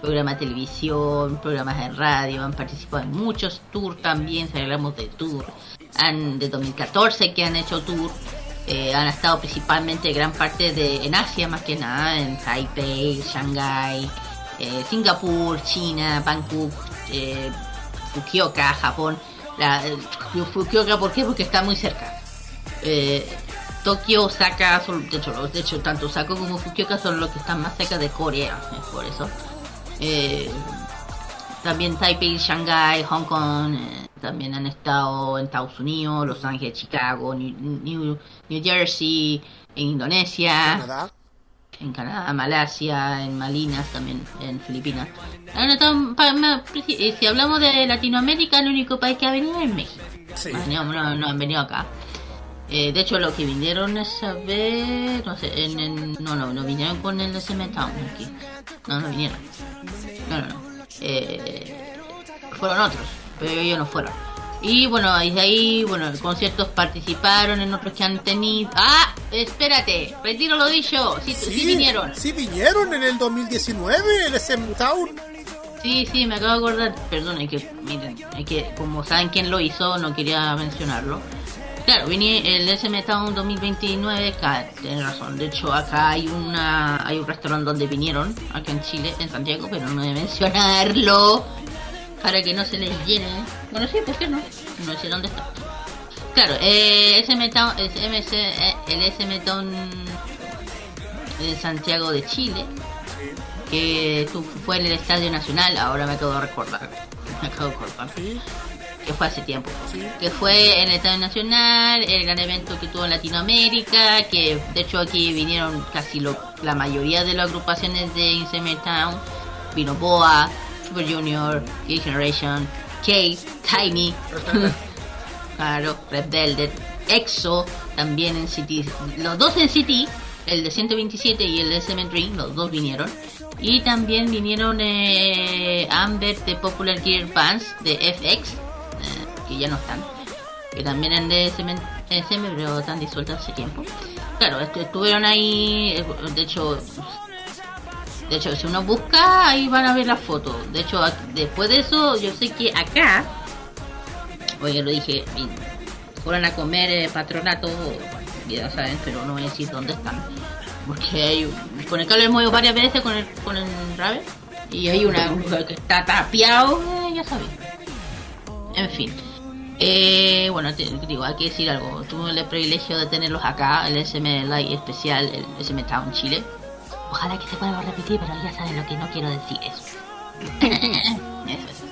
programas de televisión, programas de radio. Han participado en muchos tours también. Si hablamos de tour, han, de 2014 que han hecho tour. Eh, han estado principalmente gran parte de en Asia más que nada, en Taipei, Shanghai, eh, Singapur, China, Bangkok, eh, Fukuoka, Japón. La, eh, Fukuoka, ¿por qué? Porque está muy cerca. Eh, Tokio, Osaka, son, de, hecho, de hecho, tanto Osaka como Fukuoka son los que están más cerca de Corea, es por eso. Eh, también Taipei, Shanghai, Hong Kong, eh, también han estado en Estados Unidos, Los Ángeles, Chicago, New, New, New Jersey, en Indonesia, Canadá. en Canadá, Malasia, en Malinas también, en Filipinas. Si hablamos de Latinoamérica, el único país que ha venido es México. Sí. No, no han venido acá. Eh, de hecho, los que vinieron esa vez, no sé, en, en- no, no, no vinieron con el SM Town aquí. No, no vinieron. No, no, no. Eh, fueron otros, pero ellos no fueron. Y bueno, desde ahí, bueno, en conciertos participaron, en otros que han tenido... ¡Ah! Espérate, retiro lo dicho. Sí, sí, vinieron. Sí, vinieron en el 2019, el SM Town. Sí, sí, me acabo de acordar. Perdón, es que, miren, es que como saben quién lo hizo, no quería mencionarlo. Claro, vine el SM Town 2029, acá, tienes razón. De hecho, acá hay una hay un restaurante donde vinieron, acá en Chile, en Santiago, pero no a mencionarlo para que no se les llene. Bueno, sí, ¿por qué no? No sé dónde está. Claro, eh, SM Town, es MC, eh, el SM Town de Santiago de Chile, que fue en el Estadio Nacional, ahora me acabo de recordar, me acabo de recordar, que fue hace tiempo, que fue en el Estadio Nacional, el gran evento que tuvo en Latinoamérica, que de hecho aquí vinieron casi lo- la mayoría de las agrupaciones de Insane Town, vino Boa, Super Junior, Gay Generation, K, Tiny, [laughs] claro, Red Velvet, EXO, también en City, los dos en City, el de 127 y el de Dream, los dos vinieron. Y también vinieron eh, Amber de Popular Gear Bands de FX, que ya no están. Que también eran de SM, SM, pero están disueltas hace tiempo. Claro, estu- estuvieron ahí, eh, de hecho, de hecho, si uno busca, ahí van a ver la foto. De hecho, después de eso, yo sé que acá, oye, lo dije, fueron a comer eh, patronato, ya saben, pero no voy a decir dónde están. Porque hay, con el cable hemos ido varias veces con el, con el Raven, y hay una mujer que está tapiado, eh, ya saben. En fin. Eh, bueno, te, digo, hay que decir algo. Tuve el privilegio de tenerlos acá, el SM Live especial, el SM Town Chile. Ojalá que se pueda repetir, pero ya saben lo que no quiero decir eso. [laughs] Eso es.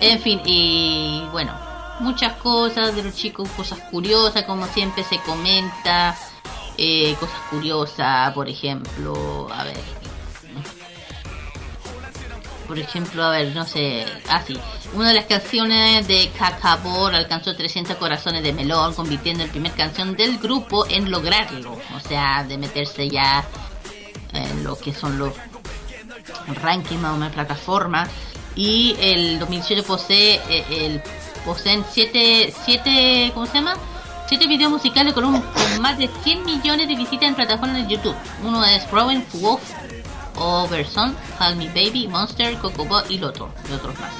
En fin, y bueno, muchas cosas de los chicos, cosas curiosas, como siempre se comenta. eh, cosas curiosas, por ejemplo, a ver. Por ejemplo, a ver, no sé, así. una de las canciones de Cacabor alcanzó 300 corazones de melón, convirtiendo en primera canción del grupo en lograrlo. O sea, de meterse ya en lo que son los rankings más o menos plataforma. Y el 2018 posee eh, el poseen 7 siete, ¿cómo se llama? Siete videos musicales con, un, más de 100 millones de visitas en plataformas de YouTube. Uno es Rowan Wolf, Overson, Call Me Baby, Monster, Cocobo y Loto, y otros más.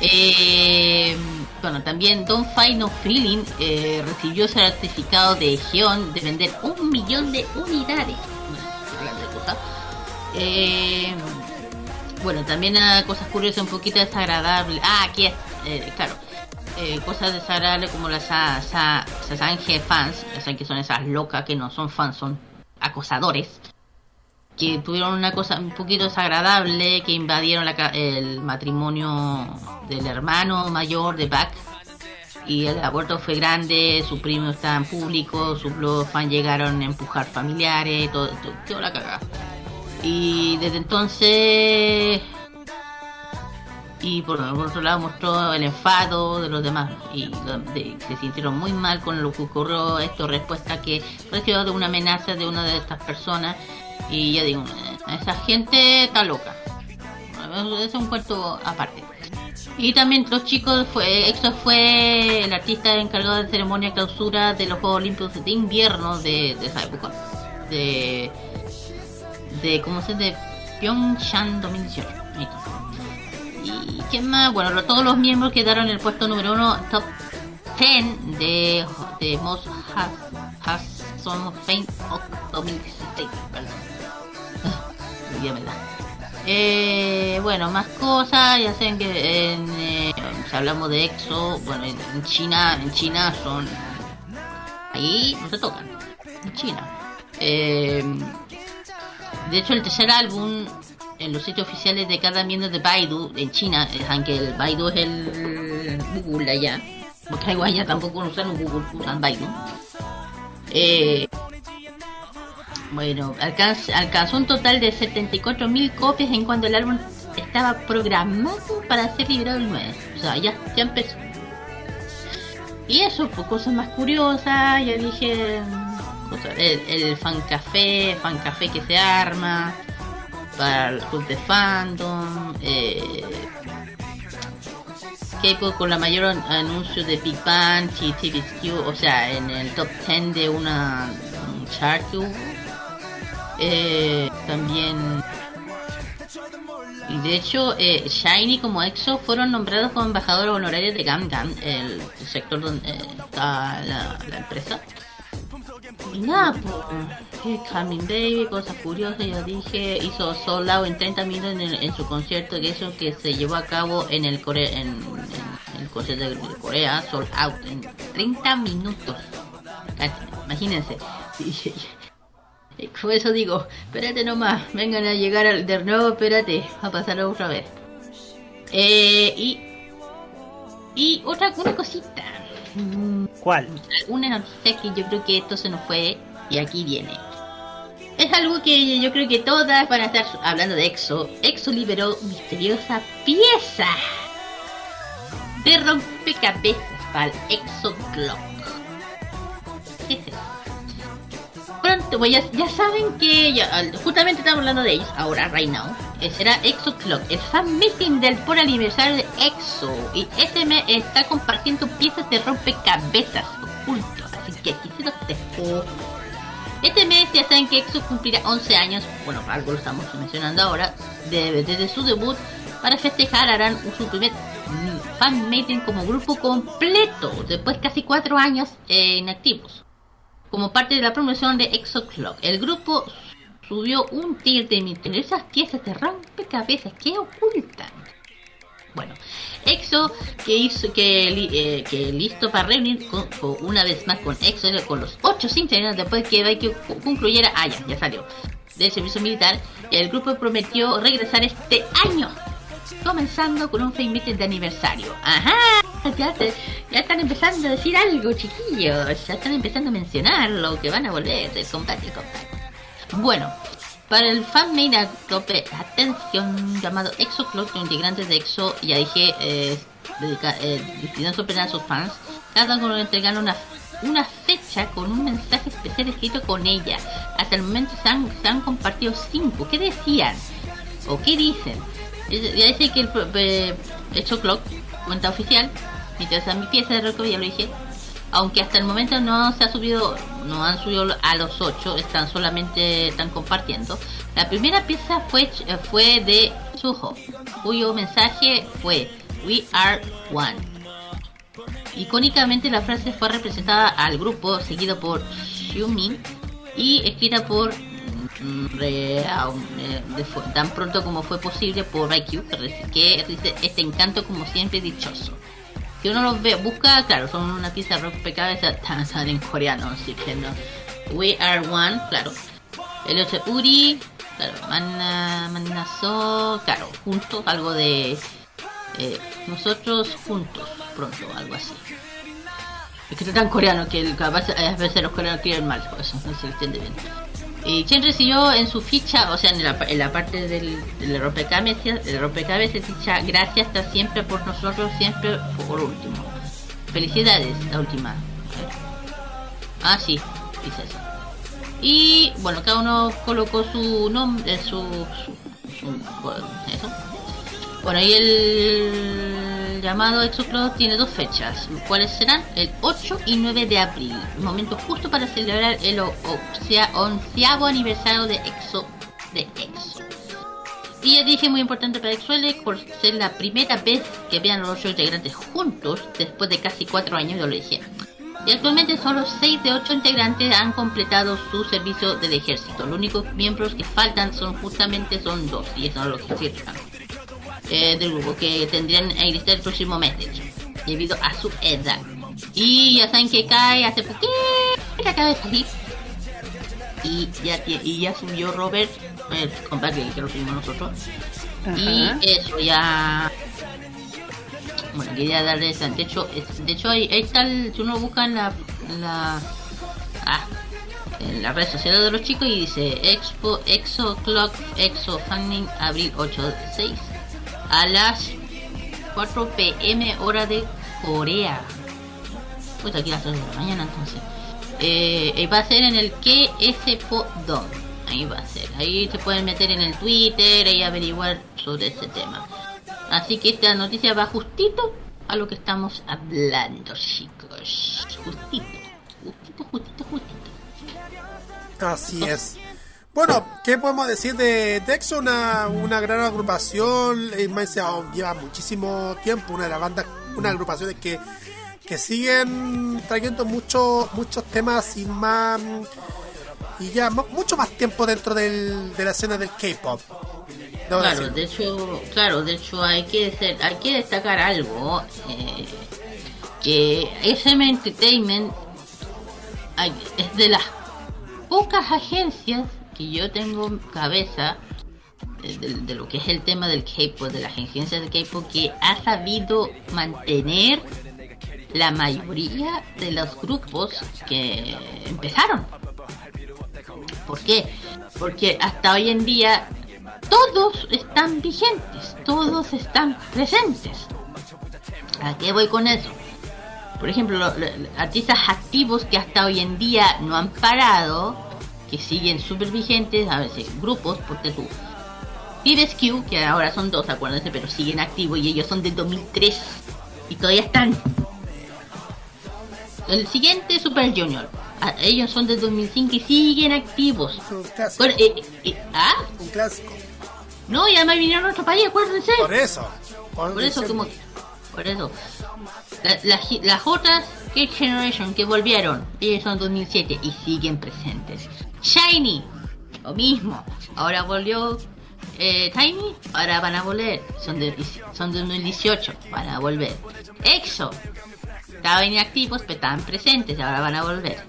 Eh, bueno, también Don't Fight No Feeling eh, recibió certificado de Geon de vender un millón de unidades. Eh, bueno, también ah, cosas curiosas, un poquito desagradables. Ah, aquí es, eh, claro. Eh, cosas desagradables como las sa, Sasange fans, ya saben que son esas locas que no son fans, son acosadores. Que tuvieron una cosa un poquito desagradable, que invadieron la el matrimonio del hermano mayor de Bach. Y el aborto fue grande, su primo estaba en público, sus fans llegaron a empujar familiares, todo, todo, toda la cagada. Y desde entonces y por, por otro lado mostró el enfado de los demás y de- se sintieron muy mal con lo que ocurrió esto respuesta que recibió de una amenaza de una de estas personas y ya digo eh, esa gente está loca es un cuento aparte y también los chicos fue EXO fue el artista encargado de ceremonia clausura de los Juegos Olímpicos de invierno de, de esa época de de cómo se de Pyeongchang 2018 Ahí está. ¿Y quién más? Bueno, todos los miembros quedaron en el puesto número uno, top 10 de, de Most Has Fame of 2016. Perdón. Ya me da. Eh, bueno, más cosas, ya saben que eh, si hablamos de EXO, bueno, en, China, en China son... Ahí no se tocan, en China. Eh, de hecho, el tercer álbum en los sitios oficiales de cada miembro de Baidu en China, eh, aunque el Baidu es el Google allá, porque allá tampoco usan Google, usan Baidu. Eh, bueno, alcanz- alcanzó un total de 74.000 copias en cuando el álbum estaba programado para ser liberado el 9. O sea, ya, empezó. Y eso, pues cosas más curiosas, ya dije, mm, el, el fan café, fan café que se arma, para el club de fandom, eh, Keiko con la mayor an- anuncio de Big Bang, TVSQ, o sea, en el top 10 de una un. Eh, también y de hecho eh, Shiny como EXO fueron nombrados como embajadores honorarios de Gangnam, el sector donde eh, está la empresa. Y nada, pues, Coming Baby, cosas curiosas, ya dije, hizo sold out en 30 minutos en, el- en su concierto, que eso que se llevó a cabo en el Core, en, en el concierto de, Corea, sold out en 30 minutos. Imagínense. [laughs] Y Por eso digo, espérate nomás, vengan a llegar al de nuevo, espérate, a pasarlo otra vez. Eh, y, y otra una cosita. ¿Cuál? Una noticia que yo creo que esto se nos fue y aquí viene. Es algo que yo creo que todas van a estar hablando de EXO. EXO liberó misteriosa pieza de rompecabezas para el EXO Clock. ¿Qué es eso? Pronto, pues ya, ya saben que ya, justamente estamos hablando de ellos ahora, right now. Eh, será EXO Clock, el fan meeting del por aniversario de EXO. Y SM está compartiendo piezas de rompecabezas ocultos. Así que aquí se los dejo. Este mes ya saben que EXO cumplirá 11 años, bueno, algo lo estamos mencionando ahora, de- desde su debut. Para festejar harán su primer fan meeting como grupo completo, después de casi 4 años eh, inactivos. Como parte de la promoción de EXO Clock, el grupo subió un tier de misteriosas piezas de rompecabezas que ocultan. Bueno, EXO que hizo que, eh, que listo para reunir con, una vez más con EXO con los ocho integrantes después que cu- concluyera, ah ya, ya salió, del servicio militar, el grupo prometió regresar este año, comenzando con un fan meeting de aniversario. Ajá, ya, están empezando a decir algo, chiquillos, ya están empezando a mencionarlo, que van a volver del combate, combate. Bueno, para el fan main a tope, atención, llamado EXO Clock, los integrantes de EXO, ya dije, eh, dedica, eh, a sus fans, cada uno entregaron una, una fecha con un mensaje especial escrito con ella. Hasta el momento se han, se han compartido cinco. ¿Qué decían? ¿O qué dicen? Ya dice que el eh, EXO cuenta oficial, mientras a mi pieza de rock, ya lo dije, aunque hasta el momento no se ha subido, no han subido a los 8, están solamente están compartiendo. La primera pieza fue fue de Suho, cuyo mensaje fue We are one. Icónicamente la frase fue representada al grupo, seguido por Xiumin y escrita por mm, eh, tan pronto como fue posible por IQ, que dice este encanto como siempre dichoso. Si uno los ve, busca, claro, son una pieza de rompecabezas, están en coreano, así que no. We are one, claro. El otro Uri, Claro, Manna, Mannaso, claro, juntos, algo de eh, nosotros juntos, pronto, algo así. Es que está tan coreano que capaz, a veces los coreanos quieren mal, eso no se entiende bien. Y Chen recibió en su ficha, o sea, en la, en la parte del, del rompecabezas, el rompecabezas ficha, gracias está siempre por nosotros, siempre por último. Felicidades, la última. Ah, sí, dice eso. Y bueno, cada uno colocó su nombre, su, su, su- bueno, eso. Bueno, y el llamado Exoclub tiene dos fechas, cuáles serán el 8 y 9 de abril, momento justo para celebrar el onceavo aniversario de Exo de Exo. Y es dije muy importante para EXO-L por ser la primera vez que vean los ocho integrantes juntos después de casi cuatro años de origen. Y actualmente solo 6 de 8 integrantes han completado su servicio del ejército. Los únicos miembros que faltan son justamente son dos, y eso es lo que firman eh, del grupo, que tendrían a iniciar el próximo mes, de hecho, debido a su edad. Y ya saben que cae hace poquito, acaba de salir. Y ya, y ya subió Robert, el compadre que lo subimos nosotros. Y eso ya bueno, quería darle esa. De hecho, de hecho ahí, ahí está el, si uno busca en la, la ah, en la red social de los chicos y dice Expo Exo Clock Exo Fanning abril 8 6 a las 4 pm hora de Corea. Pues aquí las 3 de la mañana entonces. Eh, eh, va a ser en el KS Podom. Ahí va a ser. Ahí se pueden meter en el Twitter y averiguar sobre ese tema. Así que esta noticia va justito a lo que estamos hablando, chicos. Justito. Justito, justito, justito. Así es. Bueno, ¿qué podemos decir de Dexo? Una, una gran agrupación, lleva muchísimo tiempo, una de las bandas, una agrupaciones que, que siguen trayendo muchos muchos temas y más y ya mu- mucho más tiempo dentro del, de la escena del K-pop. Claro, decir. de hecho, claro, de hecho hay que ser- hay que destacar algo eh, que SM Entertainment hay- es de las pocas agencias que yo tengo en cabeza eh, de, de lo que es el tema del K-pop, de las agencias del K-pop que ha sabido mantener la mayoría de los grupos que empezaron. ¿Por qué? Porque hasta hoy en día todos están vigentes, todos están presentes. ¿A qué voy con eso? Por ejemplo, lo- lo- artistas activos que hasta hoy en día no han parado, que siguen súper vigentes, a veces grupos, porque tú. Pibes Q, que ahora son dos, acuérdense, pero siguen activos y ellos son del 2003 y todavía están. El siguiente Super Junior. Ah, ellos son del 2005 y siguen activos. Bueno, eh, eh, ¿Ah? Un clásico. No, y además vinieron a nuestro país, acuérdense. Por eso. Por, Por eso, como. Por eso. La- las otras Kid Generation que volvieron, ellos son 2007 y siguen presentes. Shiny, lo mismo. Ahora volvió eh, Tiny, ahora van a volver. Son de, son de 2018, van a volver. EXO, estaban inactivos, pero estaban presentes, ahora van a volver.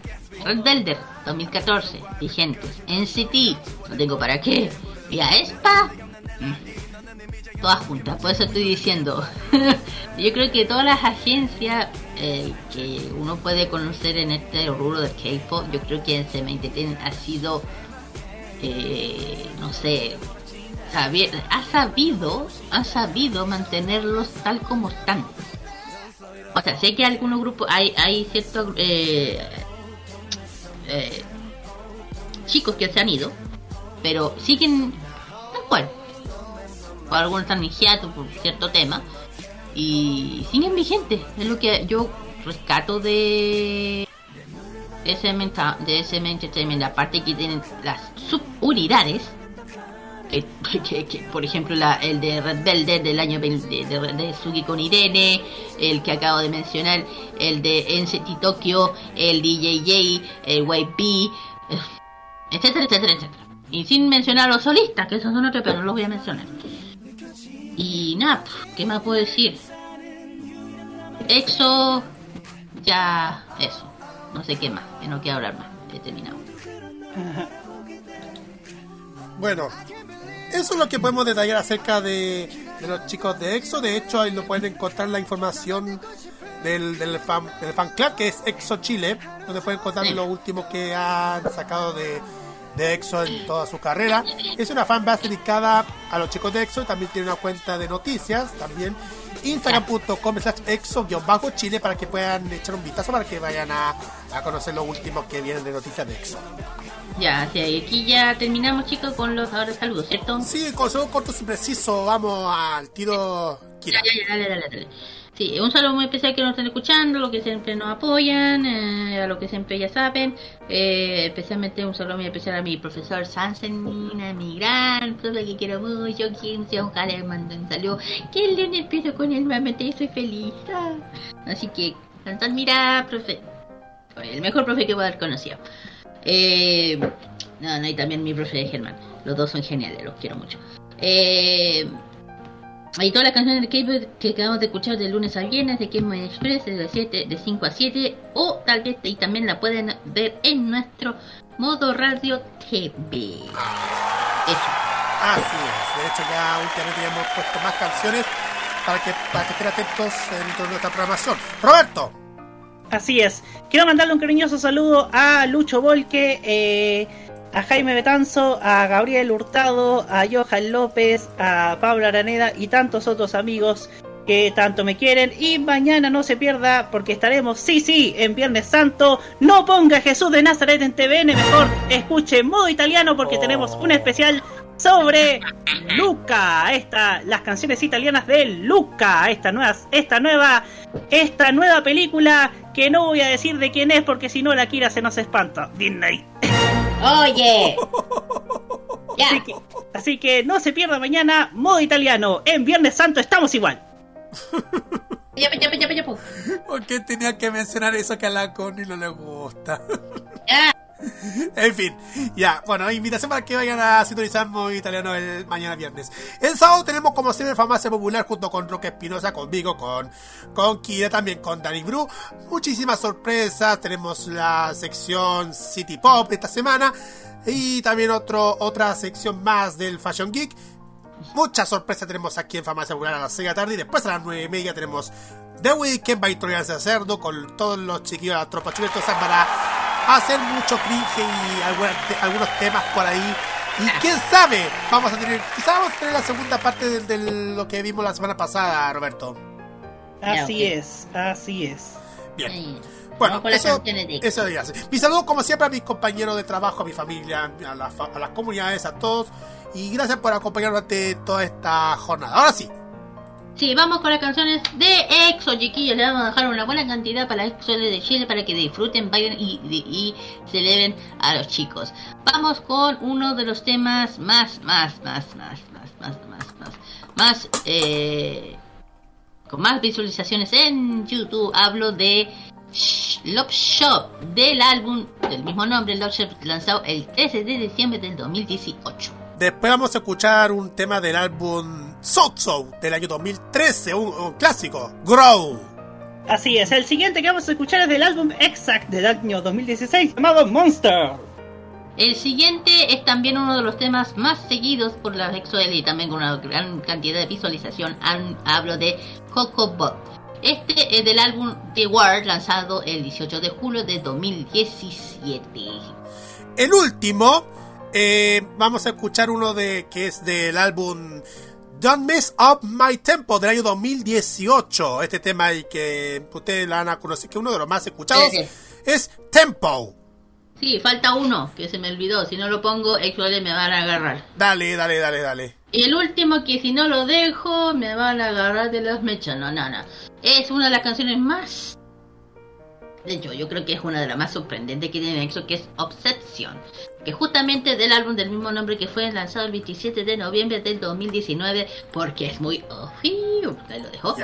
Red Velvet, 2014, vigentes. NCT, no tengo para qué. Y a ESPA, todas juntas, por eso estoy diciendo. [laughs] Yo creo que todas las agencias eh, que uno puede conocer en este rubro del K-pop, yo creo que en CM ha sido, eh, no sé, sabi- ha sabido, ha sabido mantenerlos tal como están. O sea, sé que algunos grupos, hay, hay ciertos eh, eh, chicos que se han ido, pero siguen tal cual. O algunos están en por cierto tema y siguen vigentes. Es lo que yo rescato de SM, de SM Entertainment, aparte que tienen las subunidades. Que, por ejemplo la, el de Red Velvet del año 20 de, de, de Sugi con Irene, el que acabo de mencionar, el de NCT Tokyo, el DJJ, el YP, etcétera, etcétera, etcétera. Y sin mencionar a los solistas, que esos son otros, pero no los voy a mencionar. Y nada, ¿qué más puedo decir? EXO, ya eso. No sé qué más, que no quiero hablar más. He terminado. [laughs] Bueno, eso es lo que podemos detallar acerca de, de los chicos de EXO. De hecho, ahí lo pueden encontrar la información del, del, fan, del fan club que es EXO Chile, donde pueden encontrar Sí. lo último que han sacado de, de EXO en toda su carrera. Es una fanbase dedicada a los chicos de EXO. También tiene una cuenta de noticias. También instagram.com slash exo-chile para que puedan echar un vistazo para que vayan a, a conocer lo último que vienen de noticias de EXO. Ya, sí, aquí ya terminamos, chicos, con los ahora saludos, ¿cierto? Sí, consejo corto y preciso. Vamos al tiro. Ya, ya, ya, dale, dale, dale. Sí, un saludo muy especial que nos están escuchando, los que siempre nos apoyan, eh, a los que siempre ya saben. Eh, especialmente un saludo muy especial a mi profesor Sansen, a mi gran profe que quiero mucho, ojalá le mando un saludo. Que el lunes empiezo con él nuevamente y soy feliz. ah. Así que, Sansan, mira, profe. El mejor profe que puedo haber conocido. Eh, no, no, y también mi profe Germán. Los dos son geniales, los quiero mucho. Eh, y todas las canciones de K-pop que acabamos de escuchar de lunes a viernes de Game Express de, 7, de 5 a 7 o tal vez y también la pueden ver en nuestro modo radio TV. Eso. Así es. De hecho, ya últimamente ya hemos puesto más canciones para que, para que estén atentos dentro de nuestra programación. Roberto. Así es. Quiero mandarle un cariñoso saludo a Lucho Volque, eh, a Jaime Betanzo, a Gabriel Hurtado, a Johan López, a Pablo Araneda y tantos otros amigos que tanto me quieren. Y mañana no se pierda porque estaremos, sí, sí, en Viernes Santo. No ponga Jesús de Nazaret en TVN, mejor escuche modo italiano porque tenemos un especial sobre Luca, esta, las canciones italianas de Luca, esta nueva, esta nueva, esta nueva película que no voy a decir de quién es porque si no la Kira se nos espanta. Disney. [laughs] Oye. [laughs] Así que, así que no se pierda mañana modo italiano. En Viernes Santo estamos igual. [laughs] Ya, ya, ya, ya, ya. ¿Por qué tenía que mencionar eso que a la Connie no le gusta? Ya. [laughs] En fin, ya, bueno, invitación para que vayan a sintonizar Modo Italiano el mañana viernes. El sábado tenemos como siempre Farmacia Popular junto con Roque Espinosa, conmigo, con, con Kira, también con Danny Bru. Muchísimas sorpresas, tenemos la sección City Pop esta semana y también otro, otra sección más del Fashion Geek. Muchas sorpresas tenemos aquí en Farmacia Popular a las 6 de la tarde y después a las 9 y media tenemos The Weekend by Troyan Cerdo con todos los chiquillos de la tropa chuletosas hacer mucho cringe y algunas te- algunos temas por ahí. Y quién sabe, vamos a tener, quizás vamos a tener la segunda parte de, de lo que vimos la semana pasada, Roberto. Así es, así es. Bien. Bueno, eso, eso ya sé. Mi saludo como siempre a mis compañeros de trabajo, a mi familia, a, la a las comunidades, a todos. Y gracias por acompañarnos durante toda esta jornada. Ahora sí, Sí, vamos con las canciones de EXO, chiquillos. Le vamos a dejar una buena cantidad para EXO de Chile para que disfruten, vayan y, y, y a los chicos. Vamos con uno de los temas más, más, más, más, más, más, más, más, más, eh, con más visualizaciones en YouTube. Hablo de Love Shop del álbum del mismo nombre, Love Shop, lanzado el 13 de diciembre del 2018. después vamos a escuchar un tema del álbum Sozo del año 2013, un, un clásico, Grow. Así es, el siguiente que vamos a escuchar es del álbum Exact del año 2016 llamado Monster. El siguiente es también uno de los temas más seguidos por la EXO-L y también con una gran cantidad de visualización. Hablo de Coco Bot. Este es del álbum The War lanzado el 18 de julio de 2017. El último, eh, vamos a escuchar uno de que es del álbum Don't Mess Up My Tempo del año 2018. Este tema y que ustedes la van a conocer, que es uno de los más escuchados Sí, sí. es Tempo. Sí, falta uno que se me olvidó. Si no lo pongo, EXO-L me van a agarrar. Dale, dale, dale, dale. Y el último que si no lo dejo me van a agarrar de los mechas. No, no, no. Es una de las canciones más... De hecho, yo creo que es una de las más sorprendentes que tiene EXO, que es Obsession. Que justamente del álbum del mismo nombre que fue lanzado el 27 de noviembre del 2019. Porque es muy... Oh, ahí lo dejo.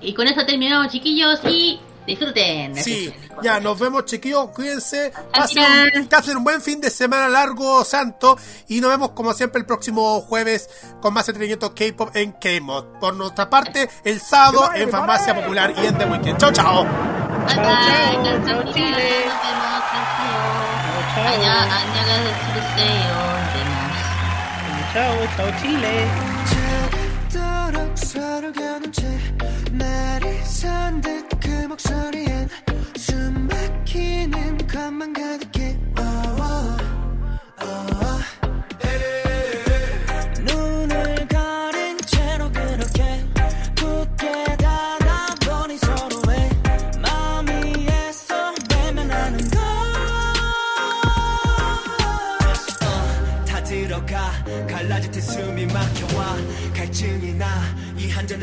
Y con eso terminamos, chiquillos, y disfruten. Sí, ya nos vemos chiquillos, cuídense, pasen un, pasen un buen fin de semana largo, santo, y nos vemos como siempre el próximo jueves con más entretenimiento K-Pop en K-Mod. Por nuestra parte, el sábado en Farmacia Popular y en The Weekend. Chao, chao. 안녕, 감사합니다. 네, 안녕, 안녕하세요. 세요 Chao, chao Chile. 차갑도록 서로 겨눈 채 날이 산듯 그 목소리엔 숨 막히는 것만 가득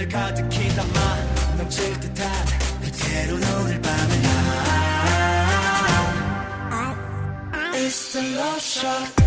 늘 가득히 담아 넘칠 듯한 그대로운 오늘 밤을 아 It's the love shot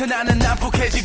같아 나는 난폭해지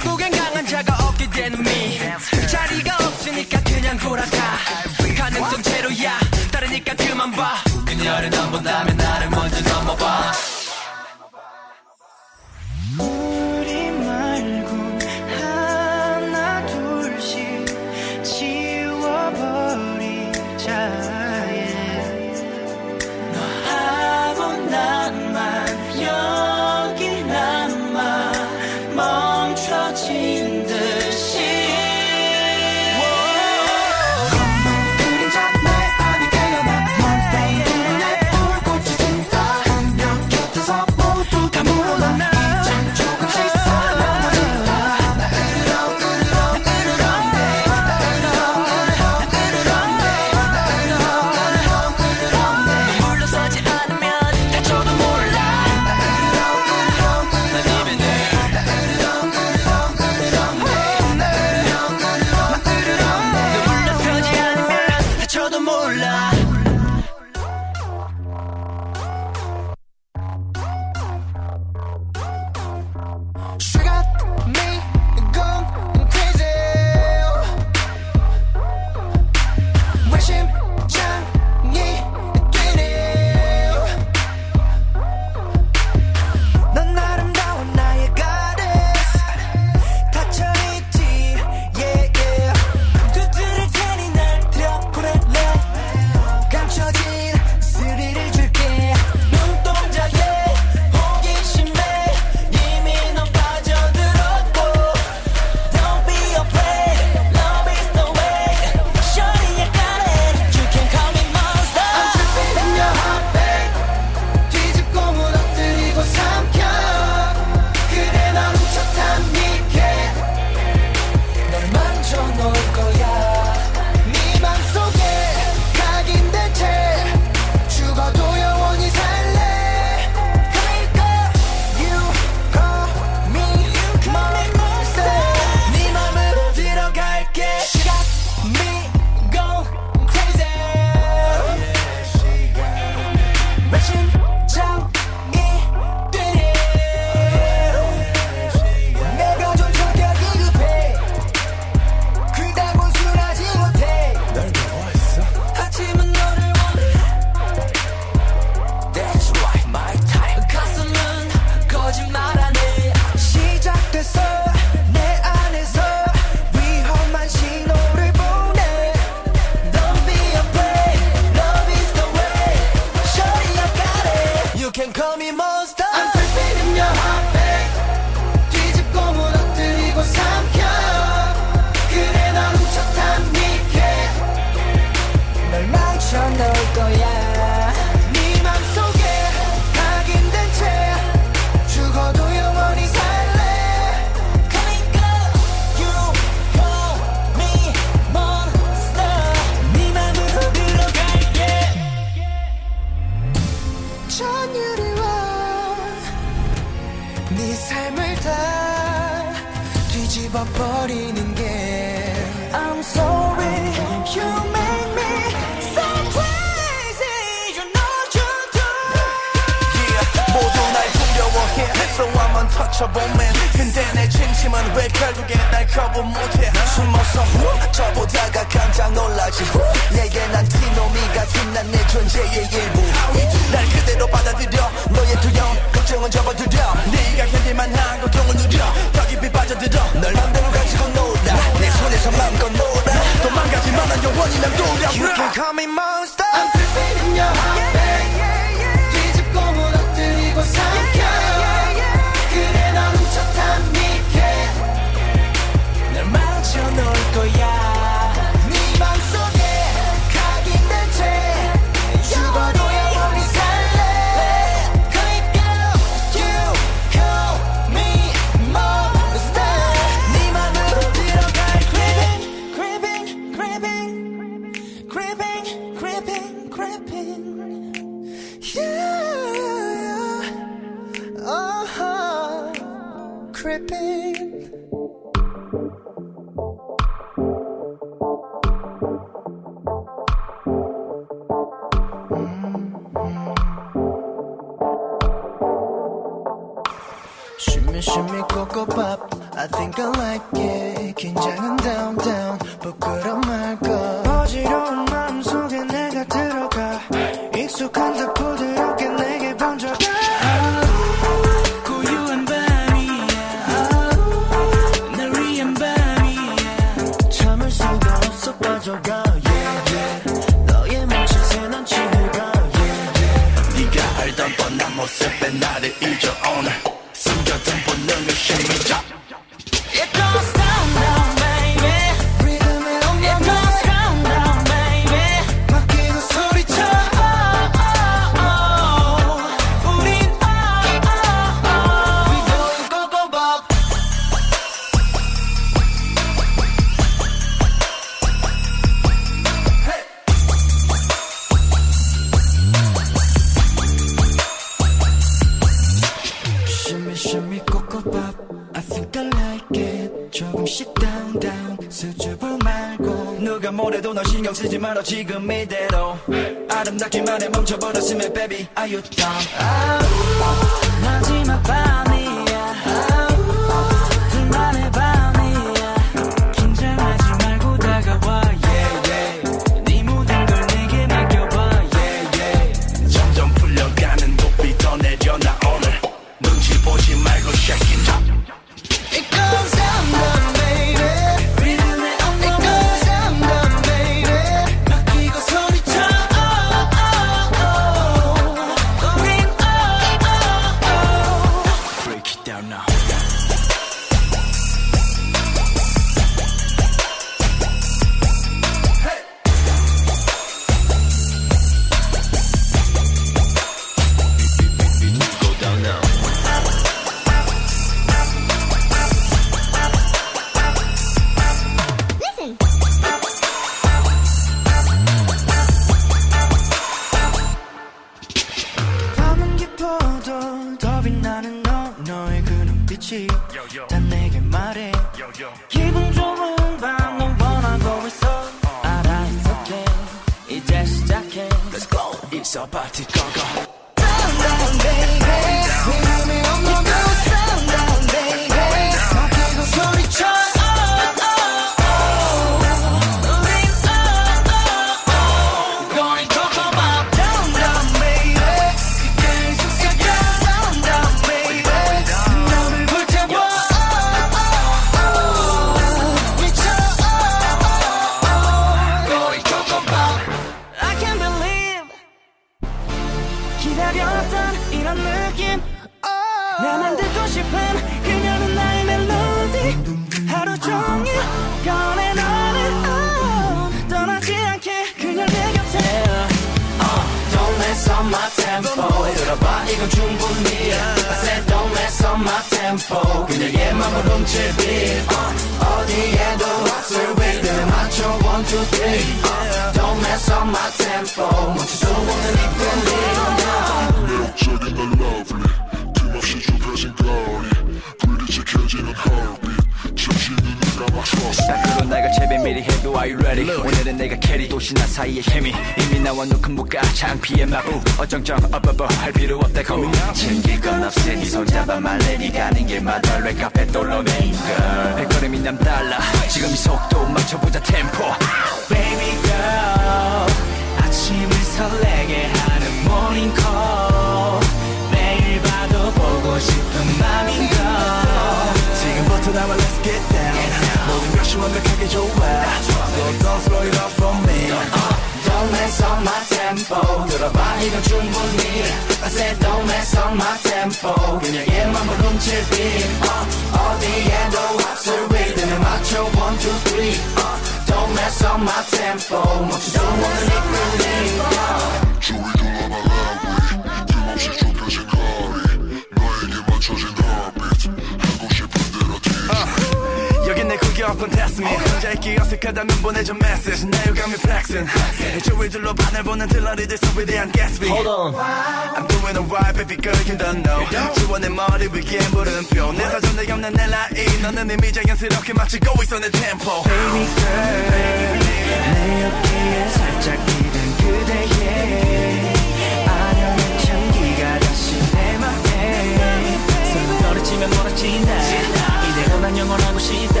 싶다 이대로만 영원하고 싶다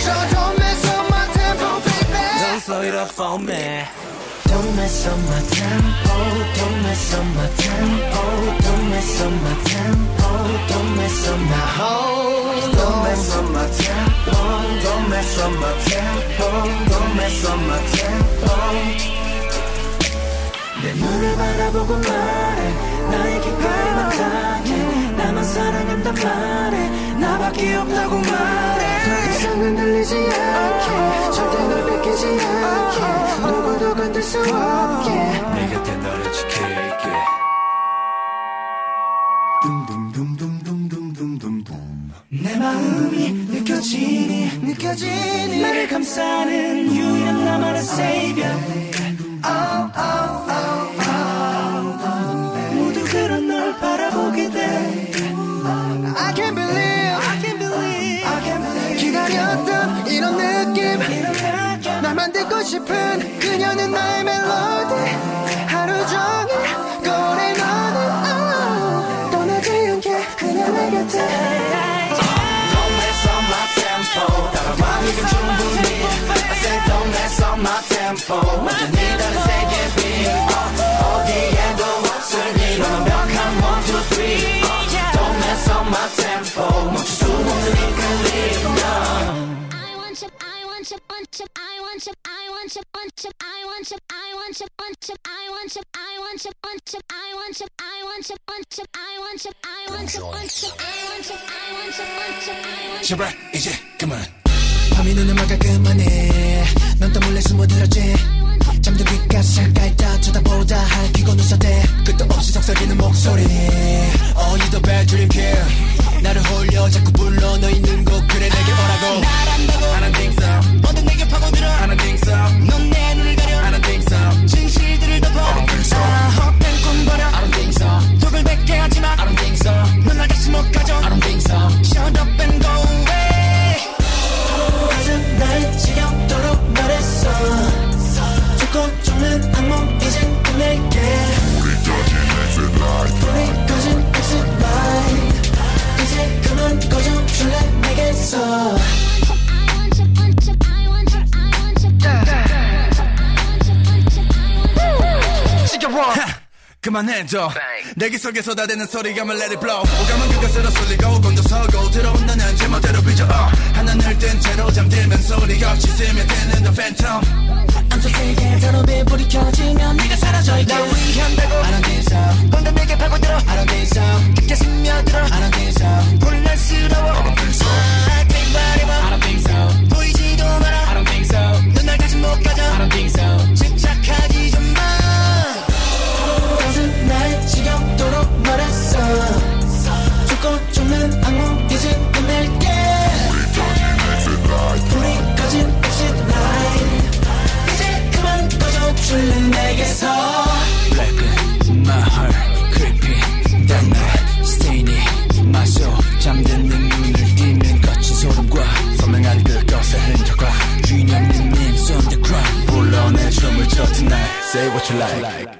So don't mess up my tempo baby Don't slow it up for me Don't mess up my tempo Don't mess up my tempo Don't mess up my tempo Don't mess up my whole Don't mess up my tempo Don't mess up my tempo Don't mess up my tempo 내 눈을 바라보고 말해 나에게 깔맞아 나만 사랑한단 말해 나밖에 없다고 말해 더 이상은 들리지 않게 절대 널 뺏기지 않게 누구도 건들 수 없게 내 곁에 너를 지킬게 내 마음이 느껴지니 느껴지니 나를 감싸는 유일한 나만의 savior oh, oh, 듣고 싶은 그녀는 나의 멜로디 하루 종일 꺼내 너는 oh, 떠나지 않게 그냥 내 곁에 Don't mess up my tempo 따라와니까 충분히 I said don't mess up my tempo 완전히 다른 세계 uh, 어디에도 없으니 넌 완벽한 one two three uh, Don't mess up my tempo 멈출 수 없는 이 끌림 want you, want you, I want you, I want you, want you, I want you, I want you, want you, I want you, I want you, want you, I want you, I want you, want you, I want you, I want you, want you, I want you. 제발 이제 그만. 밤이 눈을 막아 그만해. 넌또 몰래 숨어들었지. 잠들기까지 잠깐 있다 쳐다보다 할기고 눈사대 끝도 없이 속삭이는 목소리. Oh, you the bad dream kid. 나를 홀려 자꾸 불러 너 있는 곳 그래 내게 오라고 I don't think so 모두 내게 파고들어 I don't think so 넌 내 눈을 가려 I don't think so 진실들을 덮어 I don't think so 헛된 꿈 버려 I don't think so 독을 뱉게 하지마 I don't think so 넌날 다시 못 가져 I don't think so Shut up and go i it's all. 그만해줘. 내기 속에 쏟아대는 소리감을 let it blow. 오감은 그것으로 쏠리고 곤두서고 들어온 너는 제멋대로 빚어. uh. 하나늘 뜬 채로 잠들면 소리 없이 스며드는 the phantom. 암소 세계 단어에 불이 켜지면 네가 사라져 있게. 날 위한다고 I don't think so. 방금 내게 파고들어. I don't think so. 깊게 스며들어. I don't think so. 혼란스러워. I don't think so. I think body I say what you like